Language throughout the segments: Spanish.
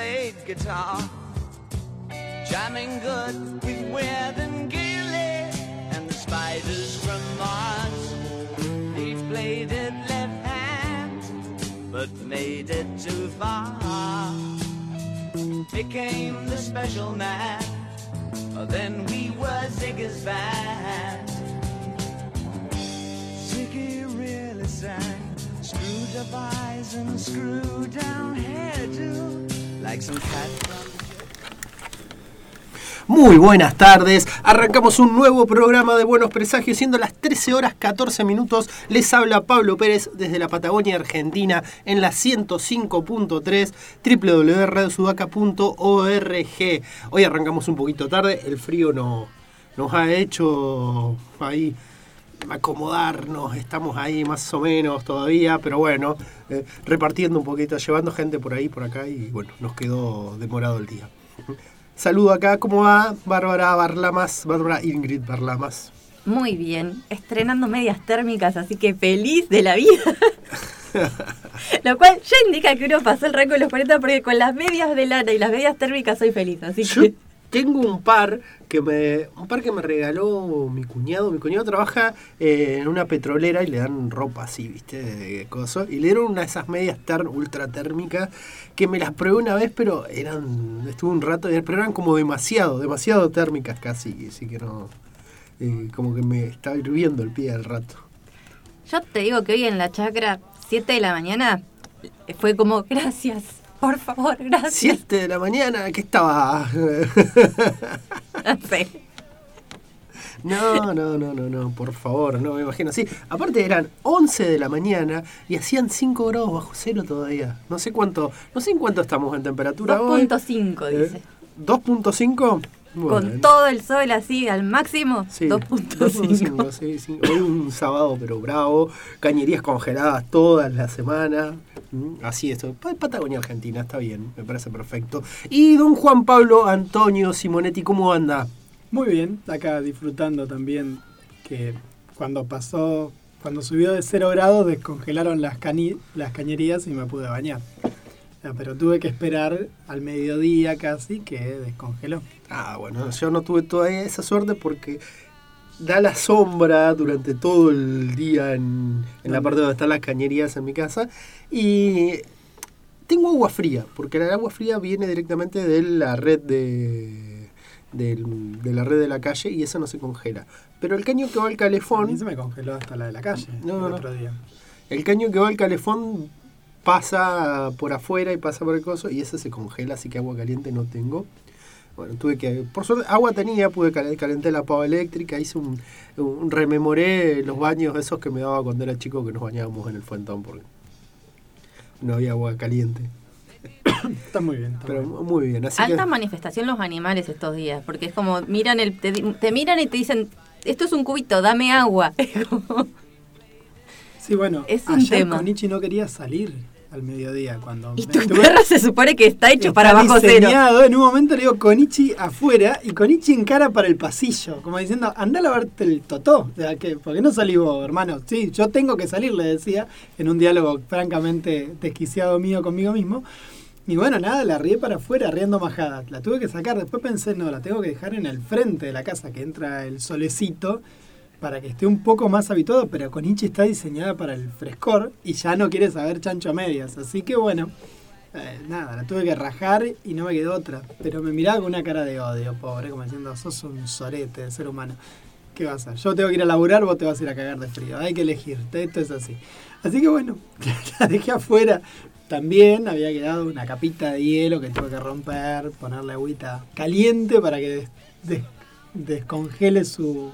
played guitar, jamming good with Weird and Gilly and the spiders from Mars. He played it left hand, but made it too far. Became the special man. Oh, then we were Ziggy's band. Ziggy really sang. Screwed up eyes and screwed down hairdo. Muy buenas tardes, arrancamos un nuevo programa de Buenos Presagios, siendo las 13 horas 14 minutos. Les habla Pablo Pérez desde la Patagonia Argentina en la 105.3 www.radiosudaca.org. Hoy arrancamos un poquito tarde, el frío no, nos ha hecho ahí acomodarnos, estamos ahí más o menos todavía, pero bueno, eh, repartiendo un poquito, llevando gente por ahí, por acá y bueno, nos quedó demorado el día. Saludo acá, ¿cómo va? Bárbara Barlamas, Bárbara Ingrid Barlamas. Muy bien, estrenando medias térmicas, así que feliz de la vida. Lo cual ya indica que uno pasó el rango de los 40 porque con las medias de lana y las medias térmicas soy feliz, así que... tengo un par que me un par que me regaló mi cuñado. Mi cuñado trabaja eh, en una petrolera y le dan ropa así, ¿viste? De cosas. Y le dieron una de esas medias ter- ultra térmicas que me las probé una vez, pero eran estuve un rato, pero eran como demasiado, demasiado térmicas casi, así que no eh, como que me estaba hirviendo el pie al rato. Yo te digo que hoy en la chacra, 7 de la mañana, fue como, gracias, por favor, gracias. 7 de la mañana, ¿qué estaba? No. No, no, no, no, no, por favor, no me imagino así. Aparte eran 11 de la mañana y hacían 5 grados bajo cero todavía. No sé cuánto, no sé en cuánto estamos en temperatura hoy. 2.5 Eh, dice. ¿2.5? Bueno, Con todo el sol así al máximo, Sí, 2.5. 2.5, sí, sí. Hoy un sábado, pero bravo. Cañerías congeladas todas la semana. Mm, Así es, Pa- Patagonia Argentina, está bien, me parece perfecto. Y don Juan Pablo Antonio Simonetti, ¿cómo anda? Muy bien, acá disfrutando también que cuando pasó, cuando subió de 0 grados descongelaron las, cani- las cañerías y me pude bañar. Ah, Pero tuve que esperar al mediodía casi que descongeló. Ah, bueno, yo no tuve todavía esa suerte porque da la sombra durante todo el día en, en la parte donde están las cañerías en mi casa. Y tengo agua fría, porque el agua fría viene directamente de la red de, de la red de la calle y esa no se congela. Pero el caño que va al A mí calefón, se me congeló hasta la de la calle No, el no. otro día. el caño que va al calefón pasa por afuera y pasa por el coso y ese se congela, así que agua caliente no tengo. Bueno, tuve que, por suerte, agua tenía, pude cal- calentar la pava eléctrica, hice un, un- rememoré los baños esos que me daba cuando era chico que nos bañábamos en el fuentón porque no había agua caliente. Está muy bien. está Pero muy bien. muy bien, así Alta que manifestación los animales estos días, porque es como miran el te, di- te miran y te dicen, esto es un cubito, dame agua. Sí, bueno, es un ayer tema. Konichi no quería salir al mediodía cuando... y me- tu tuve- perro se supone que está hecho para Está bajo cero. diseñado. En un momento le digo Konichi afuera y Konichi encara para el pasillo, como diciendo, anda a lavarte el totó. O sea, que, ¿por qué no salís vos, hermano? Sí, yo tengo que salir, le decía, en un diálogo francamente desquiciado mío conmigo mismo. Y bueno, nada, la rié para afuera, riendo majadas. La tuve que sacar, después pensé, no, la tengo que dejar en el frente de la casa, que entra el solecito, para que esté un poco más habituado, pero Konichi está diseñada para el frescor y ya no quiere saber chancho a medias. Así que bueno, eh, nada, la tuve que rajar y no me quedó otra. Pero me miraba con una cara de odio, pobre, como diciendo, sos un sorete de ser humano. ¿Qué vas a hacer? Yo tengo que ir a laburar, vos te vas a ir a cagar de frío. Hay que elegir, esto es así. Así que bueno, la dejé afuera. También había quedado una capita de hielo que tuve que romper, ponerle agüita caliente para que des- des- descongele su,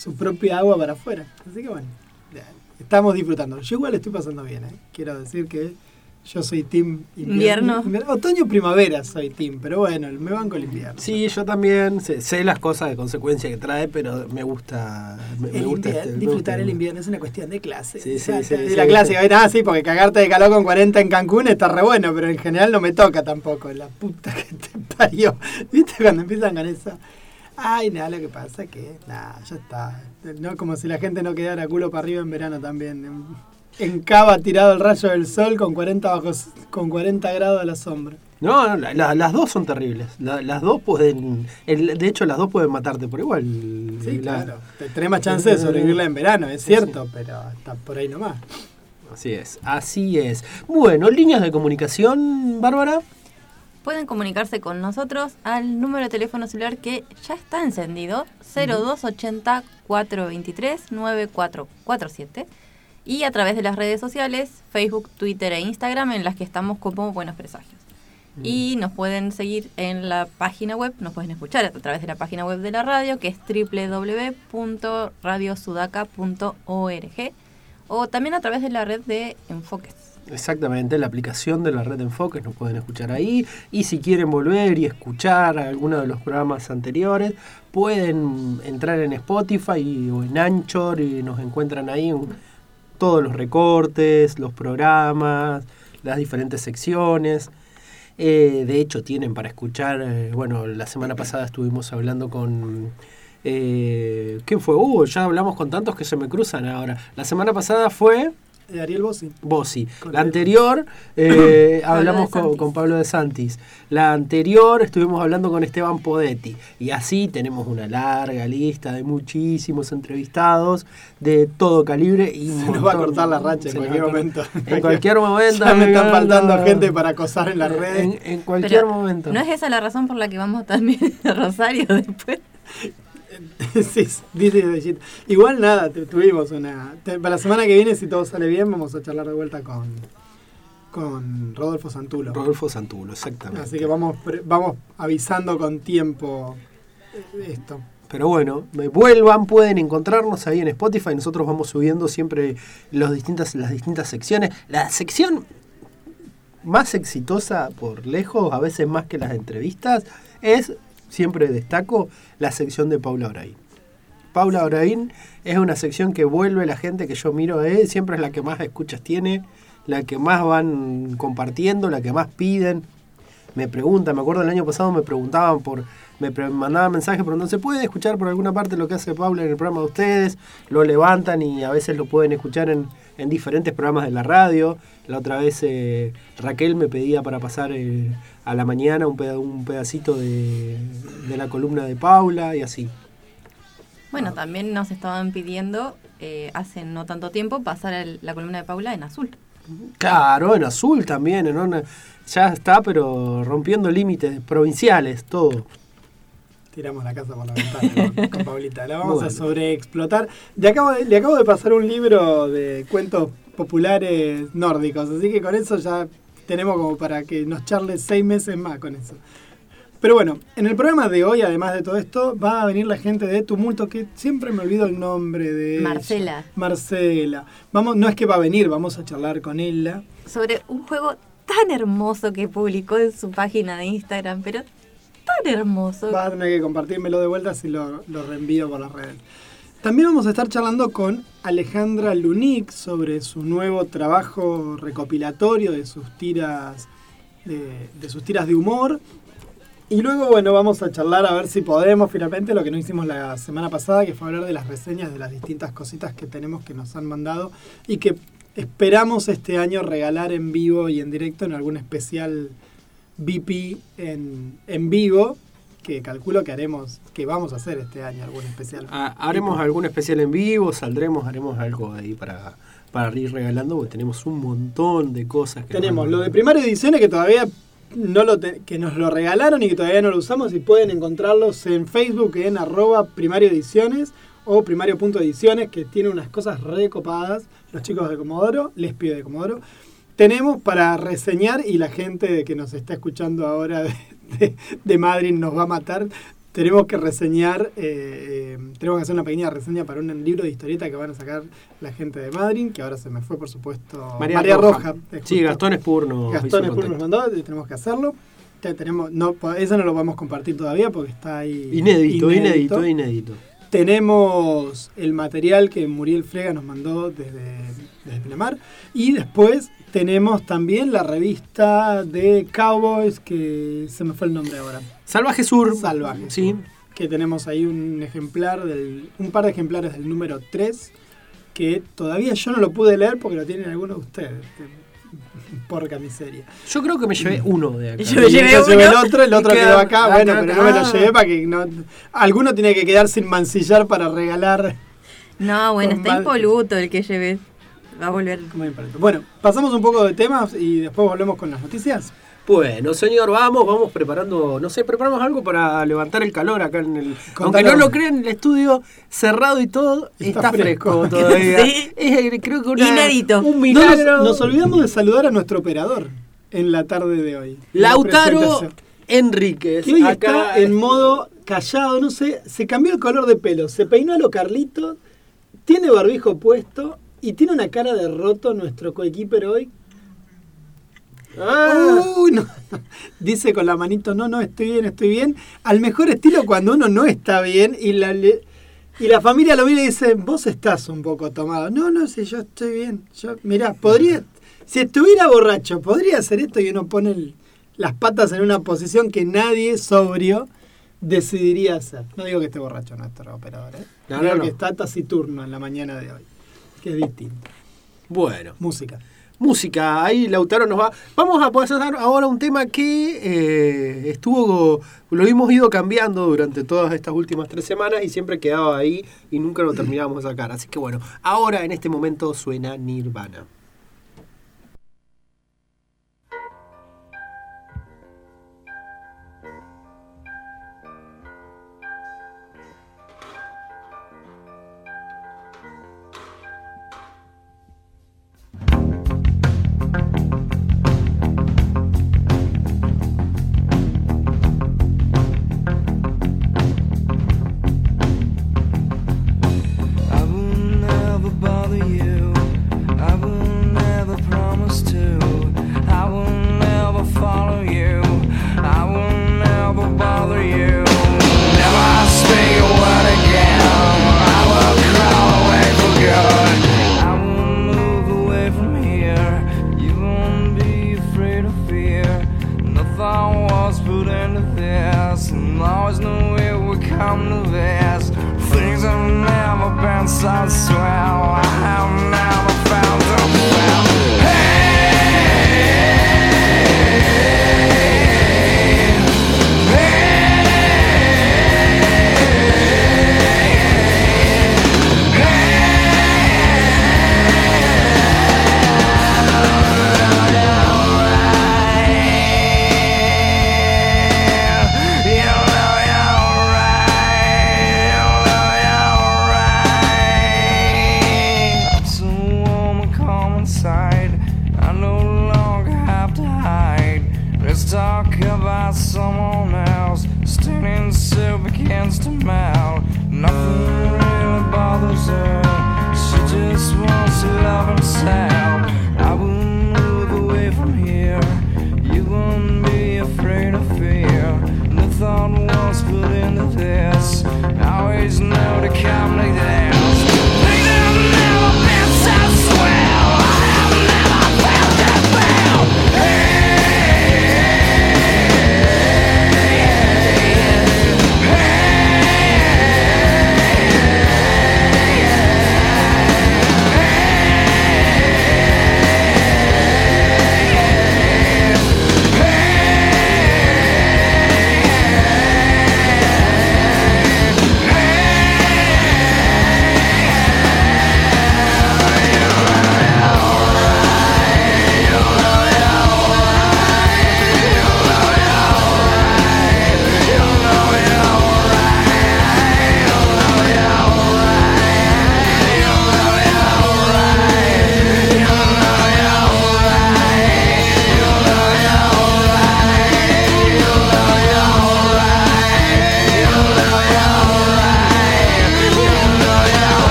su propia agua para afuera. Así que bueno, ya, estamos disfrutando. Yo igual estoy pasando bien, ¿eh? Quiero decir que yo soy team Invierno. Otoño primavera soy team, pero bueno, me banco el invierno. sí, yo también sé, sé las cosas de consecuencia que trae, pero me gusta, me, me El gusta invier- este- me disfrutar gusta el invierno es una cuestión de clase. Sí, sí, O sea, sí, sí, la sí. clásica, ah, sí, porque cagarte de calor con 40 en Cancún está re bueno, pero en general no me toca tampoco. La puta que te parió. ¿Viste cuando empiezan con eso? Ay, nada, lo que pasa es que, nada, ya está. No como si la gente no quedara culo para arriba en verano también. en cava tirado el rayo del sol con 40, bajos, con 40 grados a la sombra. No, no, la- la- las dos son terribles. La- las dos pueden. el- de hecho, las dos pueden matarte por igual. Sí, La- claro. Te- Tenés más chance de sobrevivirla en verano, es cierto, pero está por ahí nomás. Así es, así es. Bueno, líneas de comunicación, Bárbara. Pueden comunicarse con nosotros al número de teléfono celular que ya está encendido, 0280 423 9447 y a través de las redes sociales, Facebook, Twitter e Instagram en las que estamos como Buenos Presagios. Y nos pueden seguir en la página web, nos pueden escuchar a través de la página web de la radio que es www.radiosudaca.org o también a través de la red de Enfoques. Exactamente, la aplicación de la red de enfoques nos pueden escuchar ahí. Y si quieren volver y escuchar alguno de los programas anteriores, pueden entrar en Spotify o en Anchor y nos encuentran ahí todos los recortes, los programas, las diferentes secciones. Eh, de hecho, tienen para escuchar, eh, bueno, la semana pasada estuvimos hablando con... Eh, ¿Quién fue? Uh, ya hablamos con tantos que se me cruzan ahora. La semana pasada fue... Ariel Bossi. Bossi. Con La anterior eh, Pablo hablamos de con, Pablo de Santis. La anterior estuvimos hablando con Esteban Podetti. Y así tenemos una larga lista de muchísimos entrevistados de todo calibre. Y Se nos va a cortar la racha en cualquier momento. En cualquier momento. Ya me están faltando gente para acosar en las redes. En, en cualquier Pero, momento. ¿No es esa la razón por la que vamos también a Rosario después? sí, this is the shit. Igual nada, tuvimos una. para la semana que viene, si todo sale bien, vamos a charlar de vuelta con, con Rodolfo Santulo. Rodolfo Santulo, exactamente. Así que vamos, vamos avisando con tiempo esto. Pero bueno, me vuelvan, pueden encontrarnos ahí en Spotify. Nosotros vamos subiendo siempre los distintas, las distintas secciones. La sección más exitosa por lejos, a veces más que las entrevistas, es, siempre destaco, la sección de Paula Oraín. Paula Oraín es una sección que vuelve la gente que yo miro, eh, siempre es la que más escuchas tiene, la que más van compartiendo, la que más piden. Me preguntan, me acuerdo el año pasado me preguntaban por, me mandaban mensajes preguntando, ¿se puede escuchar por alguna parte lo que hace Paula en el programa de ustedes? Lo levantan y a veces lo pueden escuchar en, en diferentes programas de la radio. La otra vez eh, Raquel me pedía para pasar eh, a la mañana un, peda- un pedacito de, de la columna de Paula y así. Bueno, también nos estaban pidiendo eh, hace no tanto tiempo pasar el- la columna de Paula en azul. Claro, en azul también, en una- ya está, pero rompiendo límites provinciales, todo. Tiramos la casa por la ventana con, con Paulita. La vamos a Bueno. sobreexplotar. Le acabo, de, le acabo de pasar un libro de cuentos populares nórdicos, así que con eso ya tenemos como para que nos charle seis meses más con eso. Pero bueno, en el programa de hoy, además de todo esto, va a venir la gente de Tumulto, que siempre me olvido el nombre de ella. Marcela. Marcela. Vamos, no es que va a venir, vamos a charlar con ella. Sobre un juego tan hermoso que publicó en su página de Instagram, pero tan hermoso. Vas a tener que compartírmelo de vuelta si lo, reenvío por las redes. También vamos a estar charlando con Alejandra Lunik sobre su nuevo trabajo recopilatorio de sus tiras de sus tiras de humor. Y luego, bueno, vamos a charlar a ver si podemos finalmente lo que no hicimos la semana pasada, que fue hablar de las reseñas de las distintas cositas que tenemos que nos han mandado y que esperamos este año regalar en vivo y en directo en algún especial BP en, en vivo, que calculo que haremos, que vamos a hacer este año algún especial. Ah, haremos algún especial en vivo, saldremos, haremos algo ahí para, para ir regalando, porque tenemos un montón de cosas que Tenemos lo de mandan. primaria ediciones que todavía no lo te- que nos lo regalaron y que todavía no lo usamos y pueden encontrarlos en Facebook en arroba primario ediciones o primario.ediciones que tiene unas cosas recopadas los chicos de Comodoro, les pido de Comodoro. Tenemos para reseñar y la gente que nos está escuchando ahora de, de, de Madrid nos va a matar. Tenemos que reseñar, eh, eh, tenemos que hacer una pequeña reseña para un libro de historieta que van a sacar la gente de Madrid, que ahora se me fue, por supuesto, María, Roja. es Sí. Gastón Espurno. Gastón hizo Espur nos mandó, tenemos que hacerlo. Ya tenemos, no, eso no lo vamos a compartir todavía porque está ahí. Inédito, inédito, inédito. Tenemos el material que Muriel Frega nos mandó desde, desde Pinamar. Y después tenemos también la revista de Cowboys, que se me fue el nombre ahora. Salvaje Sur. Salvaje Sí. que tenemos ahí un ejemplar del, un par de ejemplares del número 3 que todavía yo no lo pude leer porque lo tienen algunos de ustedes. Porca miseria. Yo creo que me llevé uno de acá. Yo me Y llevé el otro, el otro quedó acá, acá, bueno, pero no me lo acá. llevé para que no. Alguno tiene que quedar sin mancillar para regalar. No, bueno, está mal- impoluto el que llevé. Va a volver. Bueno, pasamos un poco de temas y después volvemos con las noticias. Bueno, señor, vamos, vamos preparando, no sé, preparamos algo para levantar el calor acá en el... Contalo. Aunque no lo crean, el estudio cerrado y todo, Está está, fresco. fresco, todavía. Sí. Es, eh, creo que una- Inédito. un milagro. nos, nos olvidamos de saludar a nuestro operador en la tarde de hoy. La Lautaro. Enríquez. Que hoy acá está en modo callado, no sé, se cambió el color de pelo, se peinó a lo Carlitos, tiene barbijo puesto y tiene una cara de roto nuestro coequiper hoy. Ah, Uy, no. Dice con la manito, no, no, estoy bien, estoy bien. Al mejor estilo cuando uno no está bien y la, y la familia lo mira y dice, vos estás un poco tomado. No, no, si yo estoy bien. Yo, mirá, podría, si estuviera borracho, podría hacer esto y uno pone el- las patas en una posición que nadie sobrio decidiría hacer. No digo que esté borracho nuestro operador, ¿eh? No, digo no, no. que está taciturno en la mañana de hoy. Que es distinto. bueno, Música. Música, ahí Lautaro nos va. Vamos a pasar ahora un tema que eh, estuvo, lo hemos ido cambiando durante todas estas últimas tres semanas y siempre quedaba ahí y nunca lo terminábamos de sacar. Así que bueno, ahora en este momento suena Nirvana.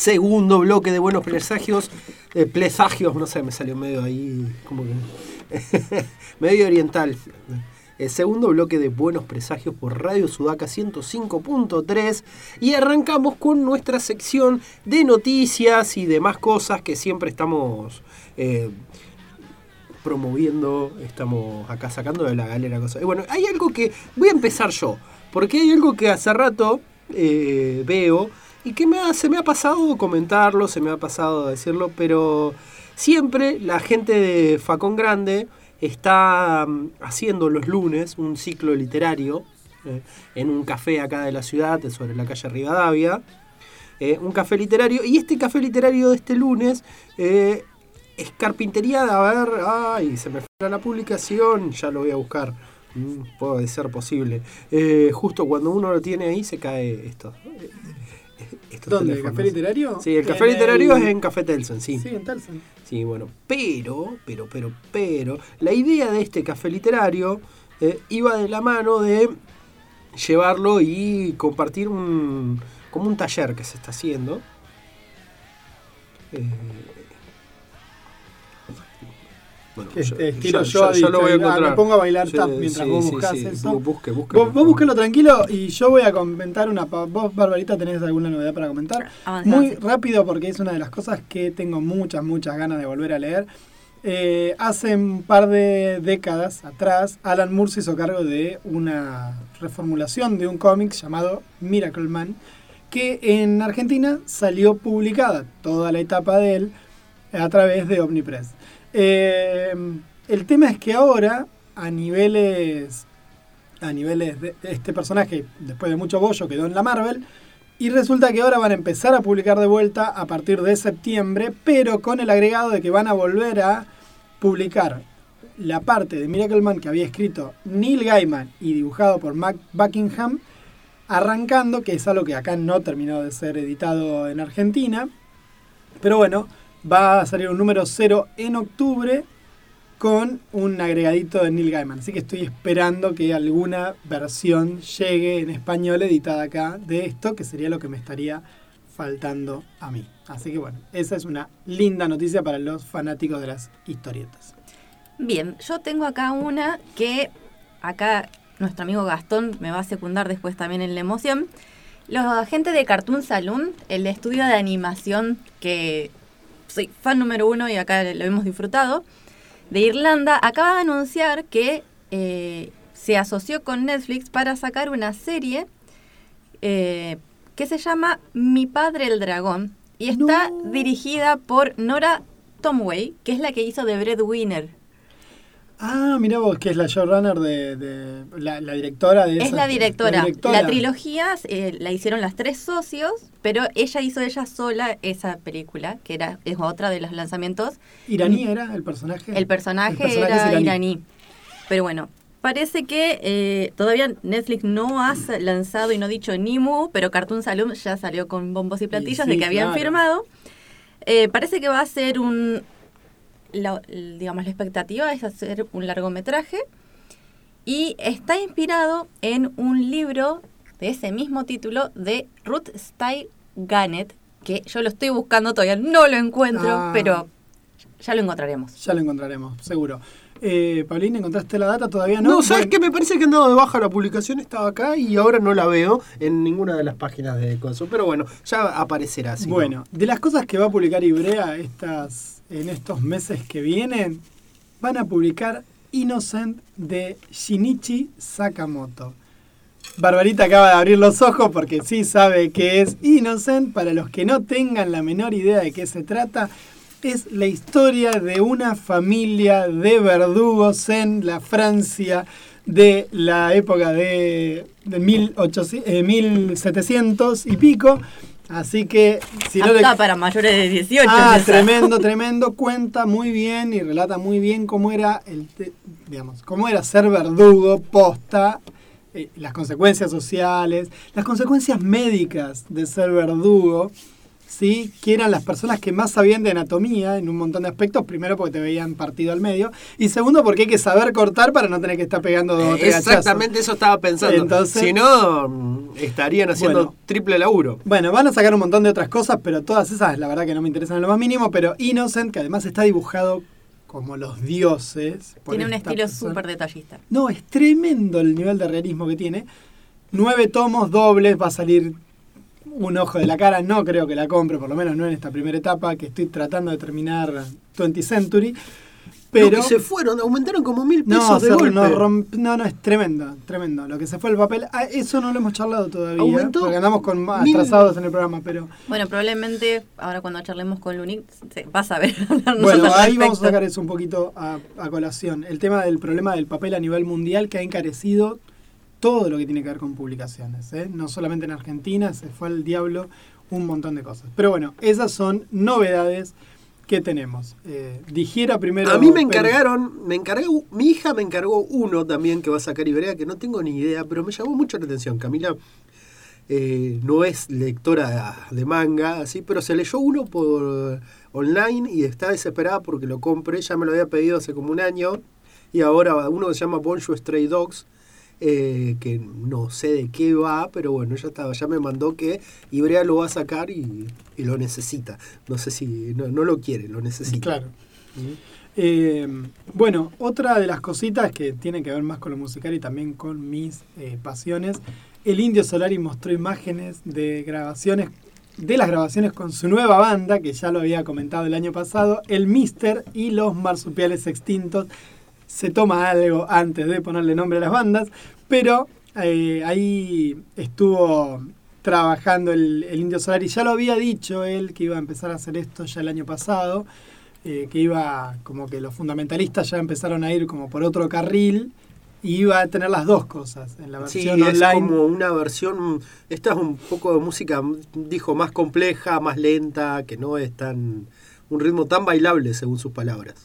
Segundo bloque de buenos presagios. eh, presagios, no sé, me salió medio ahí, como que. medio oriental. El segundo bloque de Buenos Presagios por Radio Sudaca 105.3 y arrancamos con nuestra sección de noticias y demás cosas que siempre estamos eh, promoviendo, estamos acá sacando de la galera cosas. Y bueno, hay algo que voy a empezar yo, porque hay algo que hace rato eh, veo y que me ha- se me ha pasado comentarlo, se me ha pasado decirlo, pero siempre la gente de Facón Grande está mm, haciendo los lunes un ciclo literario eh, en un café acá de la ciudad, sobre la calle Rivadavia. eh, un café literario. Y este café literario de este lunes eh, es carpintería de, a ver, ay, se me fue la publicación, ya lo voy a buscar. Mm, puede ser posible. Eh, justo cuando uno lo tiene ahí se cae esto. Estos ¿Dónde? ¿El café literario? Sí, el café literario el- es en Café Telsen, sí. Sí, en Telsen. Sí, bueno, pero, pero, pero, pero, la idea de este café literario eh, iba de la mano de llevarlo y compartir un, como un taller que se está haciendo. Eh, bueno, Que yo- este estilo yo- yo- yo, lo voy a ah, encontrar. me pongo a bailar Sí, tap mientras sí, vos sí, sí. eso. Vos busque, busque, Vos, búsquelo tranquilo y yo voy a comentar una... Vos, Barbarita, tenés alguna novedad para comentar. Muy rápido porque es una de las cosas que tengo muchas, muchas ganas de volver a leer. Eh, hace un par de décadas atrás, Alan Moore se hizo cargo de una reformulación de un cómic llamado Miracle Man, que en Argentina salió publicada toda la etapa de él a través de Omnipress. Eh, el tema es que ahora, a niveles, a niveles de este personaje, después de mucho bollo, quedó en la Marvel, y resulta que ahora van a empezar a publicar de vuelta a partir de septiembre, pero con el agregado de que van a volver a publicar la parte de Miracle Man que había escrito Neil Gaiman y dibujado por Mac Buckingham, arrancando, que es algo que acá no terminó de ser editado en Argentina, pero bueno, va a salir un número cero en octubre con un agregadito de Neil Gaiman. Así que estoy esperando que alguna versión llegue en español editada acá de esto, que sería lo que me estaría faltando a mí. Así que bueno, esa es una linda noticia para los fanáticos de las historietas. Bien, yo tengo acá una que acá nuestro amigo Gastón me va a secundar después también en la emoción. Los agentes de Cartoon Saloon, el estudio de animación que soy fan número uno y acá lo hemos disfrutado, de Irlanda, acaba de anunciar que eh, se asoció con Netflix para sacar una serie eh, que se llama Mi Padre el Dragón y está dirigida por Nora Tomway, que es la que hizo The Breadwinner. Ah, mira vos, que es la showrunner de, de- la, la directora de Es esa- la directora. La, directora. trilogía eh, la hicieron las tres socios, pero ella hizo ella sola esa película, que era es otra de los lanzamientos. ¿Iraní era el personaje? El personaje, El personaje era iraní. Pero bueno, parece que eh, todavía Netflix no ha lanzado y no ha dicho ni mu, pero Cartoon Saloon ya salió con bombos y platillos sí, de que habían claro. firmado. Eh, parece que va a ser un. La- digamos, la expectativa es hacer un largometraje y está inspirado en un libro de ese mismo título de Ruth Style Gannett, que yo lo estoy buscando todavía, no lo encuentro, Ah. pero ya lo encontraremos. Ya lo encontraremos, seguro. Eh, Paulina, ¿encontraste la data todavía? No, No, ¿sabes Bueno, qué? Me parece que han dado de baja la publicación, estaba acá y ahora no la veo en ninguna de las páginas de Consul. Pero bueno, ya aparecerá. si no. Bueno, de las cosas que va a publicar Ibrea estas, en estos meses que vienen, van a publicar Innocent de Shinichi Sakamoto. Barbarita acaba de abrir los ojos porque sí sabe que es Innocent. Para los que no tengan la menor idea de qué se trata, es la historia de una familia de verdugos en la Francia de la época de, de 1800, eh, 1700 y pico. Así que si no le- para mayores de 18. Ah, tremendo, tremendo. Cuenta muy bien y relata muy bien cómo era el, te- digamos, cómo era ser verdugo posta, eh, las consecuencias sociales, las consecuencias médicas de ser verdugo, sí, que eran las personas que más sabían de anatomía en un montón de aspectos. Primero porque te veían partido al medio y segundo porque hay que saber cortar para no tener que estar pegando dos o tres hachazos. Exactamente eso estaba pensando. Entonces- si no, mm, estarían haciendo Bueno. triple laburo. Bueno, van a sacar un montón de otras cosas, pero todas esas la verdad que no me interesan en lo más mínimo, pero Innocent, que además está dibujado como los dioses. por Tiene un estilo súper detallista. No, es tremendo el nivel de realismo que tiene. Nueve tomos dobles, va a salir un ojo de la cara, no creo que la compre, por lo menos no en esta primera etapa, que estoy tratando de terminar 20th Century. Pero... Lo que se fueron, aumentaron como mil pesos No, de se- golpe. no, romp- no, no, es tremendo, tremendo. Lo que se fue el papel, ah, eso no lo hemos charlado todavía, Aumentó porque andamos con más mil- atrasados en el programa, pero... Bueno, probablemente ahora cuando charlemos con Luni, se- vas a ver. Bueno, ahí vamos a sacar eso un poquito a, a colación. El tema del problema del papel a nivel mundial que ha encarecido todo lo que tiene que ver con publicaciones. ¿eh? No solamente en Argentina, se fue al diablo un montón de cosas. Pero bueno, esas son novedades que tenemos. Eh, digiera primero... A mí me encargaron, me encargó, mi hija me encargó uno también que va a sacar Ibrea, que no tengo ni idea, pero me llamó mucho la atención. Camila eh, no es lectora de manga, así, pero se leyó uno por online y está desesperada porque lo compre. Ya me lo había pedido hace como un año. Y ahora uno que se llama Bonjour Stray Dogs, eh, que no sé de qué va, pero bueno, ya estaba, ya me mandó que Ibrea lo va a sacar y, lo necesita. No sé si, no, no lo quiere, lo necesita. Claro. Eh, bueno, otra de las cositas que tiene que ver más con lo musical y también con mis eh, pasiones, el Indio Solari mostró imágenes de grabaciones, de las grabaciones con su nueva banda, que ya lo había comentado el año pasado, el Mister y los Marsupiales Extintos. Se toma algo antes de ponerle nombre a las bandas, pero eh, ahí estuvo trabajando el, el Indio Solari. Ya lo había dicho él que iba a empezar a hacer esto ya el año pasado eh, que iba como que los fundamentalistas ya empezaron a ir como por otro carril y iba a tener las dos cosas en la Sí, versión es online. como una versión, esta es un poco de música, dijo, más compleja, más lenta, que no es tan, un ritmo tan bailable según sus palabras.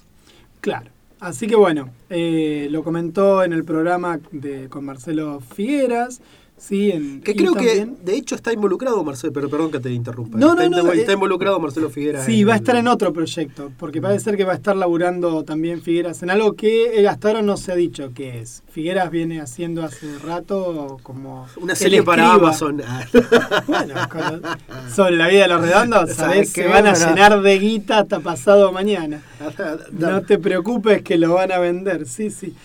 Claro. Así que bueno, eh, lo comentó en el programa de, con Marcelo Figueras. Sí, en, Que creo también- que de hecho está involucrado Marcelo, pero perdón que te interrumpa. No, está, no, no, está eh, involucrado Marcelo Figuera. Sí, va a estar en otro proyecto, porque parece ser que va a estar laburando también Figueras en algo que eh, hasta ahora no se ha dicho qué es. Figueras viene haciendo hace rato como... Una serie para. Amazon. Bueno, con sobre la vida de los redondos, ¿Sabes que van a llenar de guita hasta pasado mañana. No te preocupes que lo van a vender, sí, sí.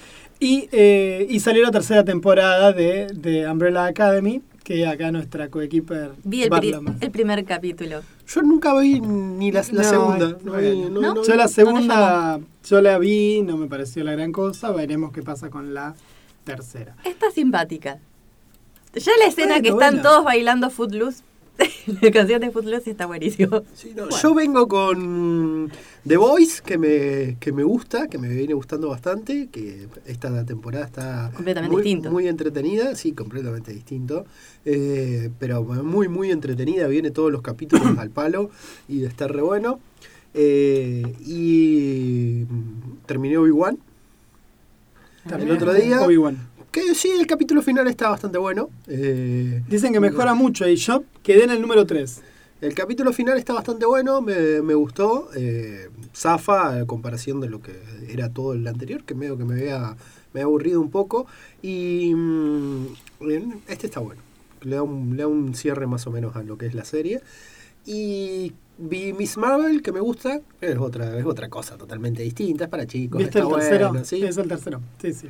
Y, eh, y salió la tercera temporada de, de Umbrella Academy, que acá nuestra coequiper Vi el, pri- Barloma. el primer capítulo. Yo nunca vi ni la, la No, segunda. No, bueno. vi- no- ¿No? no- Yo la segunda, yo la vi, no me pareció la gran cosa, veremos qué pasa con la tercera. Está simpática. Ya la escena Bueno, que están bueno. todos bailando Footloose, la canción de Footloose está buenísimo. Sí, no, Yo vengo con The Voice, que me, que me gusta, que me viene gustando bastante, que esta temporada está Completamente muy, distinto. muy entretenida, sí, completamente distinto, eh, pero muy, muy entretenida, viene todos los capítulos al palo y está re bueno. Eh, y terminé Obi-Wan, el otro día, Obi-Wan. Que sí, el capítulo final está bastante bueno. eh, Dicen que mejora mucho y yo quedé en el número 3. El capítulo final está bastante bueno, me, me gustó. Eh, zafa a comparación de lo que era todo el anterior, que medio que me había, me había aburrido un poco. Y mm, este está bueno. Le da, un, le da un cierre más o menos a lo que es la serie. Y vi Miss Marvel, que me gusta. Es otra, es otra cosa totalmente distinta, es para chicos. ¿Viste está el tercero? bueno, ¿sí? Es el tercero, sí, sí.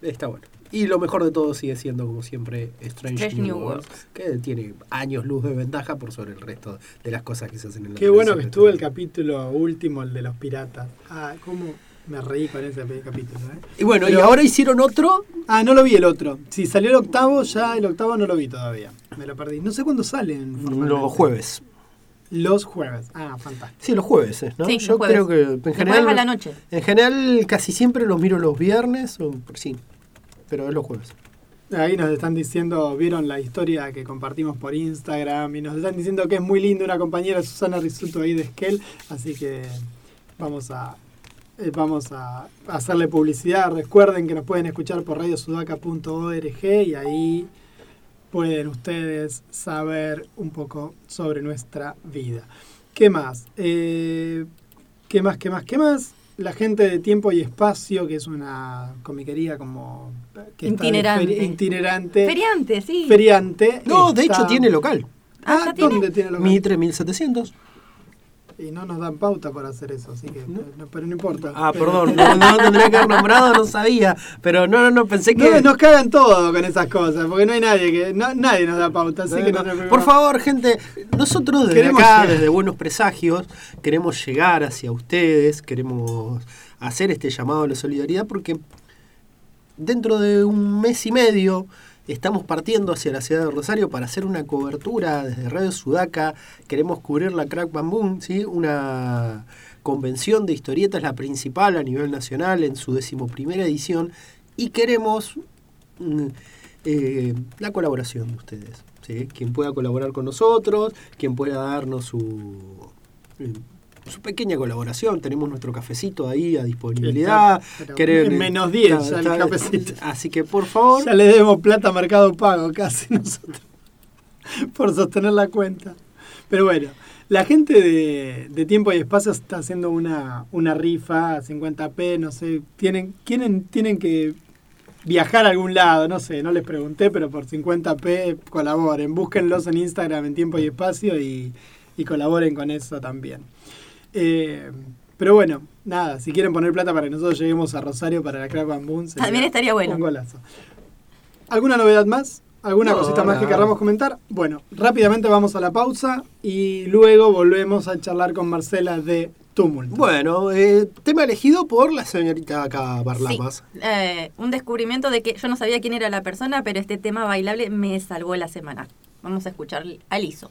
Está bueno. Y lo mejor de todo sigue siendo, como siempre, Strange, Strange New, New Worlds, que tiene años luz de ventaja por sobre el resto de las cosas que se hacen en la Qué bueno que estuvo el capítulo último, el de los piratas. Ah, cómo, Me reí con ese capítulo. ¿eh? Y bueno, y ahora hicieron otro. Ah, no lo vi el otro. Si salió el octavo, ya el octavo no lo vi todavía. Me lo perdí. No sé cuándo salen. Los jueves. Los jueves. Ah, fantástico. Sí, los jueves. ¿no? Sí, Yo los jueves. creo que en general. jueves a la noche. En general, casi siempre los miro los viernes. O, sí, pero es los jueves. Ahí nos están diciendo, vieron la historia que compartimos por Instagram y nos están diciendo que es muy linda una compañera Susana Risuto ahí de Esquel, así que vamos a eh, vamos a hacerle publicidad. Recuerden que nos pueden escuchar por radiosudaca.org y ahí pueden ustedes saber un poco sobre nuestra vida. ¿Qué más? Eh, ¿Qué más? ¿Qué más? ¿Qué más? La gente de Tiempo y Espacio, que es una comiquería como... Que de Itinerante. feri- itinerante. Feriante, sí. Feriante. No, de está- hecho tiene local. Ah, Ah, ¿ya tiene? ¿dónde tiene local? Mitre 1700. Y no nos dan pauta para hacer eso, así que... no- pero no importa. Ah, Pero- perdón, no, no tendría que haber nombrado, no sabía. Pero no, no, no, pensé que. No, nos cagan todo con esas cosas, porque no hay nadie que... no- nadie nos da pauta, así que no Por favor, gente, nosotros desde Queremos acá, llegar. desde Buenos Presagios, queremos llegar hacia ustedes, queremos hacer este llamado a la solidaridad porque dentro de un mes y medio estamos partiendo hacia la ciudad de Rosario para hacer una cobertura desde Radio Sudaca. Queremos cubrir la Crack Bamboo, ¿sí? una convención de historietas, la principal a nivel nacional en su decimoprimera edición, y queremos mm, eh, la colaboración de ustedes. ¿sí? Quien pueda colaborar con nosotros, quien pueda darnos su, eh, su pequeña colaboración. Tenemos nuestro cafecito ahí a disponibilidad. Está, menos 10 está- ya el cafecito. Así que por favor, Ya le demos plata a Mercado Pago casi nosotros por sostener la cuenta. Pero bueno, la gente de, de Tiempo y Espacio está haciendo una, una rifa a 50p, no sé, tienen, tienen, tienen que viajar a algún lado, no sé, no les pregunté, pero por 50p colaboren, búsquenlos en Instagram en Tiempo y Espacio y, y colaboren con eso también. Eh, pero bueno, nada, si quieren poner plata para que nosotros lleguemos a Rosario para la Crack Bamboo, sería También estaría bueno. Un golazo. ¿Alguna novedad más? ¿Alguna No, cosita más que queramos comentar? Bueno, rápidamente vamos a la pausa y luego volvemos a charlar con Marcela de Tumulto. bueno, eh, tema elegido por la señorita acá Sí, Barlamas. eh, un descubrimiento de que yo no sabía quién era la persona, pero este tema bailable me salvó la semana. Vamos a escuchar a Lizo.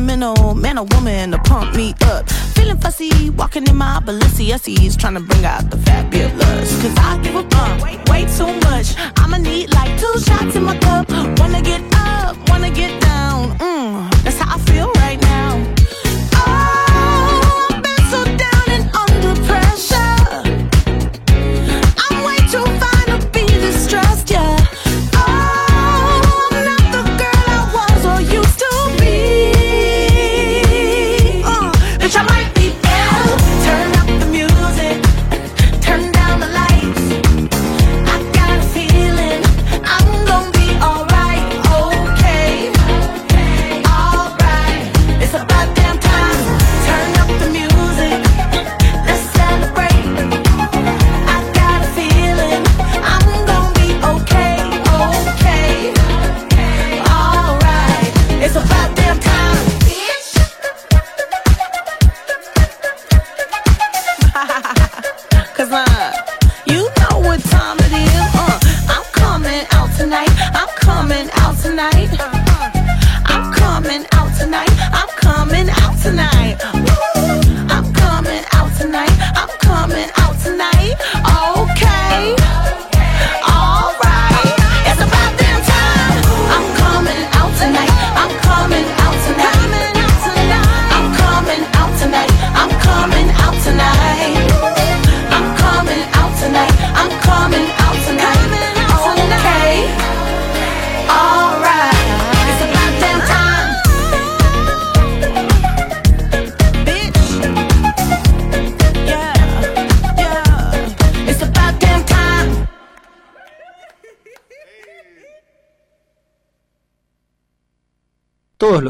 Sentimental man or woman to pump me up. Feeling fussy, walking in my Balenciennes, trying to bring out the fabulous. Cause I give a fuck way too much. I'ma need like two shots in my cup. Wanna get up, wanna get down. Mm,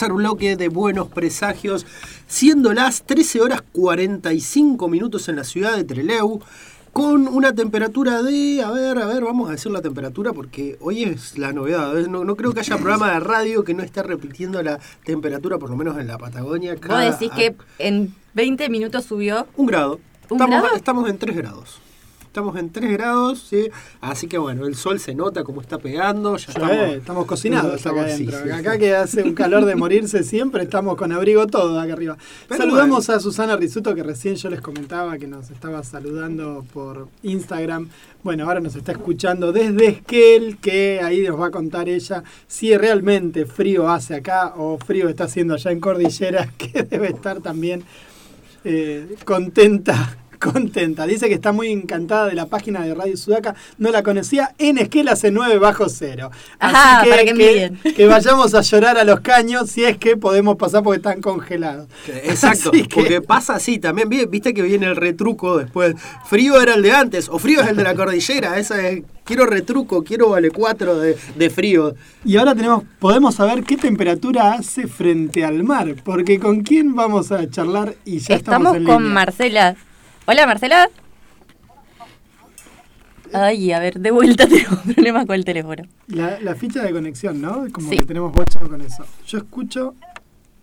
Tercer bloque de Buenos Presagios, siendo las 13 horas 45 minutos en la ciudad de Trelew, con una temperatura de, a ver, a ver, vamos a decir la temperatura porque hoy es la novedad. ¿ves? No, no creo que haya programa de radio que no esté repitiendo la temperatura, por lo menos en la Patagonia. Vos cada- decís que en 20 minutos subió. Un grado. ¿Un estamos, grado? estamos en 3 grados. Estamos en 3 grados, ¿sí? Así que bueno, el sol se nota como está pegando. Ya estamos, estamos, cocinados estamos- acá adentro. sí, acá que hace un calor de morirse siempre, estamos con abrigo todo acá arriba. Pero Saludamos a Susana Risuto, que recién yo les comentaba que nos estaba saludando por Instagram. Bueno, ahora nos está escuchando desde Esquel, que ahí nos va a contar ella si realmente frío hace acá o frío está haciendo allá en Cordillera, que debe estar también eh, contenta. Contenta. Dice que está muy encantada de la página de Radio Sudaca. No la conocía. En Esquel hace 9 bajo cero. Así Ajá, que, para que que, que vayamos a llorar a los caños si es que podemos pasar porque están congelados. Exacto, Así que- porque pasa así también. vi- Viste que viene el retruco después. Frío era el de antes, o frío es el de la cordillera. Esa es, quiero retruco, quiero vale 4 de, de frío. Y ahora tenemos, podemos saber qué temperatura hace frente al mar. Porque con quién vamos a charlar y ya estamos, Estamos en con línea. Marcela. Hola, Marcela. Ay, a ver, de vuelta tengo problemas con el teléfono. La, la ficha de conexión, ¿no? Como Sí. que tenemos bocha con eso. Yo escucho.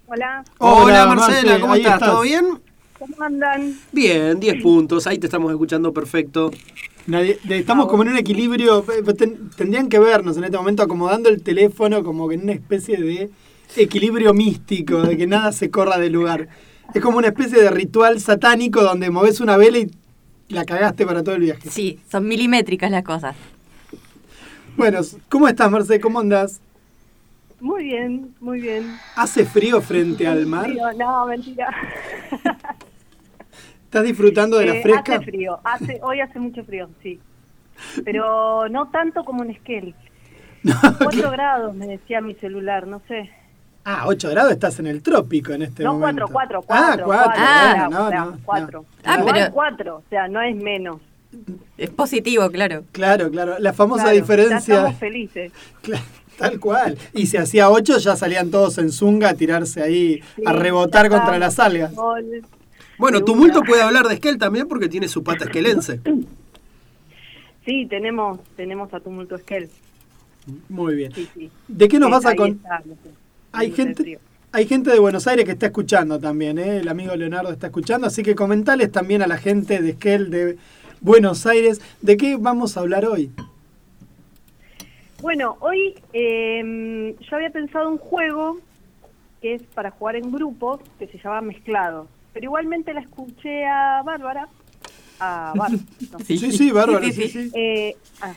Hola, Hola, Hola, Marcela, Marce, ¿cómo estás? estás. ¿Todo bien? ¿cómo andan? Bien, 10 puntos. Ahí te estamos escuchando perfecto. Nadie- de- estamos como en un equilibrio. ten- tendrían que vernos en este momento acomodando el teléfono como que en una especie de equilibrio místico, de que nada se corra del lugar. Es como una especie de ritual satánico donde moves una vela y la cagaste para todo el viaje. Sí, son milimétricas las cosas. Bueno, ¿cómo estás, Marce? ¿Cómo andás? Muy bien, muy bien. ¿Hace frío frente al mar? Frío, no, mentira. ¿Estás disfrutando de la Eh, fresca? Hace frío, hace, hoy hace mucho frío, sí. Pero no tanto como en Esquel. 4 grados, me decía mi celular, no sé. Ah, 8 grados estás en el trópico en este no, momento. 4, 4, Ah, 4. 4, Ah, bueno, no, no, 4. no. Ah, pero- 4, o sea, no es menos. Es positivo, claro. Claro, claro. La famosa Claro, Ya diferencia. estamos felices. Tal cual. Y si hacía 8 ya salían todos en zunga a tirarse ahí, a Sí, rebotar ya contra las algas. sol. Bueno, Tumulto puede hablar de Esquel también porque tiene su pata esquelense. Sí, tenemos, tenemos a Tumulto Esquel. Muy bien. Sí, sí. ¿De qué nos Sí, vas a contar? Hay gente, hay gente de Buenos Aires que está escuchando también, ¿eh? el amigo Leonardo está escuchando, así que comentales también a la gente de Esquel de Buenos Aires, ¿de qué vamos a hablar hoy? Bueno, hoy eh, yo había pensado un juego que es para jugar en grupos, que se llama Mezclados. Pero igualmente la escuché a Bárbara. A Bárbara. no. Sí, sí, sí. Eh, ah,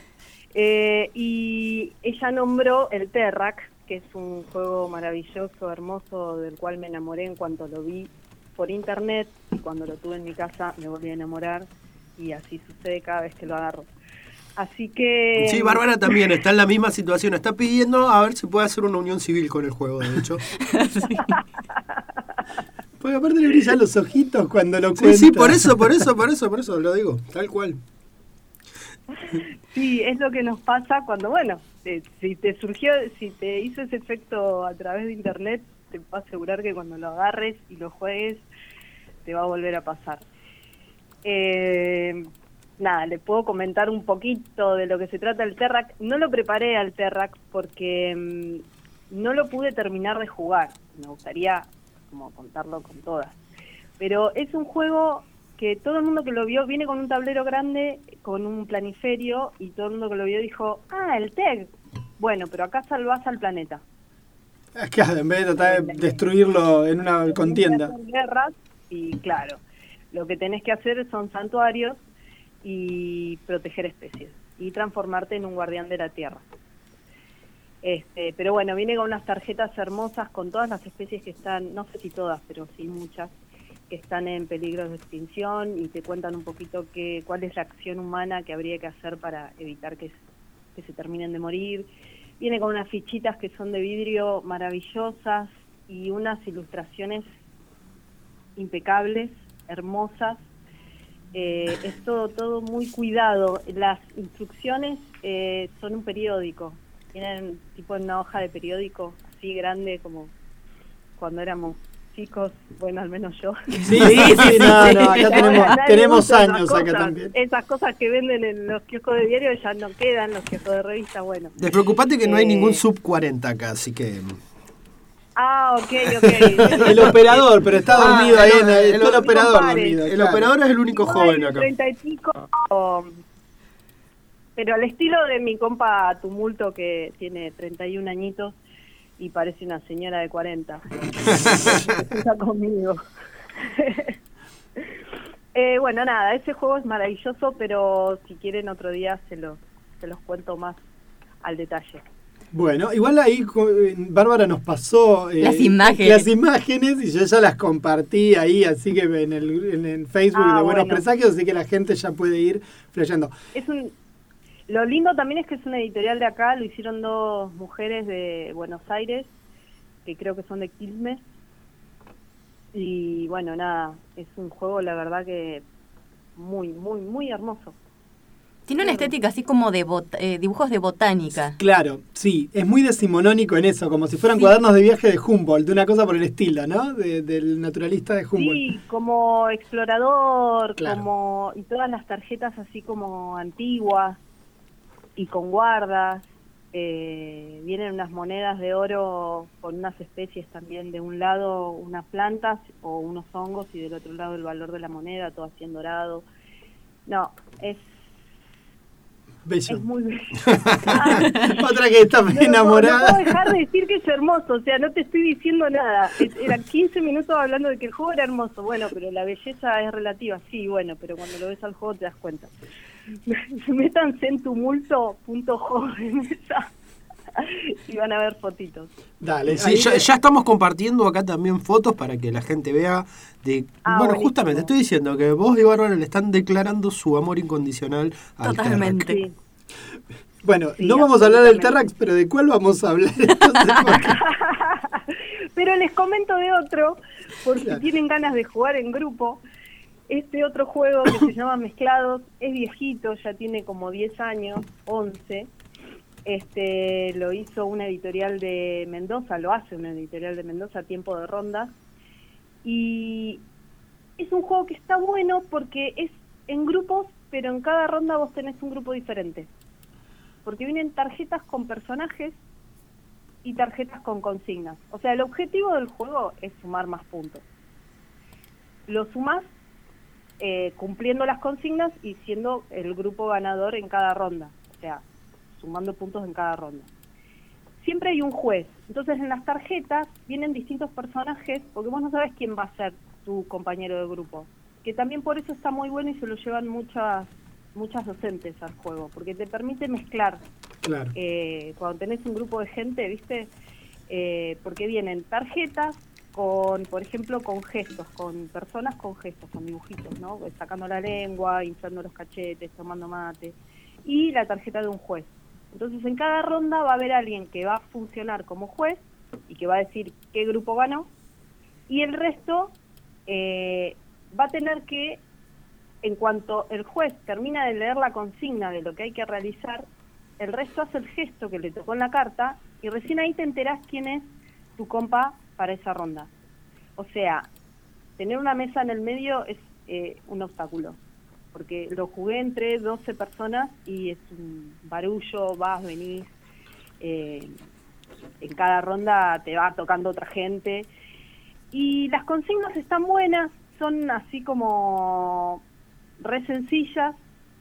eh, y ella nombró el Terrac, que es un juego maravilloso, hermoso, del cual me enamoré en cuanto lo vi por internet y cuando lo tuve en mi casa me volví a enamorar y así sucede cada vez que lo agarro. Así que... Sí, Bárbara también está en la misma situación. Está pidiendo a ver si puede hacer una unión civil con el juego, de hecho. Porque aparte le brillan los ojitos cuando lo Sí, cuenta. sí, por eso, por eso, por eso, por eso lo digo, tal cual. Sí, es lo que nos pasa cuando, bueno, eh, si te surgió, si te hizo ese efecto a través de internet, te puedo asegurar que cuando lo agarres y lo juegues, te va a volver a pasar. Eh, nada, le puedo comentar un poquito de lo que se trata el Terrac. No lo preparé al Terrac porque mm, no lo pude terminar de jugar. Me gustaría como contarlo con todas. Pero es un juego que todo el mundo que lo vio viene con un tablero grande, con un planiferio, y todo el mundo que lo vio dijo, ah, el TEG. Bueno, pero acá salvás al planeta. Es que en vez de tratar de destruirlo en una contienda. guerras y claro, lo que tenés que hacer son santuarios y proteger especies y transformarte en un guardián de la tierra. Este, pero bueno, viene con unas tarjetas hermosas con todas las especies que están, no sé si todas, pero sí muchas, que están en peligro de extinción y te cuentan un poquito qué, cuál es la acción humana que habría que hacer para evitar que, que se terminen de morir. Viene con unas fichitas que son de vidrio maravillosas y unas ilustraciones impecables, hermosas. Eh, es todo, todo muy cuidado. Las instrucciones eh, son un periódico. Tienen tipo una hoja de periódico así grande como cuando éramos chicos, bueno, al menos yo. Sí, sí, sí, no, no, acá tenemos, tenemos años acá cosas. también. Esas cosas que venden en los kioscos de diario ya no quedan, los kioscos de revista, bueno. Despreocupate que no hay Eh, ningún sub 40 acá, así que. Ah, ok, ok. El operador, pero está Ah, dormido ahí, el- en el, el- el operador dormido. El claro. operador es el único No, joven acá. Treinta y pico, pero al estilo de mi compa Tumulto que tiene 31 añitos y parece una señora de 40. Está conmigo. Eh, bueno, nada, ese juego es maravilloso, pero si quieren otro día se los, se los cuento más al detalle. Bueno, igual ahí Bárbara nos pasó eh, Las imágenes. las imágenes y yo ya las compartí ahí, así que en el, en el Facebook Ah, de Buenos bueno. Presagios, así que la gente ya puede ir flasheando. Es un, lo lindo también es que es una editorial de acá, lo hicieron dos mujeres de Buenos Aires, que creo que son de Quilmes. Y bueno, nada, es un juego, la verdad que muy, muy, muy hermoso. Tiene una estética así como de bot- eh, dibujos de botánica. Claro, sí, es muy decimonónico en eso, como si fueran Sí. cuadernos de viaje de Humboldt, de una cosa por el estilo, ¿no? De- del naturalista de Humboldt. Sí, como explorador, Claro. como y todas las tarjetas así como antiguas y con guardas. Eh, vienen unas monedas de oro con unas especies también, de un lado unas plantas o unos hongos y del otro lado el valor de la moneda, todo así en dorado. No, es, Bello. es muy bello. Otra que está No, enamorada. No, puedo dejar de decir que es hermoso, o sea, no te estoy diciendo nada. Eran 15 minutos hablando de que el juego era hermoso. Bueno, pero la belleza es relativa, sí, bueno, pero cuando lo ves al juego te das cuenta. Métanse en tumulto.jo de mesa y van a ver fotitos. Dale, Sí, ya, ya estamos compartiendo acá también fotos para que la gente vea de... Ah, bueno, buenísimo. justamente estoy diciendo que vos y Bárbara le están declarando su amor incondicional al Totalmente. Sí. Bueno, Sí, no vamos a hablar del. Terrax, pero ¿de cuál vamos a hablar? Entonces, porque- Pero les comento de otro, por si Claro. tienen ganas de jugar en grupo. Este otro juego que se llama Mezclados es viejito, ya tiene como 10 años, 11. Este lo hizo una editorial de Mendoza, lo hace una editorial de Mendoza, Tiempo de Ronda. Y es un juego que está bueno porque es en grupos, pero en cada ronda vos tenés un grupo diferente. Porque vienen tarjetas con personajes y tarjetas con consignas. O sea, el objetivo del juego es sumar más puntos. Lo sumas eh, cumpliendo las consignas y siendo el grupo ganador en cada ronda. O sea, sumando puntos en cada ronda. Siempre hay un juez. Entonces en las tarjetas vienen distintos personajes porque vos no sabes quién va a ser tu compañero de grupo. Que también por eso está muy bueno y se lo llevan muchas muchas docentes al juego, porque te permite mezclar claro. eh, cuando tenés un grupo de gente, ¿viste? Eh, porque vienen tarjetas con, por ejemplo, con gestos, con personas con gestos, con dibujitos, ¿no? Sacando la lengua, inflando los cachetes, tomando mate. Y la tarjeta de un juez. Entonces, en cada ronda va a haber alguien que va a funcionar como juez y que va a decir qué grupo ganó. Y el resto eh, va a tener que, en cuanto el juez termina de leer la consigna de lo que hay que realizar, el resto hace el gesto que le tocó en la carta y recién ahí te enterás quién es tu compa para esa ronda. O sea, tener una mesa en el medio es eh, un obstáculo, porque lo jugué entre 12 personas y es un barullo, vas, venís, eh, en cada ronda te va tocando otra gente. Y las consignas están buenas, son así como re sencillas.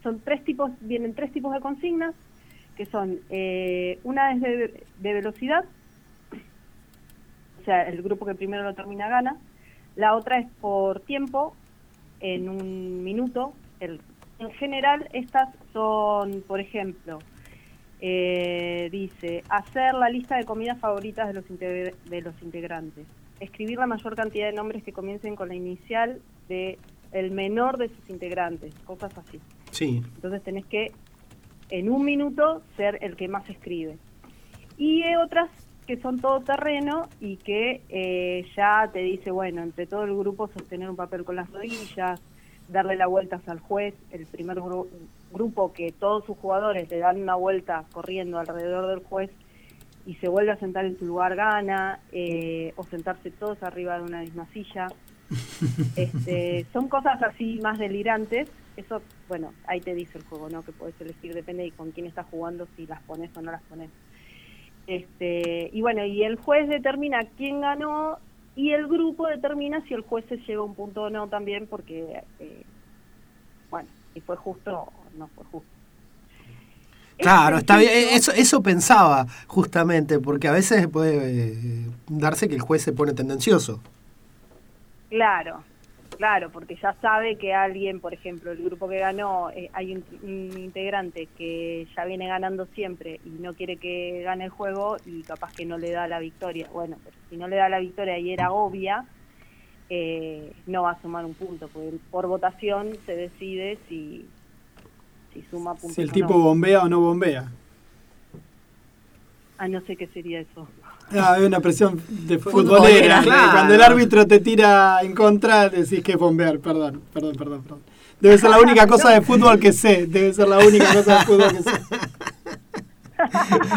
Son tres tipos, vienen tres tipos de consignas, que son, eh, una es de, de velocidad, sea, el grupo que primero lo termina gana. La otra es por tiempo, en un minuto. El- en general, estas son, por ejemplo, eh, dice, hacer la lista de comidas favoritas de los, de los integrantes. Escribir la mayor cantidad de nombres que comiencen con la inicial de el menor de sus integrantes, cosas así. Sí. Entonces tenés que, en un minuto, ser el que más escribe. Y hay otras que son todo terreno y que eh, ya te dice, bueno, entre todo el grupo sostener un papel con las rodillas, darle la vuelta al juez, el primer gru- grupo que todos sus jugadores le dan una vuelta corriendo alrededor del juez y se vuelve a sentar en su lugar gana, eh, o sentarse todos arriba de una misma silla. Este, son cosas así más delirantes. Eso, bueno, ahí te dice el juego, ¿no? Que puedes elegir, depende de con quién estás jugando, si las pones o no las pones. Este, y bueno, y el juez determina quién ganó y el grupo determina si el juez se lleva un punto o no también, porque, eh, bueno, si fue justo o no fue justo. Claro, Es está bien. sencillo. Eso, eso pensaba justamente, porque a veces puede eh, darse que el juez se pone tendencioso. Claro, claro, porque ya sabe que alguien, por ejemplo, el grupo que ganó, eh, hay un, un integrante que ya viene ganando siempre y no quiere que gane el juego y capaz que no le da la victoria. Bueno, pero si no le da la victoria y era obvia, eh, no va a sumar un punto, porque por votación se decide si, si suma puntos. Si el tipo no. bombea o no bombea. Ah, no sé qué sería eso. Ah, hay una presión de Futbolera, claro. Cuando el árbitro te tira en contra, decís que es bombear. Perdón, perdón, perdón, perdón. Debe ser la única cosa de fútbol que sé. Debe ser la única cosa de fútbol que sé.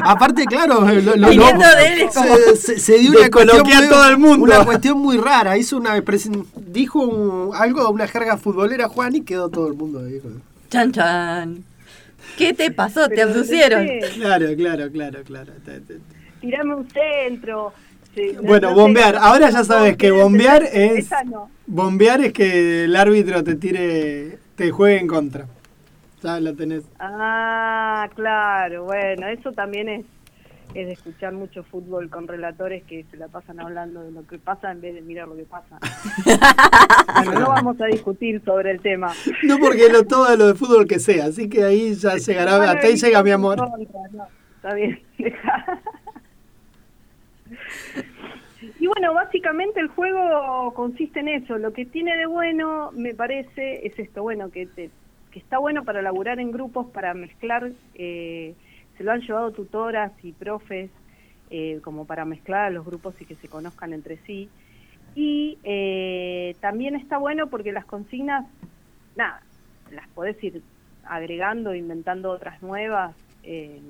Aparte, claro, lo, lo- Viniendo lo- de él es como- se, se- se dio una cuestión, a todo el mundo. una cuestión muy rara. Hizo una presen- dijo un- algo, una jerga futbolera Juan y quedó todo el mundo ahí. Chan, chan. ¿Qué te pasó? ¿Te abducieron? Claro, claro, claro, claro. Tirame un centro. sí, Bueno, no bombear. Ahora ya sabes que bombear es. No. Bombear es que el árbitro te tire, te juegue en contra. Ya lo tenés. Ah, claro, bueno, eso también es, es de escuchar mucho fútbol con relatores que se la pasan hablando de lo que pasa en vez de mirar lo que pasa. Bueno, no vamos a discutir sobre el tema. No porque lo, todo lo de fútbol que sea, así que ahí ya llegará, hasta ahí llega mi amor. contra, no, está bien, deja. Y bueno, básicamente el juego consiste en eso. Lo que tiene de bueno, me parece, es esto, bueno, que, te- que está bueno para laburar en grupos, para mezclar, eh, se lo han llevado tutoras y profes, eh, como para mezclar a los grupos y que se conozcan entre sí. Y eh, también está bueno porque las consignas, nada, las podés ir agregando, inventando otras nuevas, eh,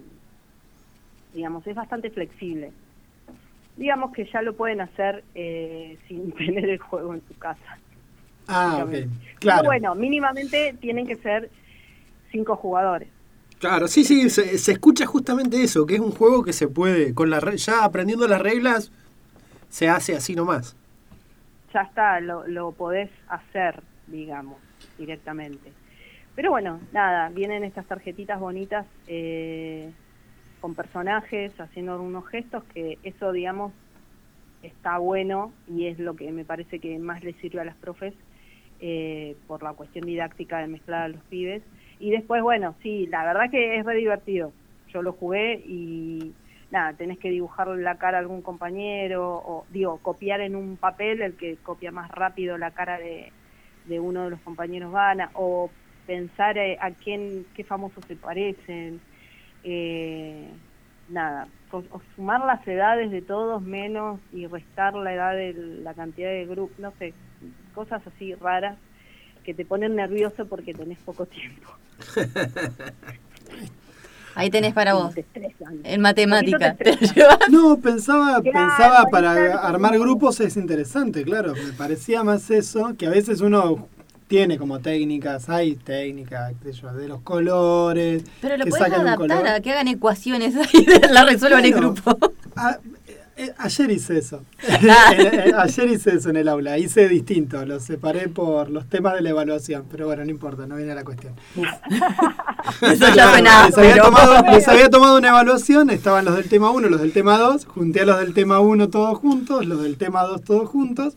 digamos, es bastante flexible. Digamos que ya lo pueden hacer eh, sin tener el juego en su casa. Ah. Claro. Pero bueno, mínimamente tienen que ser cinco jugadores. Claro, sí, sí, se, se escucha justamente eso, que es un juego que se puede, con la re- ya aprendiendo las reglas, se hace así nomás. ya está, lo, lo podés hacer, digamos, directamente. Pero bueno, nada, vienen estas tarjetitas bonitas eh, con personajes haciendo unos gestos que eso, digamos, está bueno y es lo que me parece que más les sirve a las profes eh, por la cuestión didáctica de mezclar a los pibes. Y después, bueno, sí, la verdad que es re divertido. Yo lo jugué y nada, tenés que dibujarle la cara a algún compañero o, digo, copiar en un papel, el que copia más rápido la cara de, de uno de los compañeros gana, o pensar eh, a quién, qué famosos se parecen, eh, nada, sumar las edades de todos menos y restar la edad de la cantidad de grupos, no sé, cosas así raras que te ponen nervioso porque tenés poco tiempo. Ahí tenés para vos. En matemática. Te. No, pensaba, Claro, pensaba para armar grupos es interesante, claro. Me parecía más eso, que a veces uno tiene como técnicas, hay técnicas, de los colores. Pero lo un adaptar a que hagan ecuaciones ahí la resuelvan en Bueno. grupo. Ah, eh, Ayer hice eso. En- en- Ayer hice eso en el aula. Hice distinto. Los separé por los temas de la evaluación. Pero bueno, no importa, no viene a la cuestión. Eso ya les, había pero- tomado, les había tomado una evaluación, estaban los del tema 1, los del tema 2, junté a los del tema 1 todos juntos, los del tema 2 todos juntos.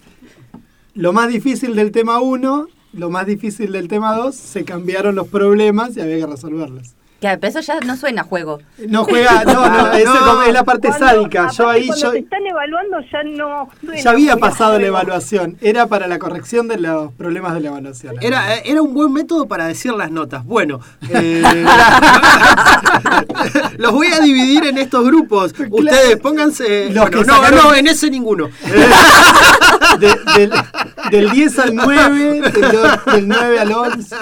Lo más difícil del tema 1, lo más difícil del tema 2, se cambiaron los problemas y había que resolverlos. Que pero eso ya no suena a juego. No juega, no, no, como es la parte Cuando- sádica. Yo ahí cuando yo te están evaluando ya no. suena ya había pasado la evaluación, era para la corrección de los problemas de la evaluación. Era, era un buen método para decir las notas. Bueno, eh, los voy a dividir en estos grupos. Ustedes pónganse. Los bueno, que no, sacaron- no, en ese ninguno. De- del, del 10 al 9, del, del 9 al 11.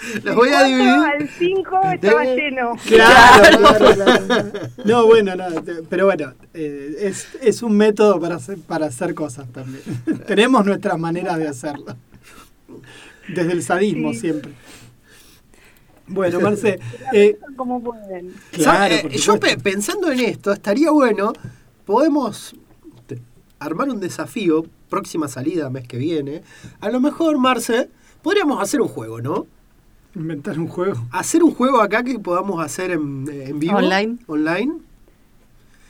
Los voy a dividir. al 5 estaba De- lleno. Claro, claro, claro. No, bueno, no, pero bueno, eh, es, es un método para hacer, para hacer cosas también. Tenemos nuestras maneras de hacerlo. Desde el sadismo Sí. siempre. Bueno, Marce, eh, Como pueden. claro, Eh, yo pe- pensando en esto, estaría bueno. Podemos armar un desafío. Próxima salida, mes que viene. A lo mejor, Marce, podríamos hacer un juego, ¿no? Inventar un juego. Hacer un juego acá que podamos hacer en, en vivo. Online. Online.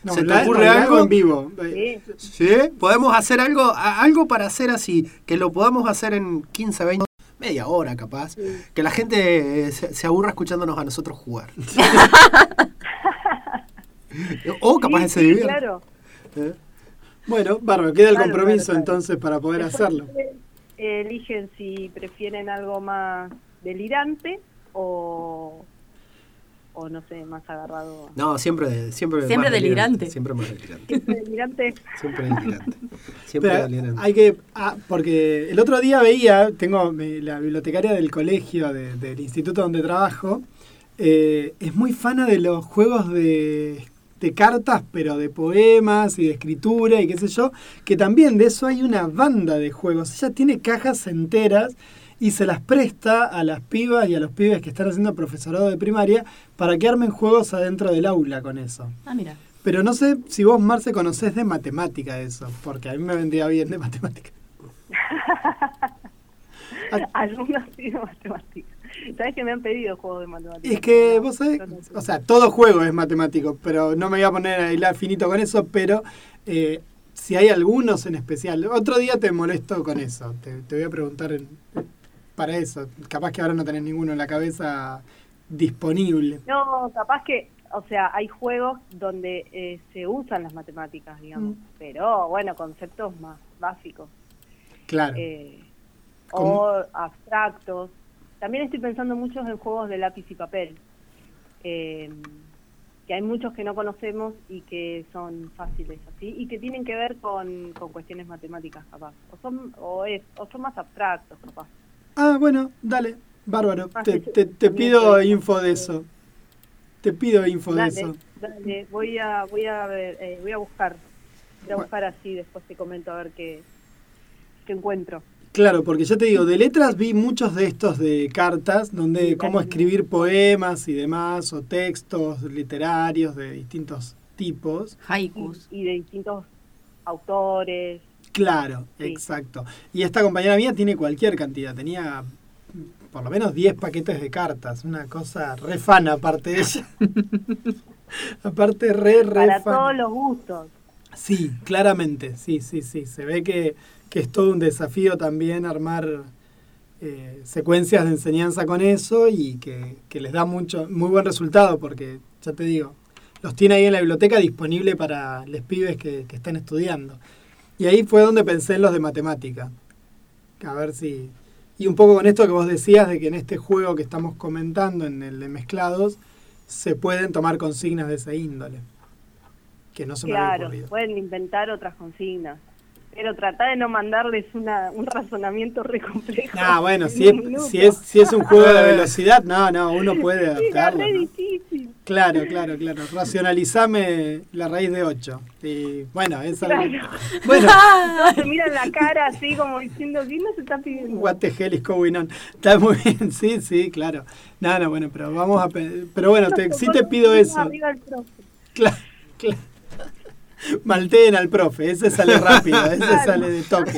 No, ¿Se te ocurre online algo? en vivo? Eh, Sí. ¿Sí? Podemos hacer algo, algo para hacer así, que lo podamos hacer en 15, 20, media hora capaz. Que la gente eh, se, se aburra escuchándonos a nosotros jugar. o capaz Sí, de se sí, divierta. claro. ¿Eh? Bueno, bárbaro, queda el Claro, compromiso claro, claro. entonces para poder Después hacerlo. Eligen si prefieren algo más delirante o, o no sé, más agarrado. No, siempre, siempre, Siempre más delirante. Siempre más delirante. Siempre delirante. Siempre delirante. Siempre Pero delirante. hay que, ah, porque el otro día veía, tengo mi- la bibliotecaria del colegio, de- del instituto donde trabajo, eh, es muy fana de los juegos de, de cartas, pero de poemas y de escritura y qué sé yo, que también de eso hay una banda de juegos. Ella tiene cajas enteras y se las presta a las pibas y a los pibes que están haciendo profesorado de primaria para que armen juegos adentro del aula con eso. Ah, mira. Pero no sé si vos, Marce, conocés de matemática eso, porque a mí me vendría bien de matemática. Algunos sí de matemáticas. ¿Sabes que me han pedido juegos de matemáticas? Es que vos sabés, o sea, todo juego es matemático, pero no me voy a poner a hilar finito con eso, pero eh, si hay algunos en especial, otro día te molesto con eso, te, te voy a preguntar en- para eso, capaz que ahora no tenés ninguno en la cabeza disponible. No, capaz que, o sea, hay juegos donde eh, se usan las matemáticas, digamos, Mm. pero bueno, conceptos más básicos. Claro. eh, o abstractos. También estoy pensando mucho en juegos de lápiz y papel, eh, que hay muchos que no conocemos y que son fáciles así, y que tienen que ver con, con cuestiones matemáticas, capaz. O son, o, es, o son más abstractos, capaz. Ah, bueno, dale, bárbaro, Ah, te, te, pido info de eso. Te pido info de eso. dale, voy a, voy a ver, eh, voy a buscar, voy a buscar así, después te comento a ver qué, qué encuentro. Claro, porque ya te digo, de letras vi muchos de estos de cartas, donde cómo escribir poemas y demás, o textos literarios de distintos tipos. Y, Haikus. y de distintos autores. Claro, Sí. exacto. Y esta compañera mía tiene cualquier cantidad, tenía por lo menos 10 paquetes de cartas, una cosa re fana aparte de ella. aparte re, re Para fana. todos los gustos. Sí, claramente, sí, sí, sí. Se ve que, que es todo un desafío también armar eh, secuencias de enseñanza con eso y que, que les da mucho, muy buen resultado porque, ya te digo, los tiene ahí en la biblioteca disponible para los pibes que, que están estudiando. Y ahí fue donde pensé en los de matemática. A ver si... Y un poco con esto que vos decías de que en este juego que estamos comentando, en el de mezclados, se pueden tomar consignas de esa índole. Que no se me había Claro, ocurrido. pueden inventar otras consignas. Pero trata de no mandarles una, un razonamiento re complejo. Ah, bueno, en si es, si, es, si es un juego de velocidad, no, no, uno puede adaptarlo. re ¿no? difícil. Claro, claro, claro. Racionalizame la raíz de 8. Y bueno, es algo. Claro. Bueno, Todos se miran la cara así como diciendo, ¿qué nos está pidiendo? what the hell is going on? Está muy bien, sí, sí, claro. No, no, bueno, pero vamos a. pe- Pero bueno, te, sí te pido eso. Arriba el profe. Claro, claro. Malteen al profe, ese sale rápido, ese sale de toque.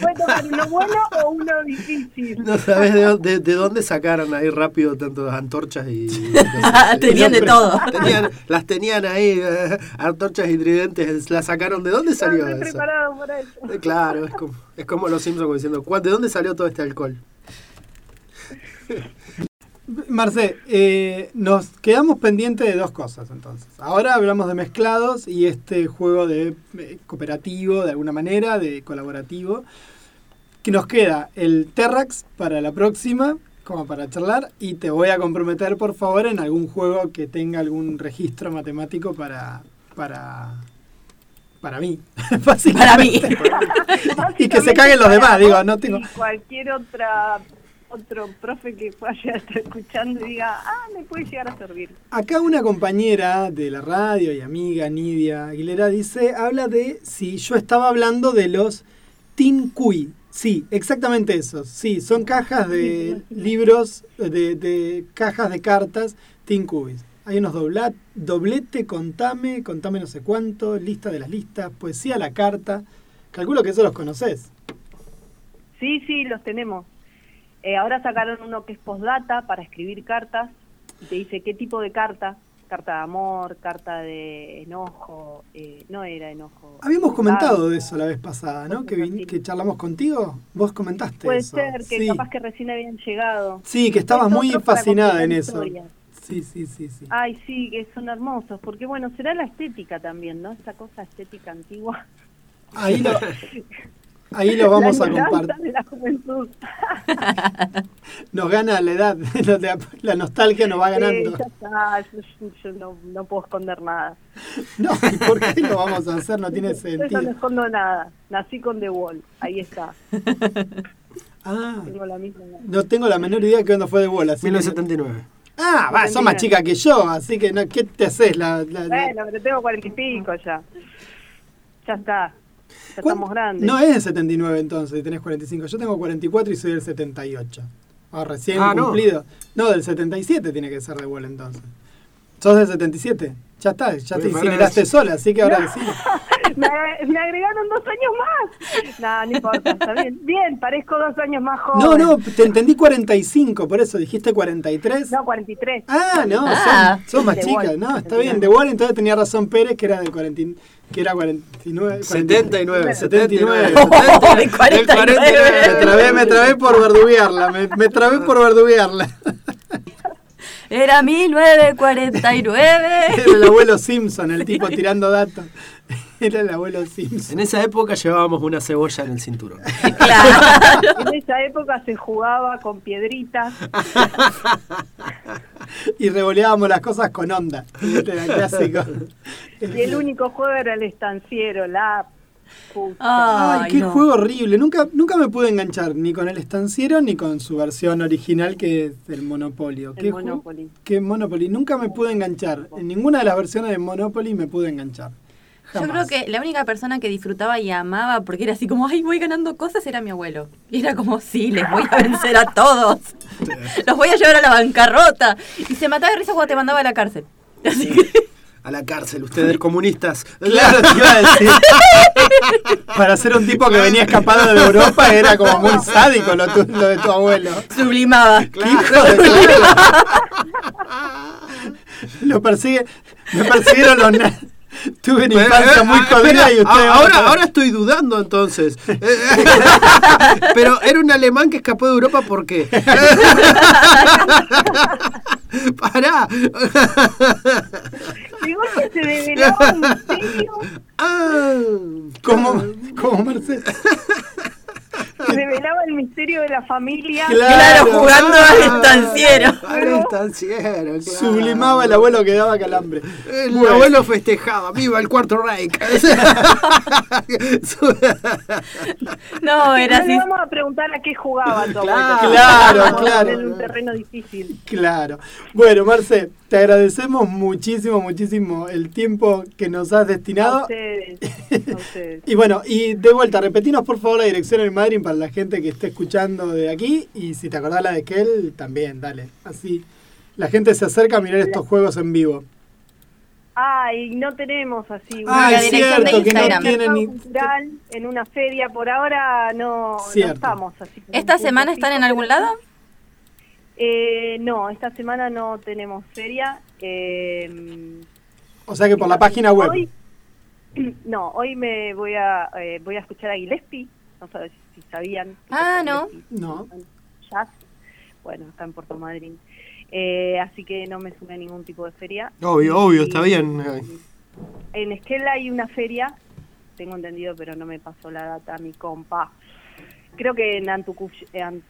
¿Puede tocar uno bueno o uno difícil? No sabes de, dó- de- de dónde sacaron ahí rápido tanto antorchas y. Tenían de todo. Tenían- las tenían ahí, eh, antorchas y tridentes. ¿Las sacaron? ¿De dónde salió Estoy eso? para eso. Eh, Claro, es como, es como los Simpsons diciendo: "¿Cuál- ¿De dónde salió todo este alcohol? Marce, eh, nos quedamos pendientes de dos cosas entonces. Ahora hablamos de mezclados y este juego de eh, cooperativo, de alguna manera, de colaborativo. Que nos queda el Terrax para la próxima, como para charlar, y te voy a comprometer, por favor, en algún juego que tenga algún registro matemático para. para. para mí. Para mí. y que se caguen los demás, digo, no tengo. Y cualquier otra otro profe que vaya a estar escuchando y diga, ah, me puede llegar a servir. Acá una compañera de la radio y amiga, Nidia Aguilera, dice, habla de si yo estaba hablando de los Tin Cui. Sí, exactamente eso. Sí, son cajas de libros, de, de cajas de cartas Tin Cuis. Hay unos doblete, contame, contame no sé cuánto, lista de las listas, poesía a la carta. Calculo que eso los conoces. Sí, sí, los tenemos. Eh, ahora sacaron uno que es postdata para escribir cartas y te dice qué tipo de carta. Carta de amor, carta de enojo, eh, no era enojo. Habíamos comentado Ah, de eso la vez pasada, ¿no? Que, vin- que charlamos contigo. Vos comentaste Puede eso. ser que Sí. capaz que recién habían llegado. Sí, que estabas Es muy fascinada en eso. historias. Sí, sí, sí, sí. Ay, sí, que son hermosos, porque bueno, será la estética también, ¿no? Esa cosa estética antigua. Ahí lo, ahí lo vamos La a compartir. de la juventud. Nos gana la edad, la- nostalgia nos va ganando. Sí, ya está, yo, yo no, no puedo esconder nada. No, ¿y por qué lo vamos a hacer? No tiene Yo no sentido. escondo nada. Nací con The Wall, ahí está. Ah, Tengo la misma edad. no tengo la menor idea de cuándo fue de bola. así que- 1979. Ah, va, sos más chica que yo, así que no, ¿qué te haces? La, la- la- Bueno, pero tengo cuarenta y pico ya. Ya está. Ya ¿Cuán- estamos grandes. No es el 79 entonces, tenés 45. Yo tengo 44 y soy del 78. Ah, recién Ah, no. cumplido. No. del 77 tiene que ser de vuelo entonces. ¿Sos del 77? Ya está, ya te incineraste sola, así que ahora decilo. me, me agregaron dos años más. No, no importa, está bien. Bien, parezco dos años más No, joven. no, te entendí 45, por eso dijiste 43. No, 43. Ah, no, Ah. son, son más chicas. Wall. No, está bien. De Wall entonces tenía razón Pérez, que era del 40, y- que era 49. 79, 79. 79. Del 49. Me trabé, me trabé por verduguearla, me, me trabé por verduguearla. Era 1949. Era el abuelo Simpson, el tipo tirando datos. Era el abuelo Simpson. En esa época llevábamos una cebolla en el cinturón. claro. En esa época se jugaba con piedritas. Y revoleábamos las cosas con onda. Este era clásico. Y el único juego era el estanciero, la. Ay, Ay, qué no. juego horrible. Nunca, nunca me pude enganchar ni con el estanciero ni con su versión original que es el Monopolio. El ¿Qué? Monopoly. ¿Qué Monopoly? Nunca me pude enganchar. En ninguna de las versiones de Monopoly me pude enganchar. Yo creo que la única persona que disfrutaba y amaba, porque era así como, ay, voy ganando cosas, era mi abuelo. Y era como, sí, les voy a vencer a todos. Los voy a llevar a la bancarrota. Y se mataba de risa cuando te mandaba a la cárcel. Así que, A la cárcel, ustedes comunistas. Claro, te iba a decir. Para ser un tipo que venía escapado de Europa era como muy sádico lo, tu- lo de tu abuelo. sublimaba. ¿Qué hijo de puta? Lo persigue, me persiguieron los Tuve una infancia muy Ah, jodida y usted ah, ahora, ahora estoy dudando entonces. Eh, Pero era un alemán que escapó de Europa, ¿por qué? Pará. Digo que se develaba un Ah, ¿Cómo, cómo Marcelo? se develaba el misterio de la familia. Claro, jugando Ah. al estanciero. al estanciero, claro. Sublimaba el abuelo que daba calambre. El Bueno. abuelo festejaba, viva el cuarto Reich. No, era no le así. vamos a preguntar a qué jugaba abuelo. Claro, a claro. poner un terreno difícil. Claro. Bueno, Marce, te agradecemos muchísimo, muchísimo el tiempo que nos has A destinado. ustedes. A ustedes. Y bueno, y de vuelta, repetinos por favor la dirección en Madrid para la gente que esté escuchando de aquí. Y si te acordás la de Kel, también, dale. Así la gente se acerca a mirar estos juegos en vivo. Ay, no tenemos así La es dirección de cierto que no Instagram. tienen ni... cultural en una feria. Por ahora no, no estamos así. ¿Esta semana están en algún lado? Eh, no, esta semana no tenemos feria. Eh, O sea que por la página web. Hoy, no, hoy me voy a eh, voy a escuchar a Gillespie. No sé si sabían. Ah, no. No. Jazz. Bueno, está en Puerto Madryn. Eh, así que no me sumé a ningún tipo de feria. Obvio, obvio, Y- está bien. En Esquela hay una feria, tengo entendido, pero no me pasó la data mi compa. Creo que en eh, Antucuyen.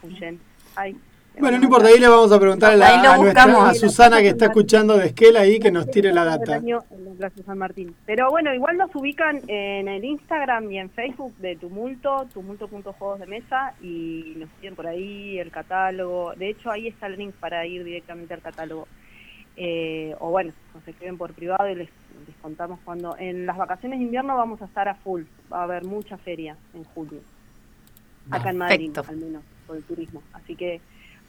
Fuyen. Ay, Bueno, no importa, ahí le vamos a preguntar a, la- a nuestra- a Susana que está escuchando de Esquela ahí que nos tire la data. año en la Plaza San Martín. Pero bueno, igual nos ubican en el Instagram y en Facebook de Tumulto, tumulto.juegos de mesa, y nos piden por ahí el catálogo. De hecho, ahí está el link para ir directamente al catálogo. Eh, o bueno, nos escriben por privado y les, les contamos cuando. En las vacaciones de invierno vamos a estar a full. Va a haber mucha feria en julio. Acá en Madrid, Perfecto. al menos, por el turismo. Así que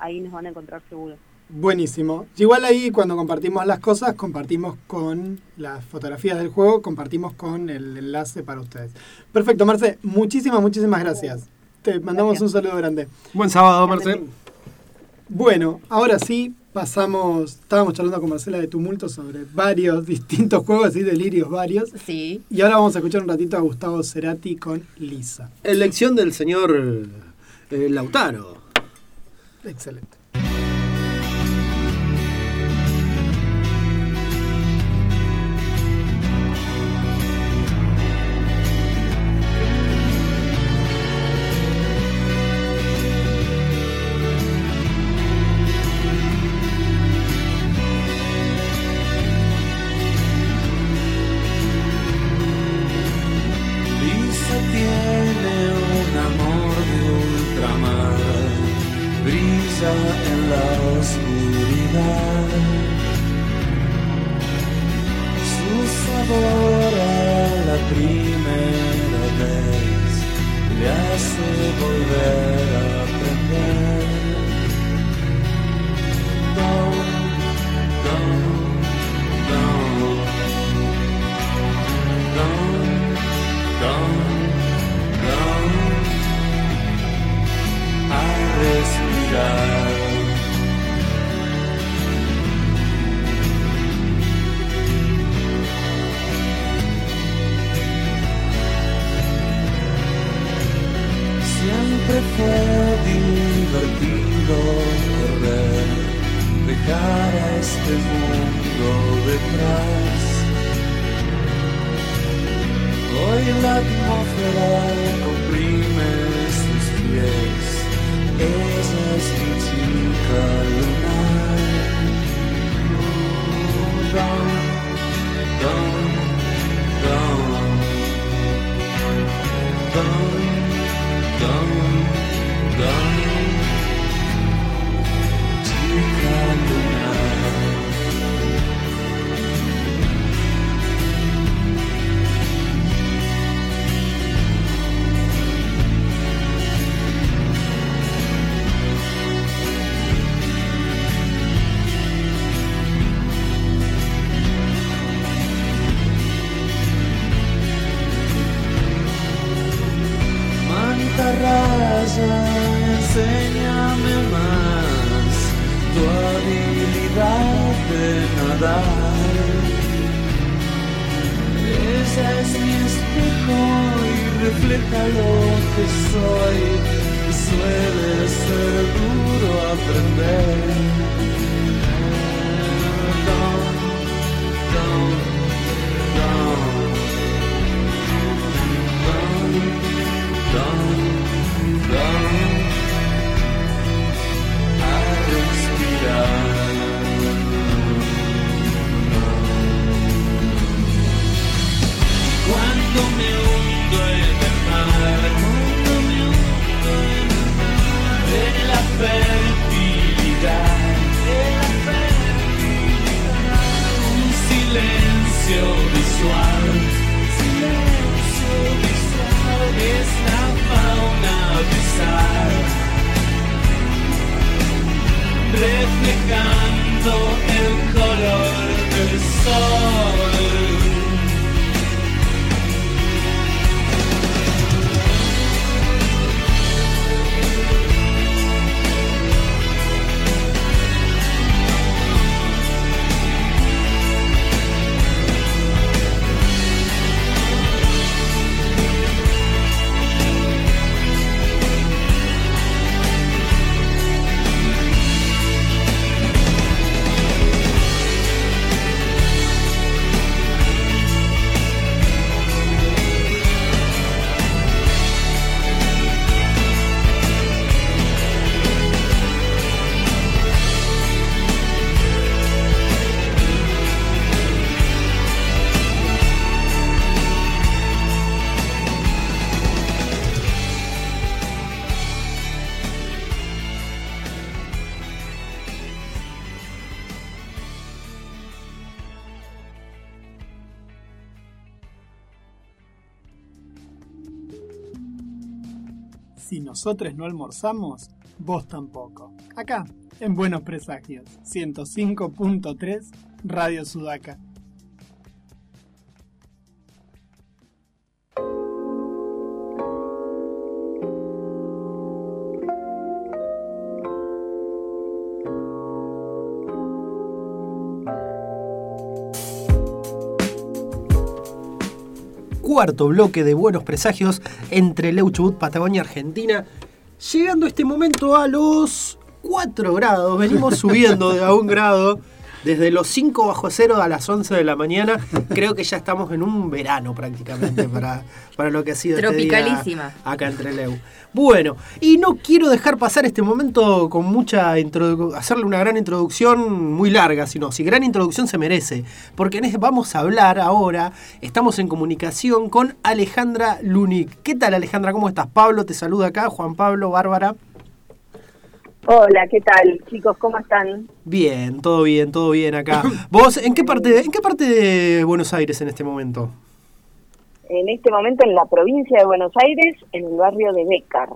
ahí nos van a encontrar seguro. Buenísimo. Igual ahí cuando compartimos las cosas, compartimos con las fotografías del juego, compartimos con el enlace para ustedes. Perfecto, Marce, muchísimas, muchísimas gracias. Te mandamos un saludo grande. Buen sábado, Marce. Bueno, ahora sí, pasamos, estábamos charlando con Marcela de Tumulto sobre varios distintos juegos y delirios varios. Sí. Y ahora vamos a escuchar un ratito a Gustavo Cerati con Lisa. Elección del señor eh, Lautaro. Excelente. Nosotros no almorzamos, vos tampoco. Acá, en Buenos Presagios, 105.3 Radio Sudaca. Cuarto bloque de buenos presagios entre Leuchubut, Patagonia, Argentina. Llegando este momento a los 4 grados, venimos subiendo de a un grado. Desde los 5 bajo cero a las 11 de la mañana, creo que ya estamos en un verano prácticamente para, para lo que ha sido este día Tropicalísima. acá en Trelew. Bueno, y no quiero dejar pasar este momento con mucha introdu- hacerle una gran introducción muy larga, sino si gran introducción se merece, porque en este vamos a hablar ahora, estamos en comunicación con Alejandra Lunik. ¿Qué tal Alejandra? ¿Cómo estás? Pablo te saluda acá, Juan Pablo, Bárbara. Hola, ¿qué tal, chicos? ¿Cómo están? Bien, todo bien, todo bien acá. ¿Vos en qué parte, en qué parte de Buenos Aires en este momento? En este momento en la provincia de Buenos Aires, en el barrio de Bécar.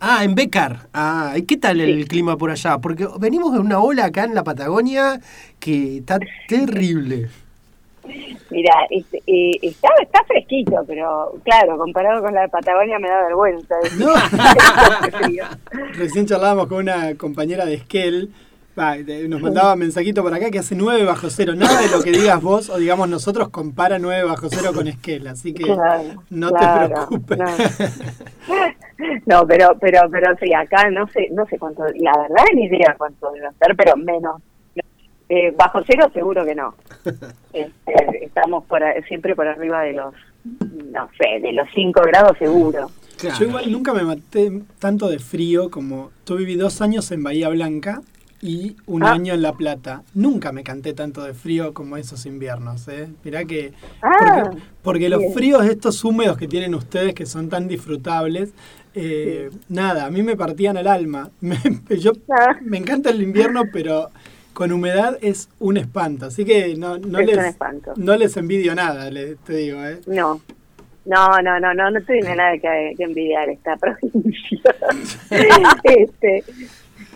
Ah, en Becar. Ah, ¿y qué tal el clima por allá? Porque venimos de una ola acá en la Patagonia que está terrible. Mira, este, eh, está, está fresquito, pero claro, comparado con la de Patagonia me da vergüenza. Recién charlábamos con una compañera de Esquel. va, nos mandaba mensajito por acá que hace 9 bajo cero. Nada de lo que digas vos o digamos nosotros compara 9 bajo cero con Esquel. Así que Claro, no claro, te preocupes. no. No, pero, pero, pero sí, acá no sé, no sé cuánto, la verdad ni idea cuánto debe ser, pero menos. Eh, bajo cero seguro que no. Este, estamos por, siempre por arriba de los, no sé, de los 5 grados seguro. Yo igual nunca me maté tanto de frío como yo viví dos años en Bahía Blanca y un Ah. año en La Plata. Nunca me canté tanto de frío como esos inviernos. ¿eh? Mirá que... Ah, porque porque los fríos estos húmedos que tienen ustedes que son tan disfrutables, eh, nada, a mí me partían el alma. Me- yo Ah. me encanta el invierno, pero con humedad es un espanto. Así que no, no, Es un les, espanto. no les envidio nada, les, te digo. ¿eh? No. No, no, no, no, no tiene nada que, que envidiar esta provincia. este,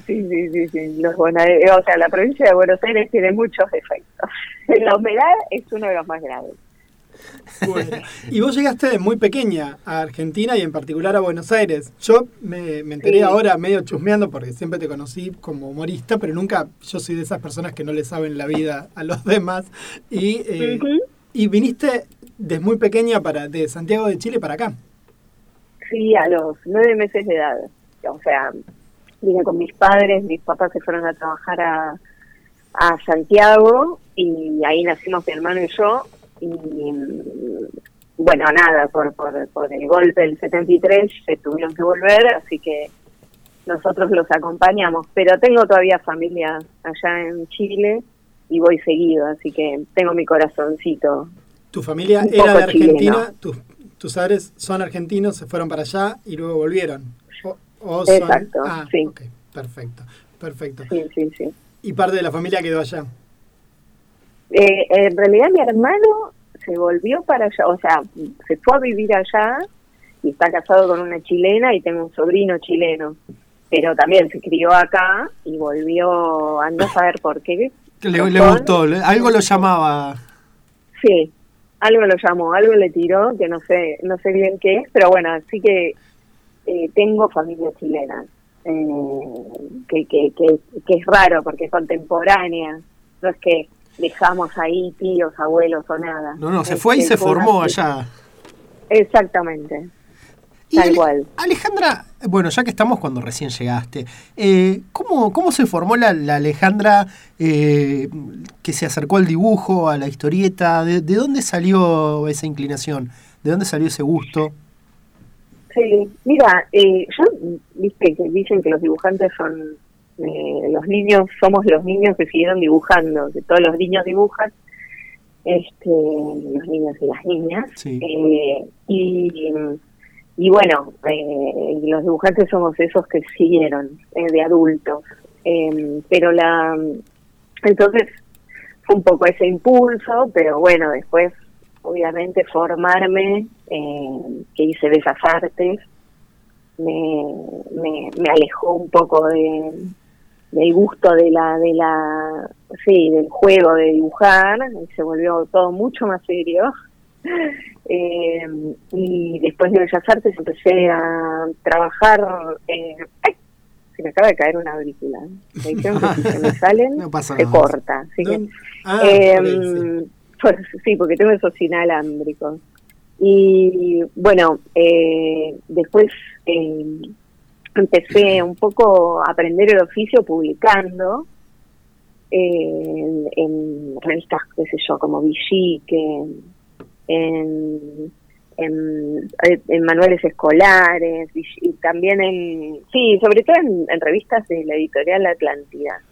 sí, sí, sí, sí. Los bonaerenses- o sea, la provincia de Buenos Aires tiene muchos defectos. La humedad es uno de los más graves. Bueno, y vos llegaste muy pequeña a Argentina y en particular a Buenos Aires. Yo me, me enteré Sí. ahora medio chusmeando porque siempre te conocí como humorista, pero nunca, yo soy de esas personas que no le saben la vida a los demás. Y, eh, y viniste desde muy pequeña para de Santiago de Chile para acá. Sí, a los nueve meses de edad. O sea, vine con mis padres, mis papás se fueron a trabajar a, a Santiago y ahí nacimos mi hermano y yo. Y mm, bueno, nada, por, por, por el golpe del 73 se tuvieron que volver, así que nosotros los acompañamos. Pero tengo todavía familia allá en Chile y voy seguido, así que tengo mi corazoncito. Tu familia era de Argentina, tus, tus padres son argentinos, se fueron para allá y luego volvieron. O, o son- Exacto, ah, sí. ok, perfecto, perfecto. Sí, sí, sí. Y parte de la familia quedó allá. Eh, en realidad mi hermano se volvió para allá, o sea, se fue a vivir allá y está casado con una chilena y tengo un sobrino chileno, pero también se crió acá y volvió, a saber por qué, Le, le gustó, algo lo llamaba. Sí, algo lo llamó, algo le tiró, que no sé, no sé bien qué es, pero bueno, así que eh, tengo familia chilena, eh, que, que, que, que es raro porque es contemporánea, no es que dejamos ahí tíos, abuelos o nada. No, no, se fue y que se formó allá. Exactamente. Y Tal Ale- cual. Alejandra, bueno, ya que estamos cuando recién llegaste, eh, ¿cómo, ¿cómo se formó la, la Alejandra eh, que se acercó al dibujo, a la historieta? ¿De, de dónde salió esa inclinación? ¿De dónde salió ese gusto? Sí, mira, eh, yo, viste que dicen que los dibujantes son, eh, los niños, somos los niños que siguieron dibujando, que todos los niños dibujan, este, los niños y las niñas, Sí. eh, y, y bueno, eh, los dibujantes somos esos que siguieron, eh, de adultos, Eh, pero la, entonces fue un poco ese impulso, pero bueno, después obviamente formarme, eh, que hice Bellas Artes, me, me, me alejó un poco de, del gusto de la, de la, sí, del juego de dibujar, y se volvió todo mucho más serio. Eh, y después de Bellas Artes empecé a trabajar, ¡ay! se me acaba de caer una aurícula. Me dijeron que si se me salen, No pasa se corta. Así. Ah, eh, sí, porque tengo esos inalámbricos. Y bueno, eh, después eh, empecé un poco a aprender el oficio publicando en, revistas, qué sé yo, como Villique, en, en, manuales escolares y también en, sí, sobre todo en, en revistas de la editorial Atlántida.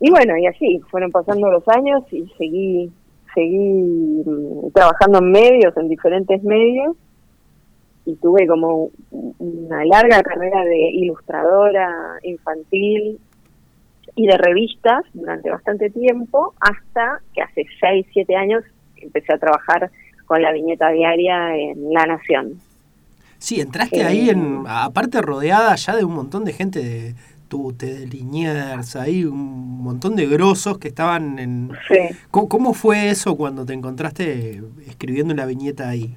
Y bueno, y así, fueron pasando los años y seguí, seguí mm, trabajando en medios, en diferentes medios, y tuve como una larga carrera de ilustradora infantil y de revistas durante bastante tiempo, hasta que hace 6, 7 años empecé a trabajar con la viñeta diaria en La Nación. Sí, entraste Eh, ahí, en, aparte rodeada ya de un montón de gente de Tute, de Liniers, ahí un montón de grosos que estaban en... Sí. ¿Cómo, cómo fue eso cuando te encontraste escribiendo la viñeta ahí?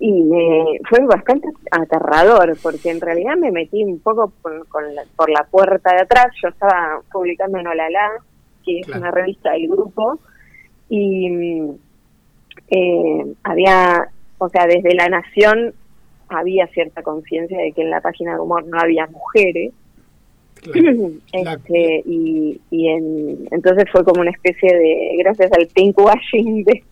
Y me fue bastante aterrador porque en realidad me metí un poco por, con la, por la puerta de atrás. Yo estaba publicando en Olala que es una revista del grupo y mm, eh, había o sea desde la nación había cierta conciencia de que en la página de humor no había mujeres. Este, y, y en- entonces fue como una especie de gracias al pinkwashing de,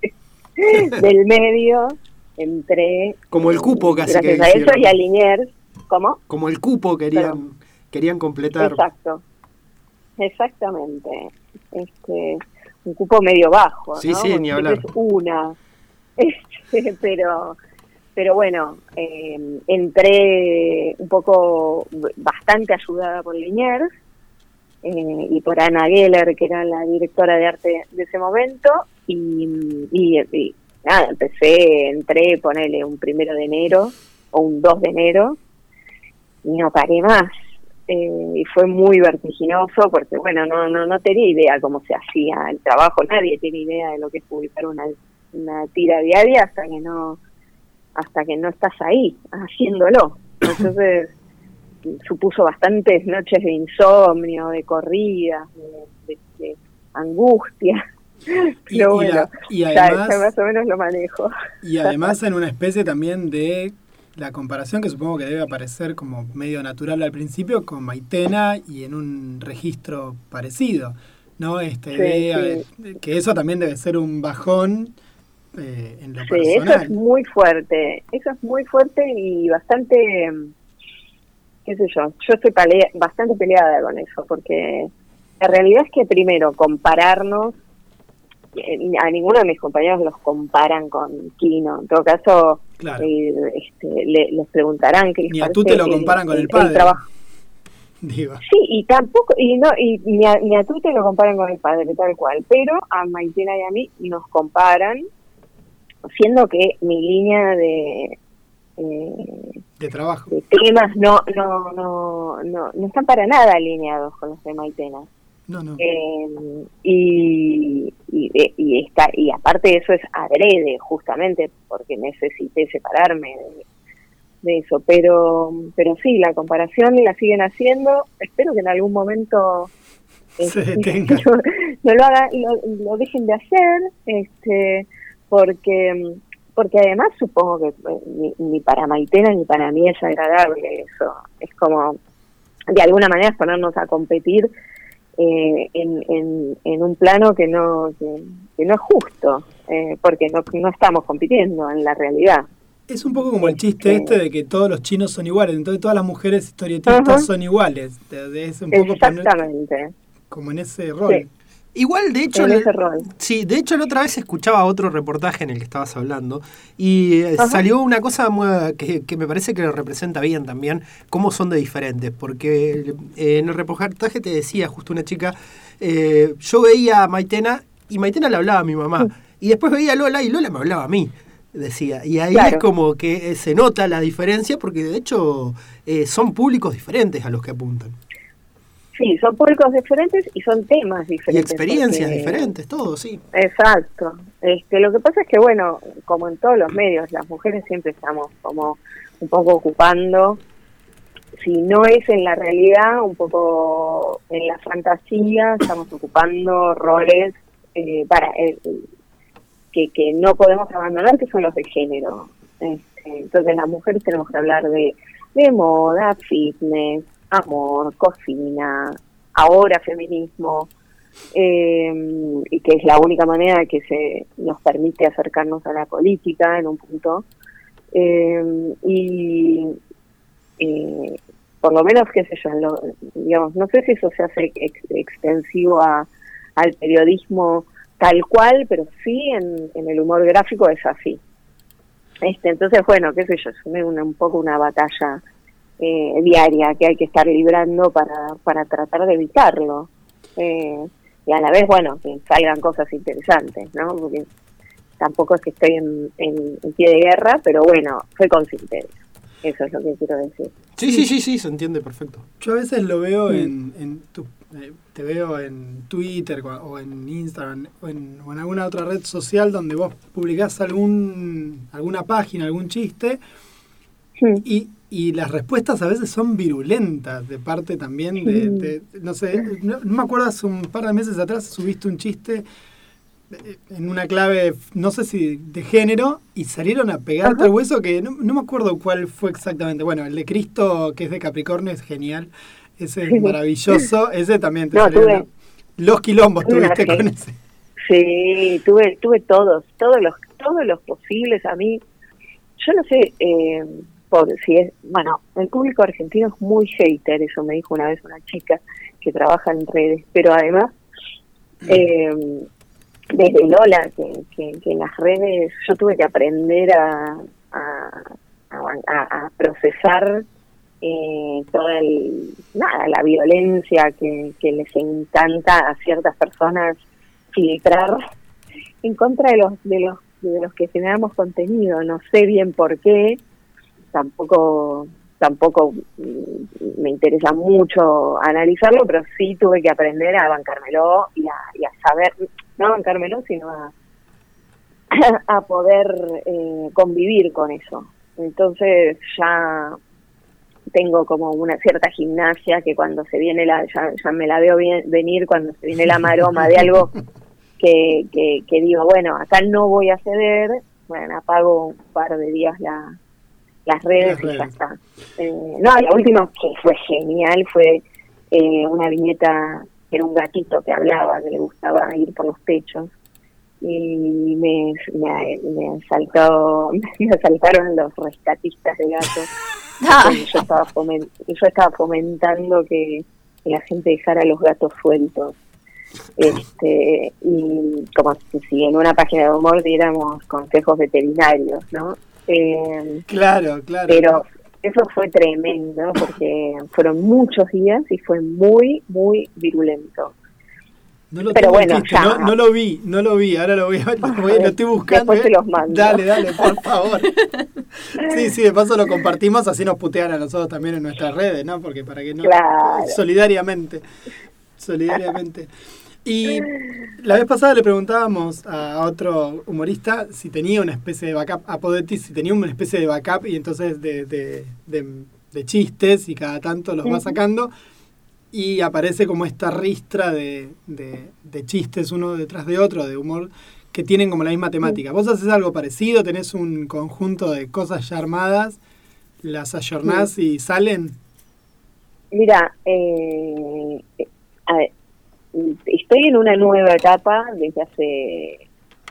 del medio entré Como el cupo casi que gracias a eso y a Liniers ¿cómo? Como el cupo querían, querían completar. exacto exactamente este un cupo medio bajo Sí, ¿no? sí, ni Porque hablar. es una Este, pero pero bueno eh, entré un poco bastante ayudada por Liniers eh, y por Ana Geller, que era la directora de arte de ese momento, y, y, y nada, empecé, entré, ponele un primero de enero o un 2 de enero, y no paré más. Eh, y fue muy vertiginoso porque, bueno, no, no, no tenía idea cómo se hacía el trabajo, nadie tiene idea de lo que es publicar una, una tira diaria hasta que no hasta que no estás ahí haciéndolo. Entonces supuso bastantes noches de insomnio, de corridas, de, de- de angustia. Y- la- además- ya más o menos lo manejo. Y además en una especie también de la comparación que supongo que debe aparecer como medio natural al principio con Maitena y en un registro parecido, ¿no? Esta Sí, idea sí. de- que eso también debe ser un bajón eh, en lo Sí, eso es personal. muy fuerte, eso es muy fuerte y bastante, qué sé yo, yo estoy bastante peleada con eso, porque la realidad es que primero compararnos, a ninguno de mis compañeros los comparan con Kino, en todo caso Claro. eh, este, le- les preguntarán que les Ni a tú te lo el- comparan con el el padre. trabajo. Digo, Sí, y tampoco, y no, y ni a, ni a tú te lo comparan con el padre, tal cual, pero a Maitena y a mí nos comparan, siendo que mi línea de, eh, de trabajo. de temas no, no, no, no, no están para nada alineados con los de Maitena. No, no. Eh, y, y, y está, y aparte de eso es adrede, justamente, porque necesité separarme de, de eso. Pero, pero sí, la comparación la siguen haciendo. Espero que en algún momento Se este, detenga. no, no lo, haga, lo, lo dejen de hacer, este, porque porque además supongo que eh, ni, ni para Maitena ni para mí es agradable eso. Es como, de alguna manera, es ponernos a competir eh, en, en, en un plano que no, que, que no es justo, eh, porque no, no estamos compitiendo en la realidad. Es un poco como el chiste este de que todos los chinos son iguales, entonces todas las mujeres historietistas Ajá. son iguales. Es un poco poner Exactamente. como en ese rol. Sí. Igual, de hecho, el- sí, de hecho la otra vez escuchaba otro reportaje en el que estabas hablando y eh, Ajá. salió una cosa muy- que, que me parece que lo representa bien también, cómo son de diferentes, porque eh, en el reportaje te decía justo una chica, eh, yo veía a Maitena y Maitena le hablaba a mi mamá y después veía a Lola y Lola me hablaba a mí. Decía, y ahí Claro. es como que eh, se nota la diferencia porque de hecho eh, son públicos diferentes a los que apuntan. Sí, son públicos diferentes y son temas Y diferentes. experiencias porque- diferentes, todo, sí. Exacto. Este, lo que pasa es que, bueno, como en todos los medios, las mujeres siempre estamos como un poco ocupando, si no es en la realidad, un poco en la fantasía, estamos ocupando roles eh, para eh, que, que no podemos abandonar, que son los de género. Este, entonces las mujeres tenemos que hablar de, de moda, fitness, amor, cocina, ahora feminismo, eh, y que es la única manera que se nos permite acercarnos a la política en un punto. Eh, y eh, por lo menos, qué sé yo, lo- digamos, no sé si eso se hace ex- extensivo a, al periodismo tal cual, pero sí en, en el humor gráfico es así. Este, entonces, bueno, qué sé yo, es una- un poco una batalla eh, diaria que hay que estar librando para, para tratar de evitarlo. Eh, y a la vez, bueno, que salgan cosas interesantes, ¿no? Porque tampoco es que estoy en, en- en pie de guerra, pero bueno, soy consciente de eso. Eso es lo que quiero decir. Sí, sí, sí, sí, se entiende perfecto. Yo a veces lo veo en, en tu- eh, te veo en Twitter o o en Instagram o en, o en alguna otra red social donde vos publicás algún, alguna página, algún chiste y, y las respuestas a veces son virulentas de parte también de, de- no sé, no, no me acuerdo hace un par de meses atrás subiste un chiste eh, en una clave, no sé si de género, y salieron a pegarte el hueso que no, no me acuerdo cuál fue exactamente. Bueno, el de Cristo, que es de Capricornio, es genial. Ese es maravilloso. Ese también te No, tuve- Los quilombos tuve tuviste con ese. Sí, tuve, tuve todos, todos los, todos los posibles. A mí, yo no sé, eh, por si es, bueno, el público argentino es muy hater, eso me dijo una vez una chica que trabaja en redes, pero además, eh, desde Lola, que, que, que en las redes yo tuve que aprender a, a, a- a procesar eh, toda el, nada, la violencia que, que les encanta a ciertas personas filtrar en contra de los de los de los que generamos contenido. No sé bien por qué tampoco tampoco me interesa mucho analizarlo pero sí tuve que aprender a bancármelo y a, saber no a bancármelo sino a a poder eh, convivir con eso. Entonces ya tengo como una cierta gimnasia que cuando se viene la, ya, me la veo venir cuando se viene la maroma de algo que, que, que digo, bueno, acá no voy a ceder, bueno, apago un par de días la, las redes Las y ya está. Eh, no, la última que fue genial fue eh, una viñeta que era un gatito que hablaba, que le gustaba ir por los techos y me, me, me asaltó, me asaltaron los rescatistas de gatos. Porque yo estaba fomen- yo estaba fomentando que, que la gente dejara los gatos sueltos. Este y como si, si en una página de humor diéramos consejos veterinarios no Eh, Claro, claro. pero eso fue tremendo porque fueron muchos días y fue muy muy virulento No lo Pero bueno, ya. no, no lo vi, no lo vi, ahora lo voy a lo, voy lo estoy buscando. Después te ¿eh? los mando. Dale, dale, por favor. Sí, sí, de paso lo compartimos, así nos putean a nosotros también en nuestras redes, ¿no? Porque para que no... Claro. Solidariamente. solidariamente. Y la vez pasada le preguntábamos a otro humorista si tenía una especie de backup, a Podetti, si tenía una especie de backup y entonces de, de, de- de chistes y cada tanto los va sacando y aparece como esta ristra de, chistes uno detrás de otro, de humor, que tienen como la misma temática. ¿Vos haces algo parecido? ¿Tenés un conjunto de cosas ya armadas? ¿Las ayornás y salen? Mira, eh, a ver, estoy en una nueva etapa desde hace,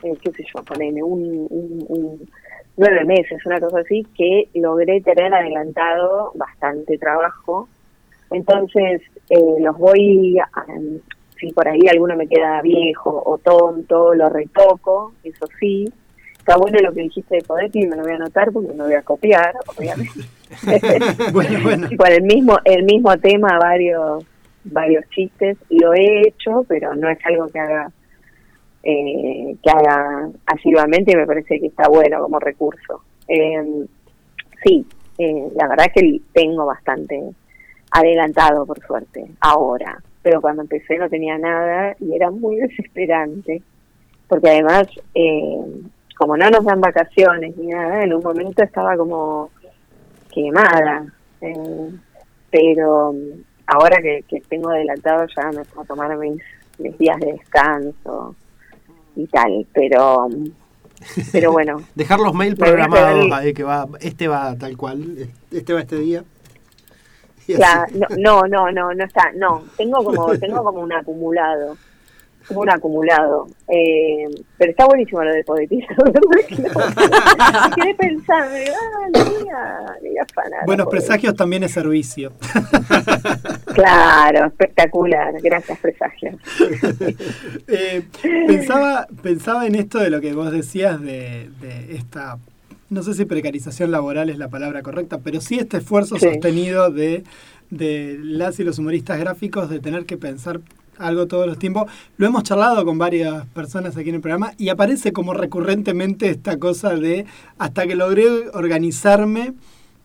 eh, qué sé yo, ponele, un, un- un- nueve meses, una cosa así, que logré tener adelantado bastante trabajo. Entonces, eh, los voy, a- si por ahí alguno me queda viejo o tonto, lo retoco, eso sí. Está bueno lo que dijiste de Podetti, me lo voy a anotar porque me lo voy a copiar, obviamente. Bueno, bueno. Por el mismo, el mismo tema, varios, varios chistes, lo he hecho, pero no es algo que haga eh, que haga asiduamente me parece que está bueno como recurso. Eh, sí, eh, la verdad es que tengo bastante adelantado, por suerte, ahora. Pero cuando empecé no tenía nada y era muy desesperante. Porque además, eh, como no nos dan vacaciones ni nada, en un momento estaba como quemada. Eh, pero ahora que, que tengo adelantado ya me puedo tomar mis, mis días de descanso y tal. Pero, pero bueno, Dejar los mails programados ahí, que va, este va tal cual, este va este día. Claro, no, no, no, no, no está, no, tengo como, tengo como un acumulado, un acumulado, eh, pero está buenísimo lo de Podetisa, ¿verdad? Que no- quedé pensando, digo, ah, le voy a, le voy a afanar a Buenos presagios también es servicio. Claro, espectacular, gracias presagios. Eh, pensaba, pensaba en esto de lo que vos decías de, de esta, no sé si precarización laboral es la palabra correcta, pero sí este esfuerzo Sí. sostenido de, de las y los humoristas gráficos de tener que pensar algo todos los tiempos. Lo hemos charlado con varias personas aquí en el programa y aparece como recurrentemente esta cosa de hasta que logré organizarme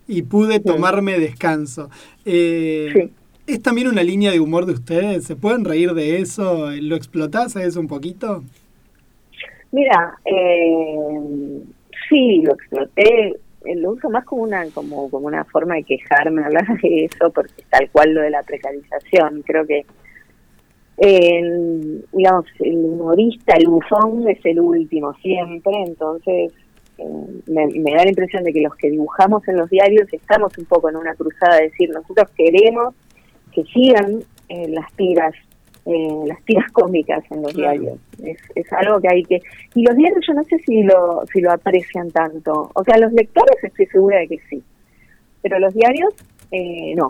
y pude tomarme descanso. Eh, Sí. ¿Es también una línea de humor de ustedes? ¿Se pueden reír de eso? ¿Lo explotás a eso un poquito? Mira, eh, sí, lo exploté, eh, lo uso más como una como como una forma de quejarme, hablar de eso, porque tal cual lo de la precarización, creo que eh, digamos, el humorista, el bufón es el último siempre, entonces eh, me, me da la impresión de que los que dibujamos en los diarios estamos un poco en una cruzada de decir, nosotros queremos que sigan eh, las tiras, eh, las tiras cómicas en los Claro. diarios. Es, es algo que hay que... Y los diarios yo no sé si lo, si lo aprecian tanto. O sea, los lectores estoy segura de que sí. Pero los diarios, eh, no.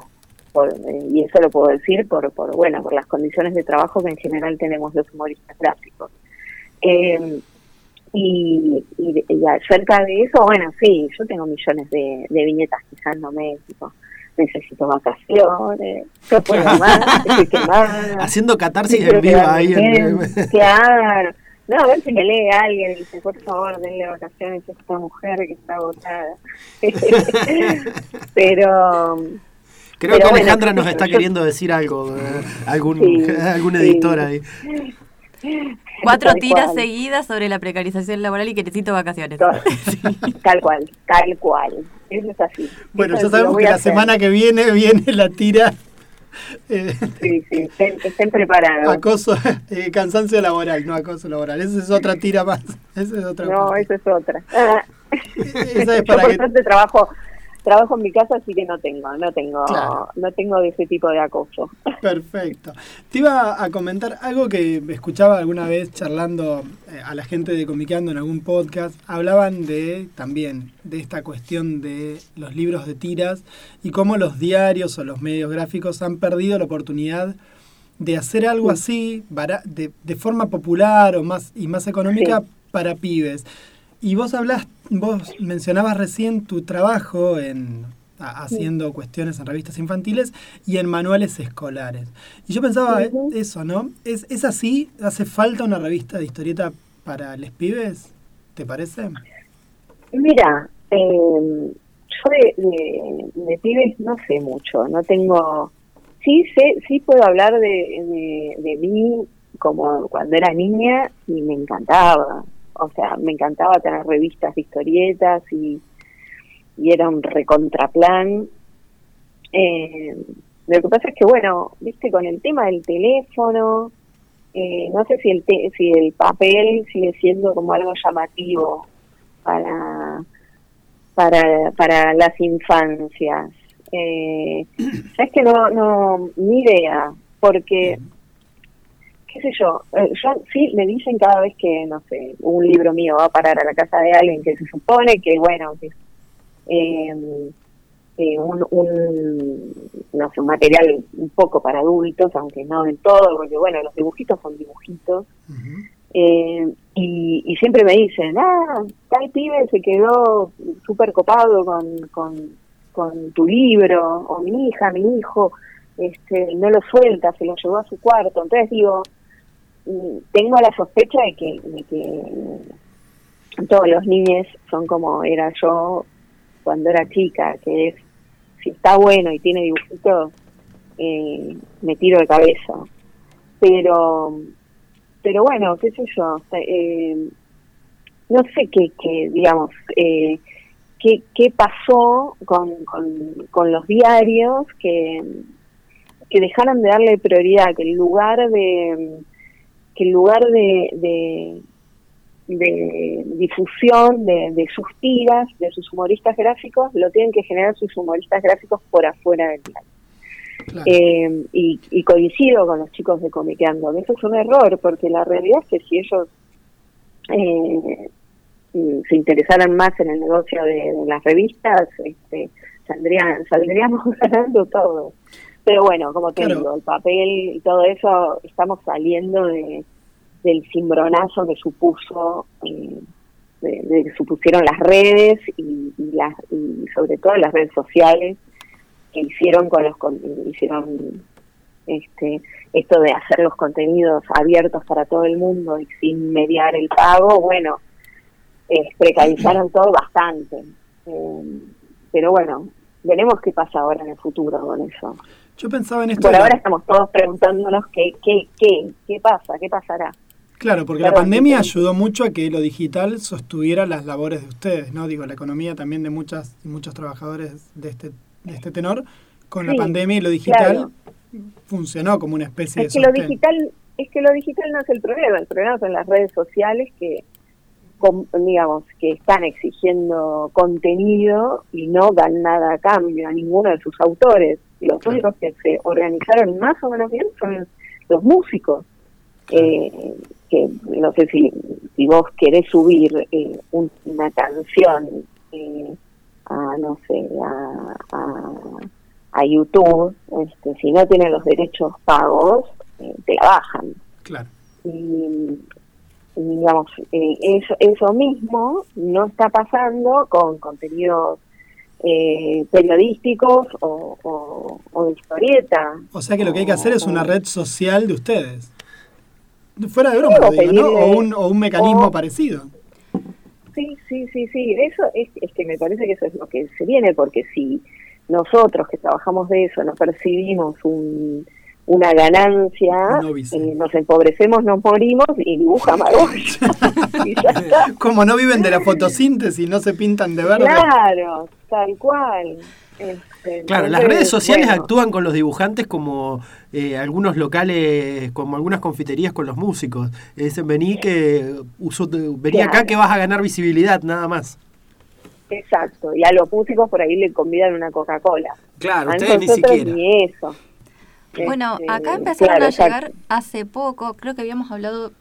Por- y eso lo puedo decir por, por, bueno, por las condiciones de trabajo que en general tenemos los humoristas gráficos. Eh, y, y, y acerca de eso, bueno, sí, yo tengo millones de, de viñetas quejándome, tipo, necesito vacaciones, no puedo más, estoy quemada. Haciendo catarsis en vivo ahí. en-. Claro. No, a ver si me lee alguien y dice, por favor, denle vacaciones a esta mujer que está agotada. Pero, Creo Pero que bueno, Alejandra nos yo- está yo- queriendo decir algo, eh, algún, Sí, algún sí. editor ahí. Cuatro tiras cual. seguidas sobre la precarización laboral y que necesito vacaciones. Tal- tal cual, tal cual. Eso es así. Bueno, Eso ya sabemos que la hacer. semana que viene viene la tira eh, Sí, sí, estén, estén preparados. acoso, eh, cansancio laboral, no acoso laboral. Esa es otra tira más. Esa es otra No, parte. eso es otra. Ah. Esa es Yo para por que- trabajo trabajo en mi casa así que no tengo no tengo Claro. no tengo de ese tipo de acoso Perfecto. Te iba a comentar algo que escuchaba alguna vez charlando eh, a la gente de Comiqueando en algún podcast. Hablaban de también de esta cuestión de los libros de tiras y cómo los diarios o los medios gráficos han perdido la oportunidad de hacer algo así de, de forma popular o más y más económica Sí. para pibes. Y vos hablás, vos mencionabas recién tu trabajo en a- haciendo cuestiones en revistas infantiles y en manuales escolares. Y yo pensaba eh, eso, ¿no? ¿Es, ¿Es así? ¿Hace falta una revista de historieta para los pibes? ¿Te parece? mira eh, yo de, de, de pibes no sé mucho no tengo sí sé, sí puedo hablar de, de, de mí como cuando era niña y me encantaba. O sea, me encantaba tener revistas de historietas y, y era un recontraplan. Eh, lo que pasa es que, bueno, viste, con el tema del teléfono, eh, no sé si el, te- si el papel sigue siendo como algo llamativo para, para, para las infancias. Eh, es que no, no, ni idea, porque, qué sé yo, eh, yo sí me dicen cada vez que, no sé, un libro mío va a parar a la casa de alguien que se supone que, bueno, que eh, eh, un, un, no sé, un material un poco para adultos, aunque no del todo, porque bueno, los dibujitos son dibujitos. Eh, y, y siempre me dicen, ah, tal pibe se quedó súper copado con, con, con tu libro, o mi hija, mi hijo, este, no lo suelta, se lo llevó a su cuarto. Entonces digo, tengo la sospecha de que, de que todos los niños son como era yo cuando era chica, que es, si está bueno y tiene dibujitos, eh, me tiro de cabeza. Pero, pero bueno, qué sé yo, eh, no sé qué, qué digamos, eh, qué, qué pasó con, con, con los diarios que, que dejaron de darle prioridad, que el lugar de que el lugar de, de, de difusión de, de sus tiras, de sus humoristas gráficos, lo tienen que generar sus humoristas gráficos por afuera del diario. Eh, y, y coincido con los chicos de Comiqueando, que eso es un error, porque la realidad es que si ellos eh, se interesaran más en el negocio de, de las revistas, este, saldrían, saldríamos ganando todo. Pero bueno, como te Claro. digo, el papel y todo eso, estamos saliendo de, del cimbronazo que supuso, eh, de, de que supusieron las redes y, y, las, y sobre todo las redes sociales que hicieron con los con- hicieron este esto de hacer los contenidos abiertos para todo el mundo y sin mediar el pago bueno eh, precarizaron todo bastante. Eh, pero bueno veremos qué pasa ahora en el futuro con eso Yo pensaba en esto. por la- ahora estamos todos preguntándonos qué qué qué qué pasa qué pasará Claro, porque Claro, la pandemia sí. ayudó mucho a que lo digital sostuviera las labores de ustedes, ¿no? Digo, la economía también de muchas y muchos trabajadores de este, de este tenor. Con la pandemia y lo digital claro. funcionó como una especie es de que lo digital es que lo digital no es el problema el problema son las redes sociales que com- digamos que están exigiendo contenido y no dan nada a cambio a ninguno de sus autores los únicos que se organizaron más o menos bien son los músicos. Eh, que no sé si, si vos querés subir eh, un- una canción eh, a no sé a, a, a YouTube este, si no tienen los derechos pagos eh, te la bajan. Claro. y, y, digamos eh, eso eso mismo no está pasando con contenidos eh, periodísticos o, o, o de historieta O sea que lo que hay que hacer es una red social de ustedes. Fuera de broma, lo digo, ¿no? O un, o un mecanismo parecido. Sí, sí, sí, sí. Eso es, es que me parece que eso es lo que se viene, porque si nosotros que trabajamos de eso no percibimos un, una ganancia, eh, nos empobrecemos, nos morimos y dibuja Magoya. y ya está. Como no viven de la fotosíntesis, no se pintan de verde. Claro, tal cual. Este, Claro, las redes sociales bueno, actúan con los dibujantes como eh, algunos locales, como algunas confiterías con los músicos. Dicen, vení que uso vení acá que vas a ganar visibilidad, nada más. Exacto, y a los músicos por ahí le convidan una Coca-Cola. Claro, A ustedes ni nosotros siquiera. ni eso. Bueno, Este, acá empezaron claro, a exacto. llegar hace poco, creo que habíamos hablado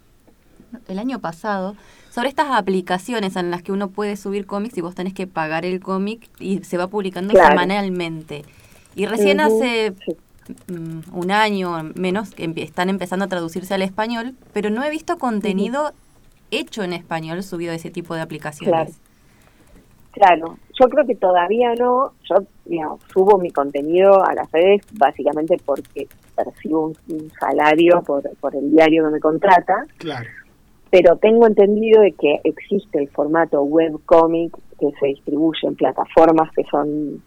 el año pasado, sobre estas aplicaciones en las que uno puede subir cómics y vos tenés que pagar el cómic y se va publicando Claro. semanalmente. Y recién hace sí. mm, un año menos que están empezando a traducirse al español, pero no he visto contenido hecho en español subido a ese tipo de aplicaciones. Claro, yo creo que todavía no. Yo, digamos, subo mi contenido a las redes básicamente porque percibo un, un salario por, por el diario que me contrata, Claro. pero tengo entendido de que existe el formato webcomic que se distribuye en plataformas que son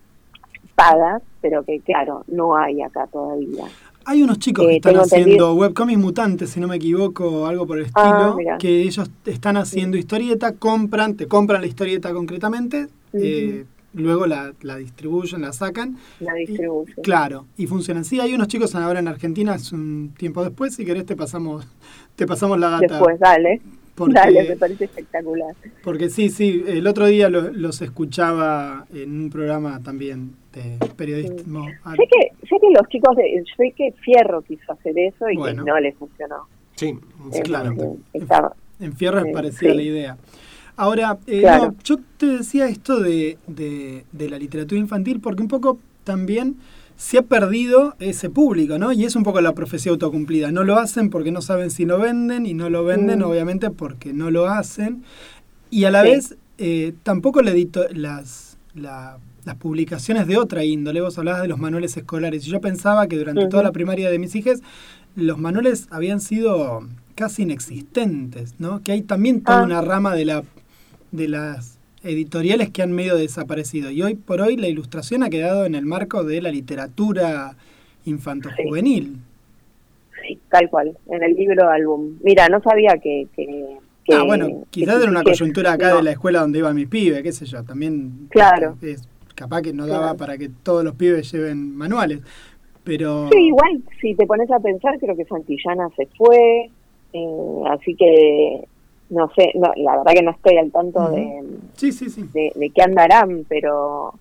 pagas pero que claro, no hay acá todavía. Hay unos chicos Eh, que están tengo haciendo webcomics mutantes, si no me equivoco, algo por el Ah, estilo, que ellos están haciendo historieta, compran, te compran la historieta concretamente, eh, luego la, la distribuyen, la sacan. La distribución. Claro, y funcionan. Sí, hay unos chicos ahora en Argentina, es un tiempo después, si querés te pasamos, te pasamos la data. Después, dale. Porque- Dale, me parece espectacular. Porque sí, sí, el otro día lo- los escuchaba en un programa también de periodismo. Ah, Sé que, sé que los chicos, de, sé que Fierro quiso hacer eso y Bueno. que no le funcionó. Sí, Eh, claro. eh, estaba- En Fierro es Eh, parecida sí. la idea. Ahora, eh, Claro. no, yo te decía esto de, de- de la literatura infantil porque un poco también se ha perdido ese público, ¿no? Y es un poco la profecía autocumplida. No lo hacen porque no saben si lo venden y no lo venden, Mm. obviamente, porque no lo hacen. Y a la Sí. vez, eh, tampoco le edito las, la- las publicaciones de otra índole. Vos hablabas de los manuales escolares. Y yo pensaba que durante toda la primaria de mis hijas, los manuales habían sido casi inexistentes, ¿no? Que hay también toda Ah. una rama de la de las editoriales que han medio desaparecido. Y hoy por hoy la ilustración ha quedado en el marco de la literatura infanto-juvenil. Sí, tal cual, en el libro álbum. Mira, no sabía que... que, que- ah, bueno, quizás que- era una coyuntura acá no. de la escuela donde iba mi pibe, qué sé yo, también Claro. es capaz que no daba Claro. para que todos los pibes lleven manuales, pero Sí, igual, si te pones a pensar, creo que Santillana se fue, eh, así que no sé, no, la verdad que no estoy al tanto de, sí, sí, sí. de, de qué andarán, pero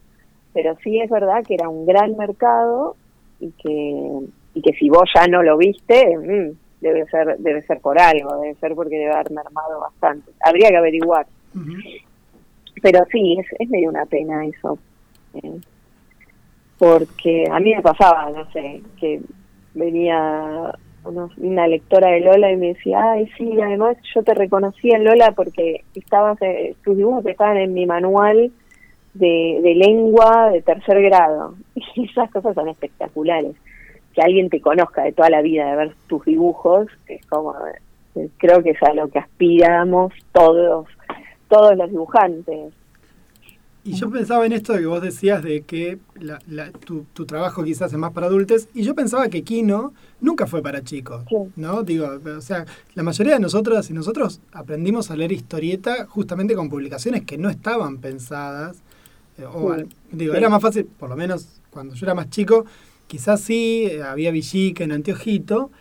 pero sí es verdad que era un gran mercado y que y que si vos ya no lo viste, mm, debe ser debe ser por algo, debe ser porque debe haber mermado bastante. Habría que averiguar, pero sí, es, es medio una pena eso. eh, porque a mí me pasaba, no sé, que venía una lectora de Lola y me decía, ay, sí, además yo te reconocí en Lola porque estabas, eh, tus dibujos estaban en mi manual de, de lengua de tercer grado. Y esas cosas son espectaculares. Que alguien te conozca de toda la vida, de ver tus dibujos, es como, eh, creo que es a lo que aspiramos todos, todos los dibujantes. Y yo pensaba en esto de que vos decías de que la- la- tu, tu trabajo quizás es más para adultos, y yo pensaba que Kino nunca fue para chicos, Sí. ¿no? Digo, o sea, la mayoría de nosotras y nosotros aprendimos a leer historieta justamente con publicaciones que no estaban pensadas, eh, o Sí. digo, Sí. era más fácil, por lo menos cuando yo era más chico, quizás sí, eh, había Villica en Anteojito,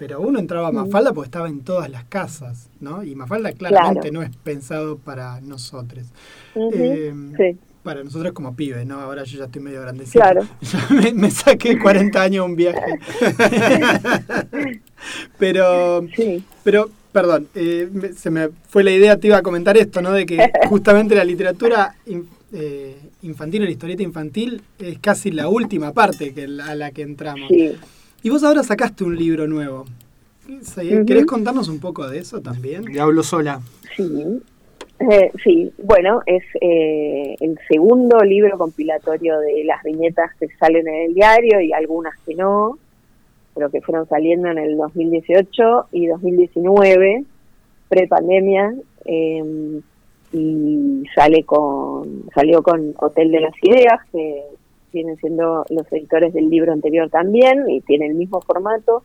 pero uno entraba a Mm. Mafalda porque estaba en todas las casas, ¿no? Y Mafalda claramente Claro. no es pensado para nosotros. Eh, sí. Para nosotros como pibes, ¿no? Ahora yo ya estoy medio grandecito. Claro. Ya me, me saqué 40 años un viaje. pero, Sí. pero, perdón, eh, se me fue la idea, te iba a comentar esto, ¿no? De que justamente la literatura in- eh, infantil o la historieta infantil es casi la última parte que a la que entramos. Sí. Y vos ahora sacaste un libro nuevo. ¿Querés contarnos un poco de eso también? Le hablo sola. Sí, Eh, sí, bueno, es eh, el segundo libro compilatorio de las viñetas que salen en el diario y algunas que no, pero que fueron saliendo en el 2018 y 2019, pre-pandemia, eh, y sale con, salió con Hotel de las Ideas, que vienen siendo los editores del libro anterior también, y tiene el mismo formato.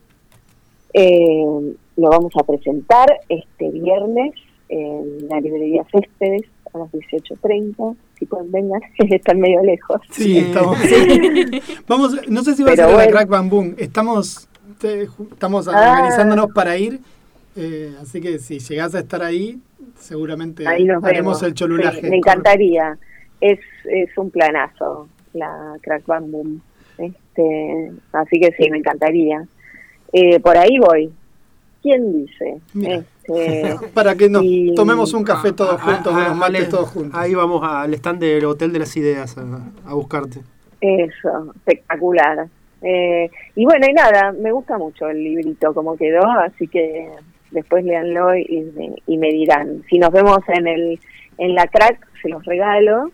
Eh, lo vamos a presentar este viernes en la librería Céspedes a las 18.30. Si pueden vengan, están medio lejos. Sí, estamos. Vamos, no sé si va a Pero ser la bueno. Crack Bam Boom. Estamos, te- estamos Ah. organizándonos para ir. eh, así que si llegás a estar ahí, seguramente Ahí haremos vemos. el cholulaje. Sí, me encantaría. Es, es un planazo la Crack Bam Boom. Este, así que sí, me encantaría. Eh, por ahí voy. ¿Quién dice? Este, Para que nos y- tomemos un café todos Ah, juntos, ah, unos mates Ale, todos juntos. Ahí vamos al stand del Hotel de las Ideas a, a buscarte. Eso, espectacular. Eh, y bueno, y nada, me gusta mucho el librito como quedó, así que después léanlo y, me- y me dirán. Si nos vemos en el en la crack, se los regalo.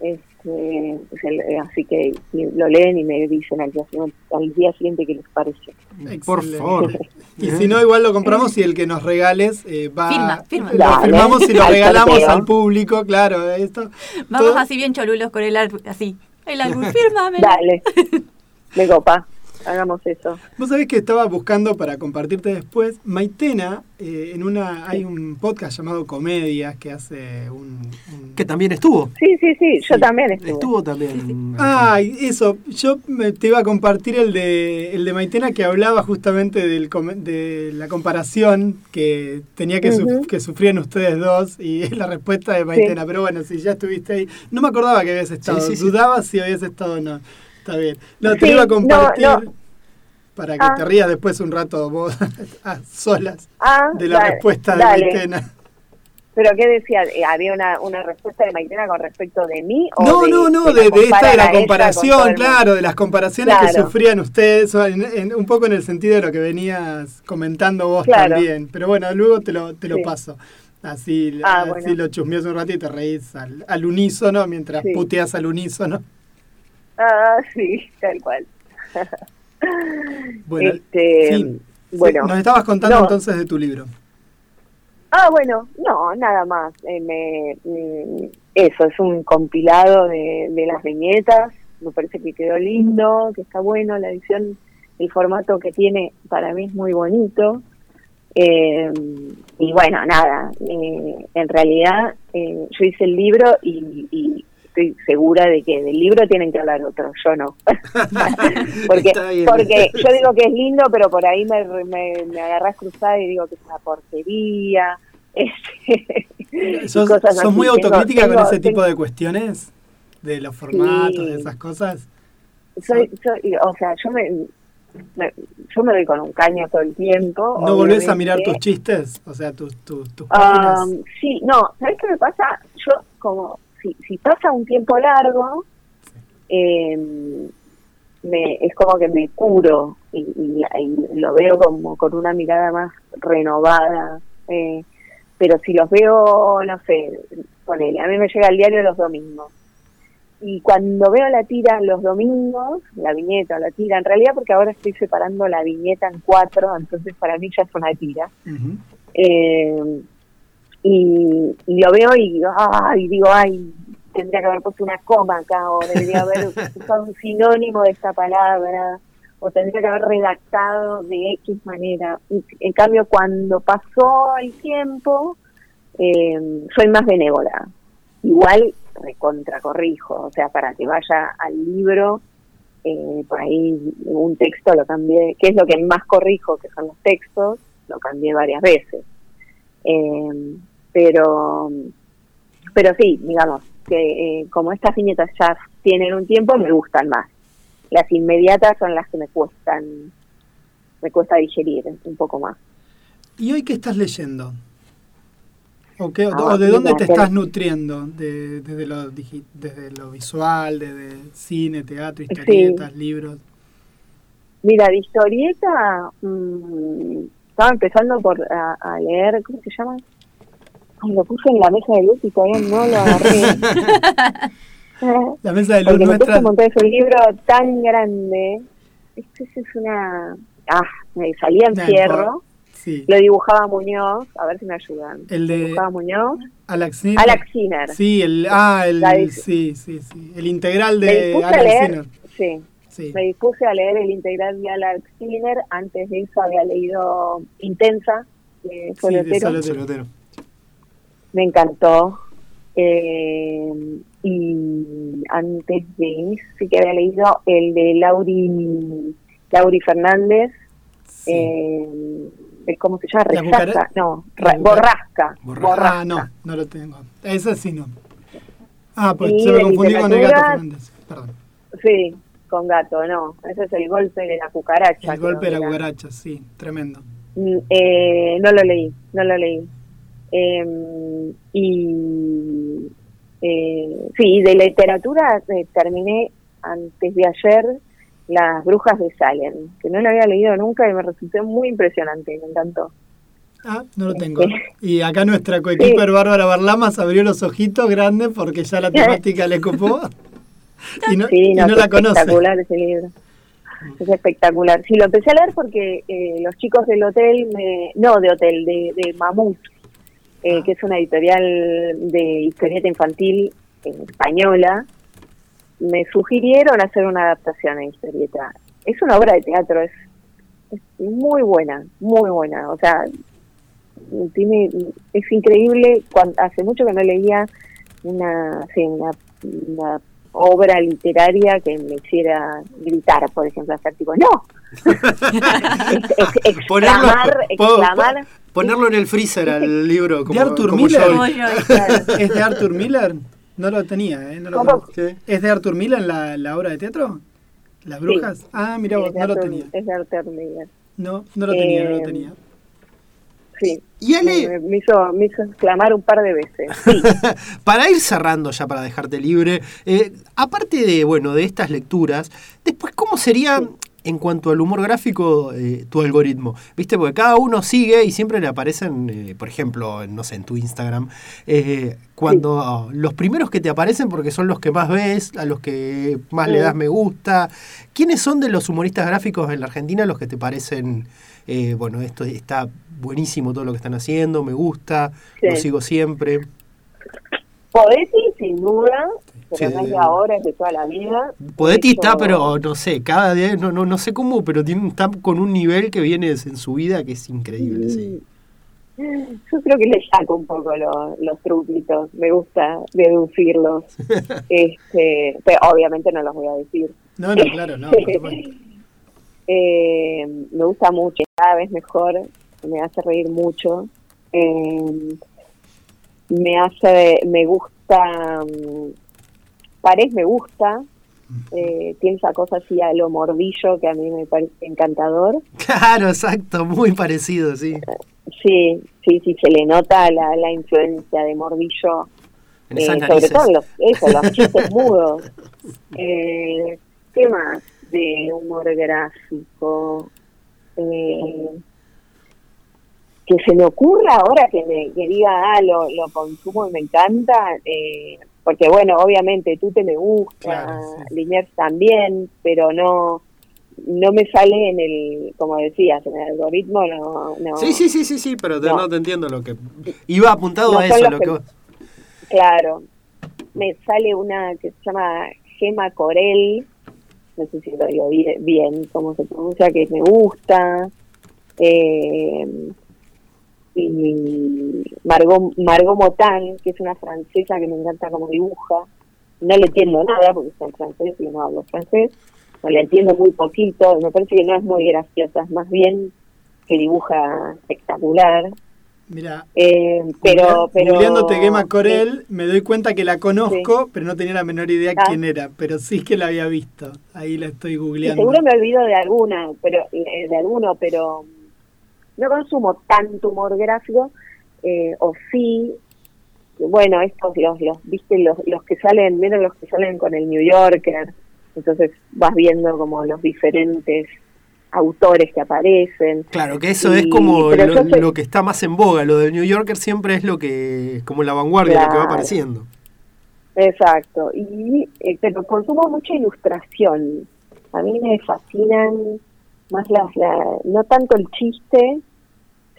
Este, se- así que lo leen y me dicen al día, siguiente- al día siguiente qué les pareció. Por favor. Y si no, igual lo compramos y el que nos regales eh, va. Firma, firma. Lo Dale, firmamos y lo al regalamos al público, claro. Esto, Vamos todo- así bien cholulos con el arte, así. El álbum, fírmame. Dale. Me copa. Hagamos eso. Vos sabés que estaba buscando para compartirte después. Maitena, eh, en una hay un podcast llamado Comedias que hace un. un- Que también estuvo. Sí, sí, sí. Yo Sí. también estuve. Estuvo también. Ay, eso. Yo me- te iba a compartir el de, el de Maitena que hablaba justamente del, de la comparación que tenía que, suf- Ujú. que sufrían ustedes dos y es la respuesta de Maitena. Pero bueno, si ya estuviste ahí. No me acordaba que habías estado. sí, sí. Dudaba si habías estado o no. Está bien. No, te Sí, iba a compartir no. para que Ah. te rías después un rato vos a solas Ah, de la dale, respuesta de dale. Maitena. ¿Pero qué decía? Eh, ¿Había una, una respuesta de Maitena con respecto de mí? O No, de, no, no, de, de esta de la comparación, claro, de las comparaciones que sufrían ustedes, o en- en- un poco en el sentido de lo que venías comentando vos Claro. también. Pero bueno, luego te lo, te lo Sí. paso. Así, Ah, así bueno. lo chusmeas un rato y te reís al, al unísono mientras Sí. puteas al unísono. Ah, sí, tal cual. Bueno, Este, sí. bueno. Nos estabas contando No. entonces de tu libro. Ah, bueno, no, nada más. Eh, me, mm, eso, es un compilado de, de las viñetas. Me parece que quedó lindo, que está bueno la edición. El formato que tiene para mí es muy bonito. Eh, y bueno, nada, eh, en realidad yo hice el libro y, y estoy segura de que del libro tienen que hablar otros, yo no. porque porque yo digo que es lindo, pero por ahí me, me, me agarrás cruzada y digo que es una porquería. Este, ¿Sos, cosas sos así. muy Tengo- autocrítica con tengo- ese tipo de cuestiones? De los formatos, Sí. de esas cosas. soy, soy- o sea, yo me, me- yo me doy con un caño todo el tiempo. ¿No volvés a mirar tus chistes? O sea, tus, tus, tus Ah, páginas. sí, no, ¿sabes qué me pasa? Yo, como, si, si pasa un tiempo largo, eh, me, es como que me curo y, y- y lo veo como con una mirada más renovada. eh, pero si los veo, no sé, ponele, a mí me llega el diario los domingos. Y cuando veo la tira los domingos, la viñeta o la tira, en realidad porque ahora estoy separando la viñeta en cuatro, entonces para mí ya es una tira. Ujú. Eh, y, y lo veo y digo, ay, digo, ay, tendría que haber puesto una coma acá, o debería haber usado un sinónimo de esta palabra, o tendría que haber redactado de X manera. Y, en cambio, cuando pasó el tiempo, eh, soy más benévola. Igual recontracorrijo, o sea, para que vaya al libro, eh, por ahí un texto lo cambié, que es lo que más corrijo, que son los textos, lo cambié varias veces. Eh, pero, pero sí, digamos, que eh, como estas viñetas ya tienen un tiempo, me gustan más. Las inmediatas son las que me cuestan, me cuesta digerir un poco más. ¿Y hoy qué estás leyendo? ¿O, qué- o Ah, de dónde te estás nutriendo? De, desde, lo, desde lo visual, desde cine, teatro, historietas, libros. Mira, de historieta, mm, estaba empezando por a, a leer, ¿cómo se llama? Ay, lo puse en la mesa de luz y todavía no lo agarré. La mesa de luz Porque me nuestra. cuesta un montón, es un libro tan grande. Este es una... Ah, me salía en fierro. Sí. Lo dibujaba Muñoz, a ver si me ayudan. El de Dibujaba Muñoz. Alex Sinner. Alex Sinner. Sí, el, ah, el, La sí, sí, sí. El integral Me de Alex leer, Sinner. sí, Sí. me dispuse a leer el integral de Alex Sinner. Antes de eso había leído Intensa, de Sí, Solotero. de Solotero. Me encantó. Eh, y antes de ese que había leído el de Lauri, Lauri Fernández. Sí. Eh, ¿Cómo se llama? La Resaca. No, borrasca. Borrasca. borrasca. Ah, no, no lo tengo. Ese sí no. Ah, pues Y se me confundí con el gato Fernández. Perdón. Sí, con gato, no. Ese es el golpe de la cucaracha. El golpe de la cucaracha, sí, tremendo. Mm, Eh, no lo leí, no lo leí. Eh, y eh, sí, de literatura eh, terminé antes de ayer Las Brujas de Salem, que no lo había leído nunca y me resultó muy impresionante, me encantó. Ah, no lo tengo. Y acá nuestra coequiper Sí. Bárbara Barlamas abrió los ojitos grandes porque ya la temática le copó. Y no, sí, y no, no es la conoce. espectacular ese libro. Es espectacular. Sí, lo empecé a leer porque eh, los chicos del hotel, me, no de hotel, de, de Mamut, eh, que es una editorial de historieta infantil eh, española, me sugirieron hacer una adaptación a historieta. Es una obra de teatro, es, es muy buena, muy buena. O sea, tiene, es increíble. Cuan- hace mucho que no leía una, sí, una, una obra literaria que me hiciera gritar, por ejemplo, hacer tipo, ¡no! Ex- ex- Ponerlo, exclamar, exclamar. Ponerlo en el freezer al libro. Como, ¿De Arthur como Miller? yo. ¿Es de Arthur Miller? No lo tenía, ¿eh? No lo ¿Cómo? conozco. ¿Es de Arthur Miller la, la obra de teatro? ¿Las brujas? Ah, mira vos, no lo tenía. Es de Arthur Miller. No, no lo tenía, no lo Eh, tenía. Sí. Y Ale- Me, me hizo, me hizo exclamar un par de veces. Sí. para ir cerrando ya, para dejarte libre, eh, aparte de, bueno, de estas lecturas, después, ¿cómo sería en cuanto al humor gráfico eh, tu algoritmo? ¿Viste? Porque cada uno sigue y siempre le aparecen, eh, por ejemplo, en, no sé, en tu Instagram, eh, cuando los primeros que te aparecen porque son los que más ves, a los que más le das me gusta. ¿Quiénes son de los humoristas gráficos en la Argentina los que te parecen, eh, bueno, esto está buenísimo todo lo que están haciendo, me gusta, Sí. lo sigo siempre? Podetti, sin duda, pero Sí. no es de ahora, es de toda la vida. Podetti De está, pero no sé, cada día, no, no, no sé cómo, pero tiene, está con un nivel que viene en su vida que es increíble. Sí. Yo creo que le saco un poco lo- los truquitos, me gusta deducirlos. este, pero obviamente no los voy a decir. No, no, claro, no. Eh, me gusta mucho, cada vez mejor, me hace reír mucho. Eh, me hace, me gusta, mm, Pared me gusta, eh, tiene esa cosa así a lo mordillo que a mí me parece encantador. Claro, exacto, muy parecido, sí. Sí, sí, sí, se le nota la, la influencia de Mordillo, eh, sobre todo en los, eso, los chistes mudos. Eh, ¿Qué más de humor gráfico? Eh, que se me ocurra ahora que me que diga, ah, lo, lo consumo y me encanta, eh, porque bueno, obviamente tú te me gusta, Claro, Liniers también, pero no no me sale en el, como decías, en el algoritmo, no. no Sí, sí, sí, sí, sí, pero te, No. no te entiendo lo que... Iba apuntado No a eso, lo que- vos- Claro. Me sale una que se llama Gema Corel, no sé si lo digo bi- bien, cómo se pronuncia, que me gusta. Eh, y Margot, Margot Motan, que es una francesa que me encanta como dibuja. No le entiendo nada porque está en francés y no hablo francés. No le entiendo muy poquito. Me parece que no es muy graciosa, es más bien que dibuja espectacular. Mira, Eh, pero, pero Gema Corel, me doy cuenta que la conozco, pero no tenía la menor idea Ah. quién era. Pero sí que la había visto. Ahí la estoy Y googleando. seguro me olvido de alguna, pero eh, de alguno, pero no consumo tanto humor gráfico, eh, o sí, bueno, estos los, los viste los, los que salen, miren los que salen con el New Yorker, entonces vas viendo como los diferentes autores que aparecen. Claro, que eso Y- es como lo, yo soy- lo que está más en boga. Lo del New Yorker siempre es lo que... como la vanguardia, lo que va apareciendo. Exacto, y eh, pero consumo mucha ilustración. A mí me fascinan más las, la- no tanto el chiste,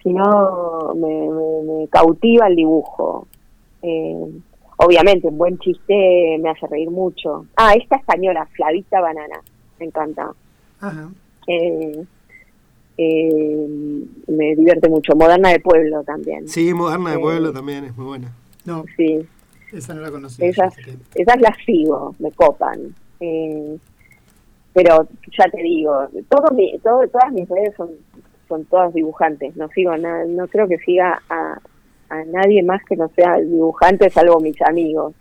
sino me, me- me cautiva el dibujo. Eh, obviamente, un buen chiste me hace reír mucho. Ah, esta española, Flavita Banana, me encanta. Ajá. Eh, eh, me divierte mucho. Moderna de Pueblo también. Sí, Moderna de Eh, Pueblo también es muy buena. No, Sí. esa no la conocía. Esas, esas las sigo, me copan. Eh, pero ya te digo, todo mi, todo, todas mis redes son, son todas dibujantes. No sigo a na- no creo que siga a, a nadie más que no sea dibujante, salvo mis amigos.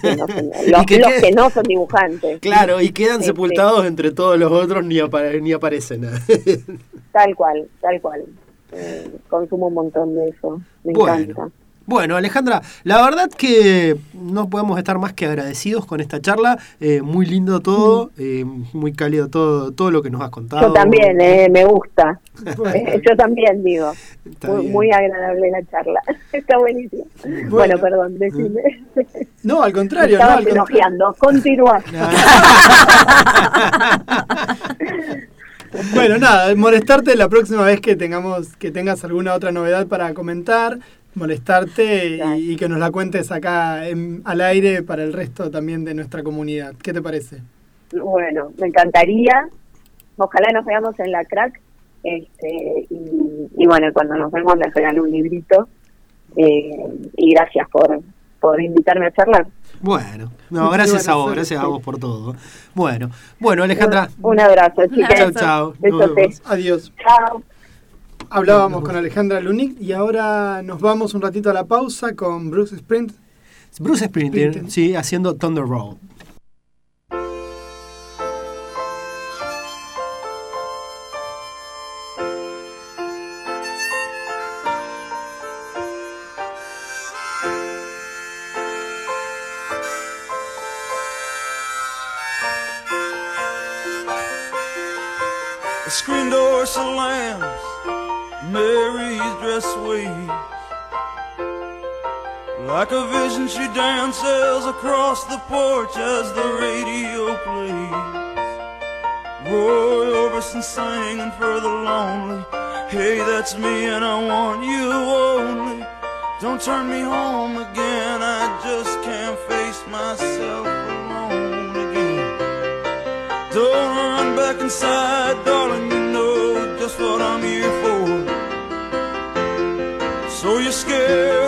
que no son- los, que los que no son dibujantes. Claro, y quedan Sí, sepultados entre todos los otros, ni, apare- ni aparecen. Tal cual, tal cual. Eh, consumo un montón de eso. Me Bueno. encanta. Bueno, Alejandra, la verdad que no podemos estar más que agradecidos con esta charla. Eh, muy lindo todo, eh, muy cálido todo, todo lo que nos has contado. Mm. Yo también, eh, me gusta. Yo también digo. Muy, agradable la charla. Está buenísimo. Bueno, perdón, decime. No, al Me contrario, no, al contrario. elogiando. Continúa. Bueno, nada, molestarte la próxima vez que tengamos, que tengas alguna otra novedad para comentar molestarte y, que nos la cuentes acá al aire para el resto también de nuestra comunidad. ¿Qué te parece? Bueno, me encantaría. Ojalá nos veamos en la crack. Este, y, bueno, cuando nos vemos les regalo un librito. Eh, y gracias por, por invitarme a charlar. Bueno, no, gracias a vos, gracias a vos por todo. Bueno, bueno, Alejandra. Un, abrazo, chicas. Chao, chao. Adiós. Chao. Hablábamos con Alejandra Lunic y ahora nos vamos un ratito a la pausa con Bruce Sprint. Bruce Sprinter, sí, haciendo Thunder Roll. best. Like a vision, she dances across the porch as the radio plays. Roy Orbison singing for the lonely. Hey, that's me, and I want you only. Don't turn me home again, I just can't face myself alone again. Don't run back inside, darling. Savior.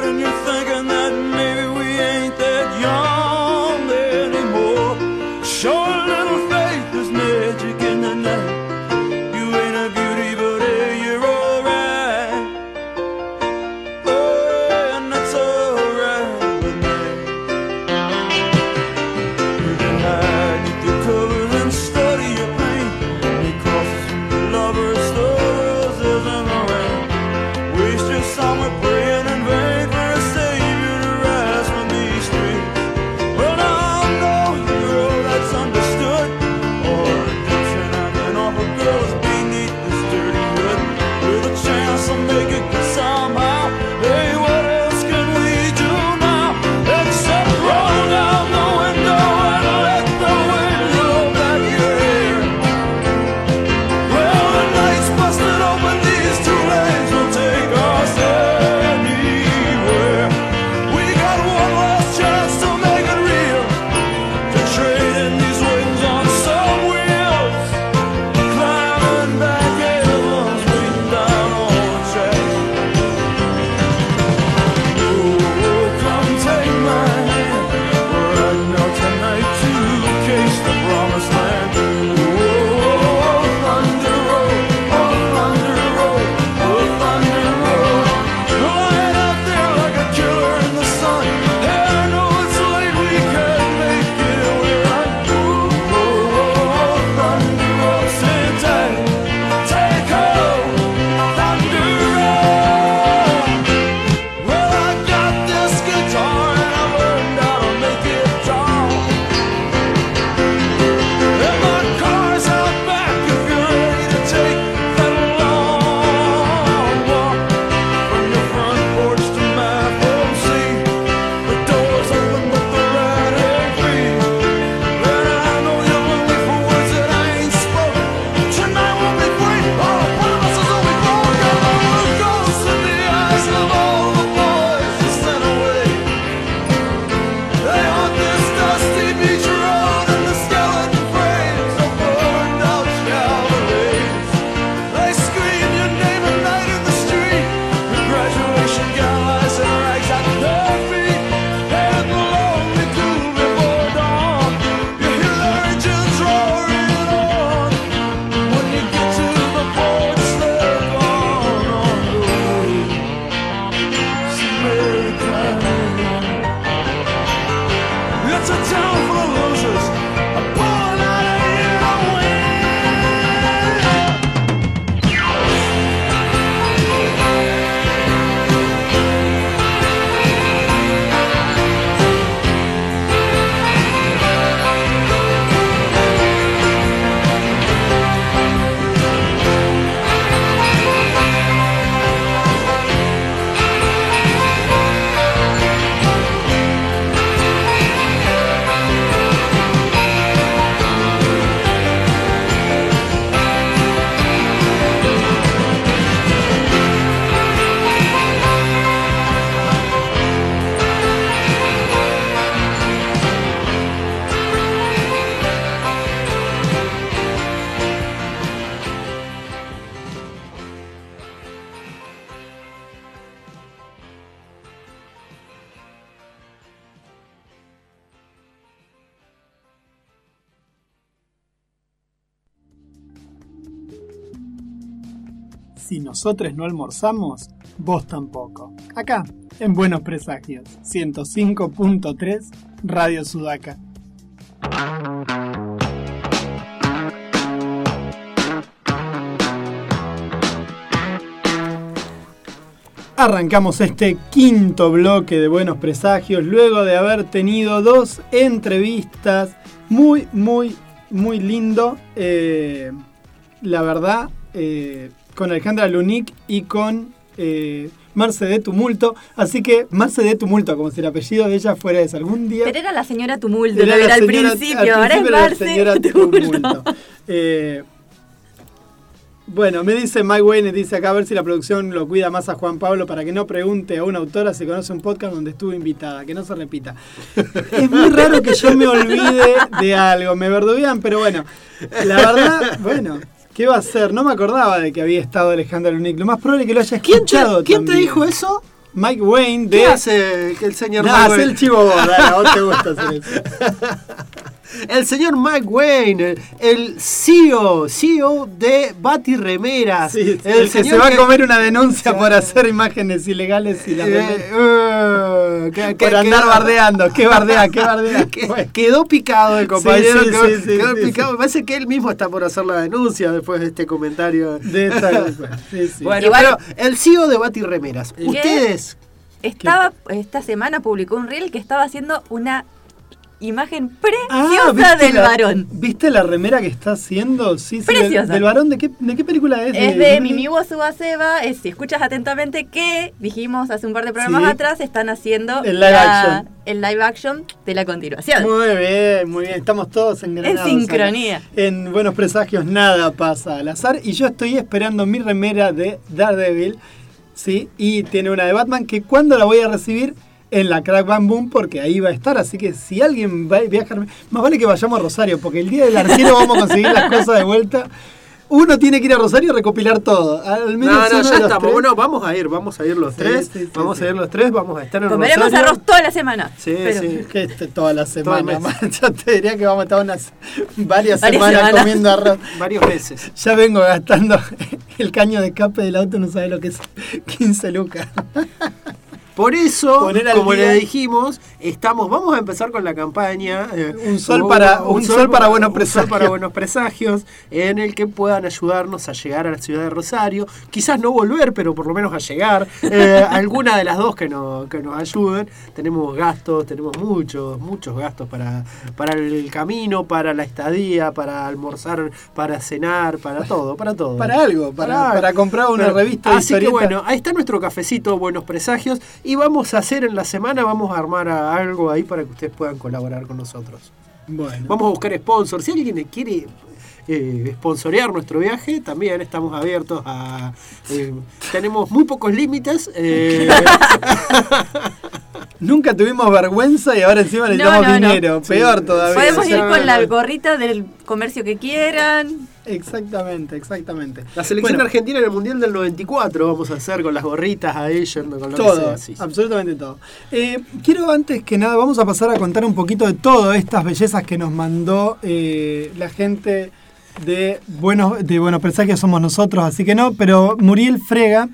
Nosotros no almorzamos, vos tampoco. Acá, en Buenos Presagios, 105.3 Radio Sudaca. Arrancamos este quinto bloque de Buenos Presagios luego de haber tenido dos entrevistas muy, muy, muy lindo. eh, la verdad, eh, con Alejandra Lunic y con eh, Marce de Tumulto. Así que Marce de Tumulto, como si el apellido de ella fuera ese algún día. Pero era la señora Tumulto, Era era, la al señora- principio, ahora es Marce señora Tumulto. Tumulto. Eh, bueno, me dice Mike Wayne, dice acá a ver si la producción lo cuida más a Juan Pablo para que no pregunte a una autora si conoce un podcast donde estuvo invitada, que no se repita. es muy raro que yo me olvide de algo, me verduguean, pero bueno, la verdad, bueno, ¿qué va a ser? No me acordaba de que había estado Alejandro Lunic, lo más probable es que lo haya ¿Quién te, escuchado quién te dijo eso? Mike Wayne de... ¿Qué hace el señor No, Mike hace el chivo vos, dale, a vos te gusta hacer eso. El señor Mike Wayne, el, CEO, CEO de Bati Remeras. Sí, el el que se va a comer una denuncia por hacer imágenes ilegales y las Eh, eh, que- que- por andar bardeando. ¿Qué bardea? ¿Qué bardea? Bueno. quedó picado el compañero, Sí, sí, quedó, sí, sí, quedó sí, picado. sí. Me parece que él mismo está por hacer la denuncia después de este comentario. De esta bueno, sí, sí. Bueno, Igual- pero el CEO de Bati Remeras, ¿Qué? ustedes, Estaba, esta semana publicó un reel que estaba haciendo una imagen Ah, preciosa ¿viste del la- varón. ¿Viste la remera que está haciendo? Sí, sí. Preciosa. Del, del varón, ¿de qué, ¿de qué película es? Es de Mimi Subaseba, es si escuchas atentamente que dijimos hace un par de programas Sí. atrás están haciendo El live la- action. el live action de la continuación. Muy bien, muy bien. Estamos todos engranados. En sincronía. En Buenos Presagios nada pasa al azar. Y yo estoy esperando mi remera de Daredevil. ¿sí? Y tiene una de Batman que cuando la voy a recibir en la Crack Bam Boom porque ahí va a estar. Así que si alguien va a viajar, más vale que vayamos a Rosario porque el día del arquero vamos a conseguir las cosas de vuelta. Uno tiene que ir a Rosario y recopilar todo. Al menos No, no, ya estamos. tres. Bueno, vamos a ir, vamos a ir los Sí, tres. sí, sí, vamos sí. a ir los tres, vamos a estar en Comeremos Rosario. arroz toda la semana. Sí, Pero- sí. Que este, toda la semana. Yo te diría que vamos a estar unas varias, Varias semanas, semanas. comiendo arroz. Varios meses. Ya vengo gastando el caño de escape del auto, no sabe lo que es 15 lucas. Por eso, como día- le dijimos, estamos, vamos a empezar con la campaña. eh, Un sol para- un sol para buenos un sol presagios. para buenos presagios, en el que puedan ayudarnos a llegar a la ciudad de Rosario. Quizás no volver, pero por lo menos a llegar. Eh, alguna de las dos que, no, que nos ayuden. Tenemos gastos, tenemos muchos, muchos gastos para, para el camino, para la estadía, para almorzar, para cenar, para todo, para todo. Para algo, para, para comprar una revista Así que historietas. bueno, ahí está nuestro cafecito Buenos Presagios y vamos a hacer en la semana, vamos a armar a- algo ahí para que ustedes puedan colaborar con nosotros. Bueno. Vamos a buscar sponsors. Si alguien quiere eh, sponsorear nuestro viaje, también estamos abiertos a... eh, tenemos muy pocos límites. eh, Nunca tuvimos vergüenza y ahora encima necesitamos no, no. dinero. Peor todavía. Podemos ir con la gorrita del comercio que quieran. Exactamente, exactamente. la selección Bueno, argentina en el Mundial del 94 vamos a hacer con las gorritas ahí, yendo con lo que Todo, sea, sí, sí. absolutamente todo. Eh, quiero antes que nada, vamos a pasar a contar un poquito de todas estas bellezas que nos mandó eh, la gente de Buenos, de Buenos Presagios somos nosotros, así que no, pero Muriel Frega,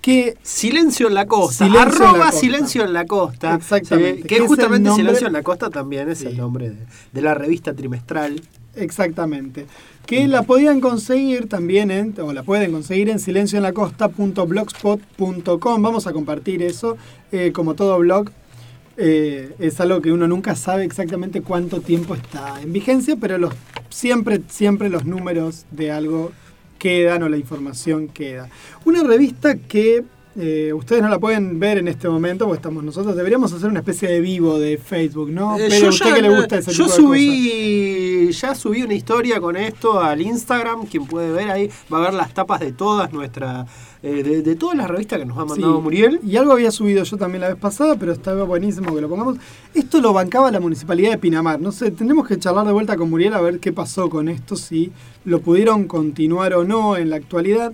que Silencio en la costa. Silencio en la arroba costa. silencio en la costa. Exactamente. Que justamente Silencio en la costa también es Sí. el nombre de, de la revista trimestral. Exactamente. Que la podían conseguir también en, o la pueden conseguir en silencioenlacosta.blogspot.com. Vamos a compartir eso. eh, como todo blog, eh, es algo que uno nunca sabe exactamente cuánto tiempo está en vigencia, pero los, siempre, siempre los números de algo quedan o la información queda. Una revista que eh, ustedes no la pueden ver en este momento, porque estamos nosotros. Deberíamos hacer una especie de vivo de Facebook, ¿no? Eh, pero a usted que le gusta ese yo tipo de cosas. subí, ya subí una historia con esto al Instagram, quien puede ver ahí, va a ver las tapas de todas nuestras, eh, de, de todas las revistas que nos ha mandado Sí, Muriel. Y algo había subido yo también la vez pasada, pero estaba buenísimo que lo pongamos. Esto lo bancaba la municipalidad de Pinamar. No sé, tenemos que charlar de vuelta con Muriel a ver qué pasó con esto, si lo pudieron continuar o no en la actualidad.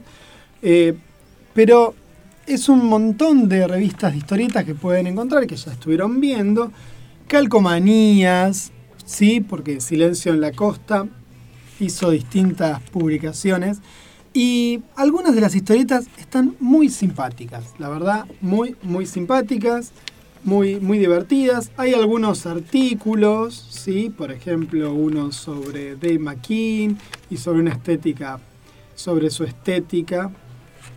Pero es un montón de revistas de historietas que pueden encontrar, que ya estuvieron viendo. Calcomanías, sí, porque Silencio en la Costa hizo distintas publicaciones. Y algunas de las historietas están muy simpáticas, la verdad, muy, muy simpáticas, muy, muy divertidas. Hay algunos artículos, ¿sí? Por ejemplo, uno sobre Dave McKean y sobre una estética, sobre su estética.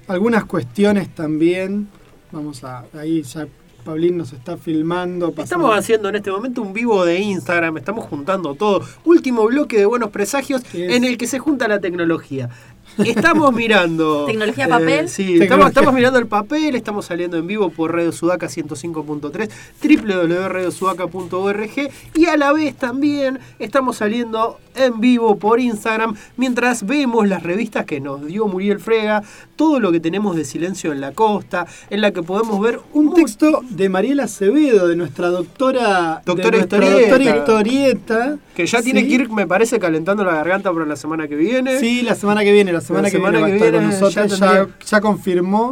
Algunas cuestiones también. Vamos a, ahí ya Pablín nos está filmando. pasando- Estamos haciendo en este momento un vivo de Instagram, estamos juntando todo. Último bloque de Buenos Presagios es? en el que se junta la tecnología. Estamos mirando. ¿Tecnología papel? sí, Tecnología. estamos, estamos mirando el papel, estamos saliendo en vivo por Radio Sudaca 105.3, www.radiosudaca.org y a la vez también estamos saliendo en vivo por Instagram mientras vemos las revistas que nos dio Muriel Frega, todo lo que tenemos de Silencio en la Costa, en la que podemos ver Un texto de Mariela Acevedo, de nuestra doctora, Doctora de nuestra historieta. doctora historieta. Que ya tiene Sí. que ir, me parece, calentando la garganta para la semana que viene. Sí, la semana que viene, la semana, que semana viene va a que estar con viene nosotros, ya ya, tendría- ya confirmó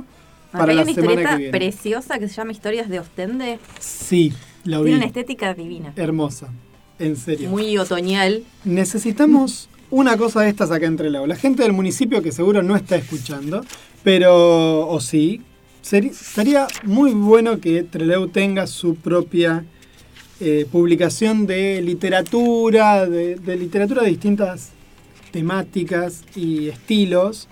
Acá para hay la una semana historieta que viene. preciosa que se llama Historias de Ostende. Sí, lo vi. Tiene una estética divina. Hermosa, en serio. Muy otoñal. Necesitamos una cosa de estas acá en Trelew. La gente del municipio que seguro no está escuchando, pero, o sí, sería muy bueno que Trelew tenga su propia eh, publicación de literatura, de, de literatura de distintas temáticas y estilos.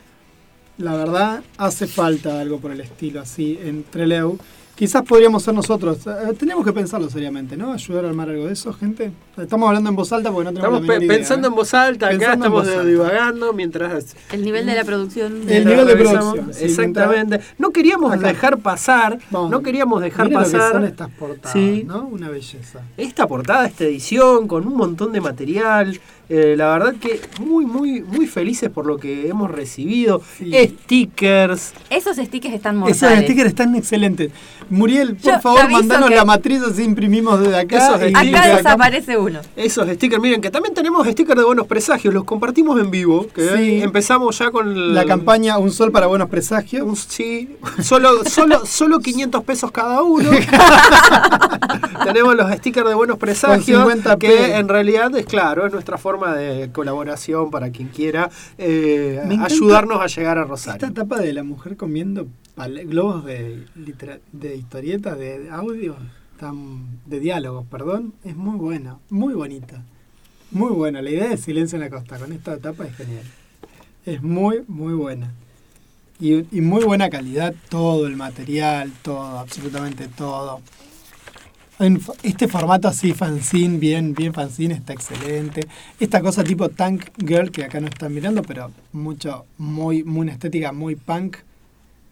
La verdad, hace falta algo por el estilo así en Trelew. Quizás podríamos ser nosotros. Eh, tenemos que pensarlo seriamente, ¿no? Ayudar a armar algo de eso, gente. Estamos hablando en voz alta porque no tenemos Estamos la pe- idea, pensando ¿eh? en voz alta, acá Pensando estamos alta. divagando mientras. El nivel de la producción. El nivel de producción, sí, Exactamente. No queríamos Acá. dejar pasar, Vamos. no queríamos dejar Mira lo que pasar son estas portadas, Sí. ¿no? Una belleza. esta portada, esta edición, con un montón de material. Eh, la verdad que muy, muy, muy felices por lo que hemos recibido. Sí. Stickers. Esos stickers están Esos mortales. stickers están excelentes. Muriel, por Yo favor, mandanos que- la matriz así imprimimos desde acá. Esos stickers. Acá desaparece uno. Esos stickers, miren, que también tenemos stickers de buenos presagios, los compartimos en vivo. Que Sí. empezamos ya con el- La campaña Un Sol para Buenos Presagios. Un- sí, solo, solo, solo 500 pesos cada uno. Tenemos los stickers de buenos presagios, 50p. que en realidad es claro, es nuestra forma de colaboración para quien quiera eh, ayudarnos a llegar a Rosario. Esta etapa de la mujer comiendo globos de, historietas, de audio, tan- de diálogos, perdón, es muy buena, muy bonita. Muy buena. La idea de Silencio en la Costa con esta etapa es genial. Es muy, muy buena. Y, y muy buena calidad, todo el material, todo, absolutamente todo. Este formato así, fanzine, bien, bien fanzine, está excelente. Esta cosa tipo Tank Girl, que acá no están mirando, pero mucho, muy, muy una estética muy punk,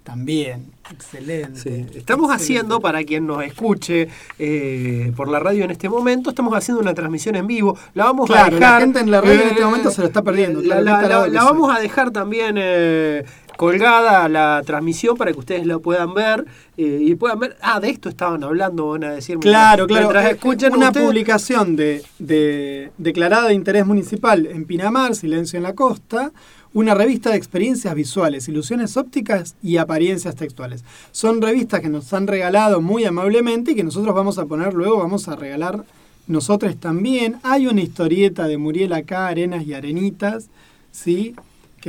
también, excelente. Sí, Estamos excelente. haciendo, para quien nos escuche eh, por la radio en este momento, estamos haciendo una transmisión en vivo. La vamos a Claro, la dejar. gente en la radio en este momento se lo está perdiendo, La, vamos a dejar también eh, colgada la transmisión para que ustedes la puedan ver eh, y puedan ver. Ah, de esto estaban hablando, van a decir. Claro, claro. Eh, escuchan una ustedes- publicación de, de declarada de interés municipal en Pinamar, Silencio en la Costa, una revista de experiencias visuales, ilusiones ópticas y apariencias textuales. Son revistas que nos han regalado muy amablemente y que nosotros vamos a poner luego, vamos a regalar nosotros también. Hay una historieta de Muriel acá, Arenas y Arenitas, ¿sí?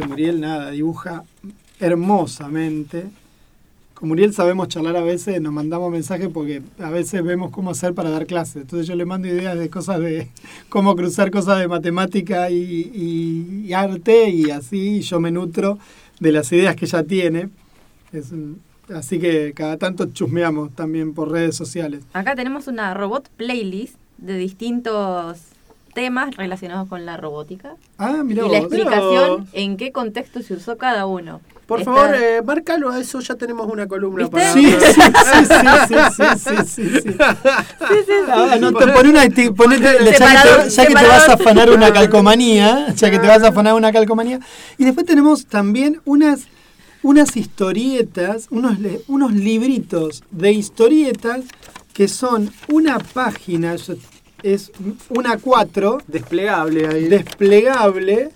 Que Muriel nada, dibuja hermosamente. Con Muriel sabemos charlar a veces, nos mandamos mensajes porque a veces vemos cómo hacer para dar clases. Entonces yo le mando ideas de cosas de cómo cruzar cosas de matemática y, y- y arte y así yo me nutro de las ideas que ella tiene. Así que cada tanto chusmeamos también por redes sociales. Acá tenemos una robot playlist de distintos temas relacionados con la robótica. Ah, mira y la explicación en qué contexto se usó cada uno. Por Está- favor, eh, márcalo a eso, ya tenemos una columna ¿Viste? para. Sí, sí, sí, sí, sí, sí, sí, sí. Ah, no, te pone una, ponete- ya, que te, Separador, ya que te vas a afanar una calcomanía, ya que te vas a afanar una calcomanía. Y después tenemos también unas, unas historietas, unos, unos libritos de historietas que son una página, yo- es una cuatro, Desplegable ahí. desplegable,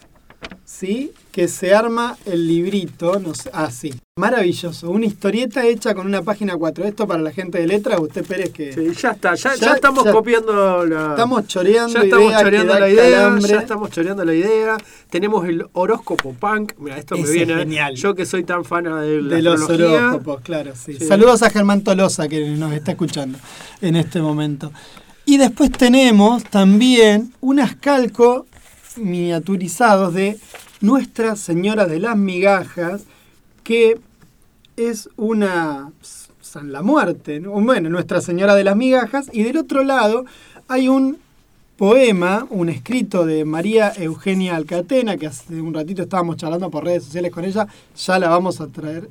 ¿sí? que se arma el librito, no sé, ah, sí, maravilloso, una historieta hecha con una página 4. Esto para la gente de letras, usted Pérez que... Sí, ya está, ya, Ya- ya estamos ya- copiando la. Estamos choreando ya estamos idea choreando la idea, ya estamos choreando la idea. Tenemos el horóscopo punk. Mira, esto me viene. es genial. Yo que soy tan fan de, la de los horóscopos, claro, sí. Sí. Saludos a Germán Tolosa que nos está escuchando en este momento. Y después tenemos también unas calcos miniaturizados de Nuestra Señora de las Migajas, que es una San la Muerte, ¿no? bueno, Nuestra Señora de las Migajas, y del otro lado hay un poema, un escrito de María Eugenia Alcatena, que hace un ratito estábamos charlando por redes sociales con ella, ya la vamos a traer.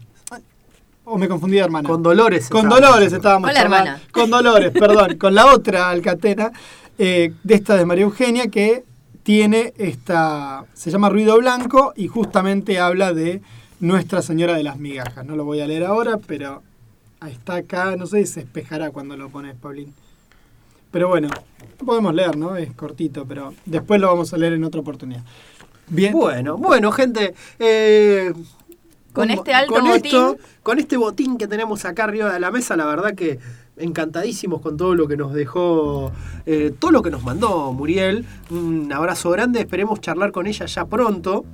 O me confundí de hermana. Con Dolores. Con estábamos. Dolores estábamos Hola, charlando. hermana. Con Dolores, perdón, con la otra Alcatena, eh, de esta de María Eugenia, que tiene esta. se llama Ruido Blanco y justamente habla de Nuestra Señora de las Migajas. No lo voy a leer ahora, pero ahí está acá, no sé si se espejará cuando lo pones, Paulín. Pero bueno, lo podemos leer, ¿no? Es cortito, pero después lo vamos a leer en otra oportunidad. Bien. Bueno, bueno, gente. eh, Con este alto con botín. esto- con este botín que tenemos acá arriba de la mesa, la verdad que encantadísimos con todo lo que nos dejó, eh, todo lo que nos mandó Muriel. Un abrazo grande, esperemos charlar con ella ya pronto.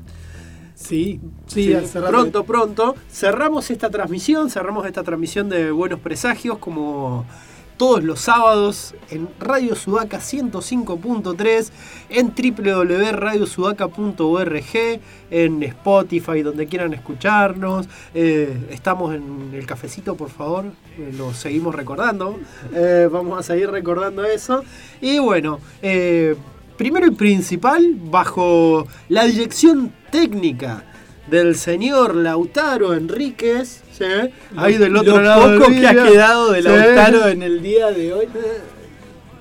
Sí, sí, Sí, pronto, pronto. Cerramos esta transmisión, cerramos esta transmisión de Buenos Presagios como todos los sábados en Radio Sudaca 105.3, en www.radiosudaca.org, en Spotify, donde quieran escucharnos. Eh, estamos en el cafecito, por favor, eh, lo seguimos recordando. Eh, vamos a seguir recordando eso. Y bueno, primero y principal, bajo la dirección técnica del señor Lautaro Enríquez, ¿sí? ahí del otro lo lado. del poco que ha quedado de Sí. Lautaro en el día de hoy.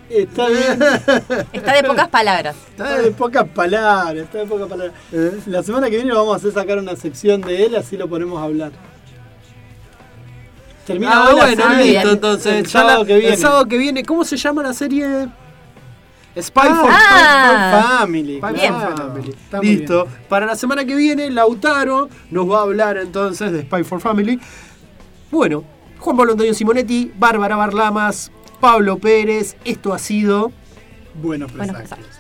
Está bien. Está de pocas palabras. Está de pocas palabras, está de pocas palabras. Eh. La semana que viene lo vamos a hacer sacar una sección de él, así lo ponemos a hablar. Termina Ah, bueno, listo, entonces. El ya sábado la- que viene. El sábado que viene, ¿cómo se llama la serie? Spy Ah, for ah. Family. Spy Bien. for Family. Está muy Listo. Para la semana que viene, Lautaro nos va a hablar entonces de Spy for Family. Bueno, Juan Pablo Antonio Simonetti, Bárbara Barlamas, Pablo Pérez, esto ha sido. Buenos presagios.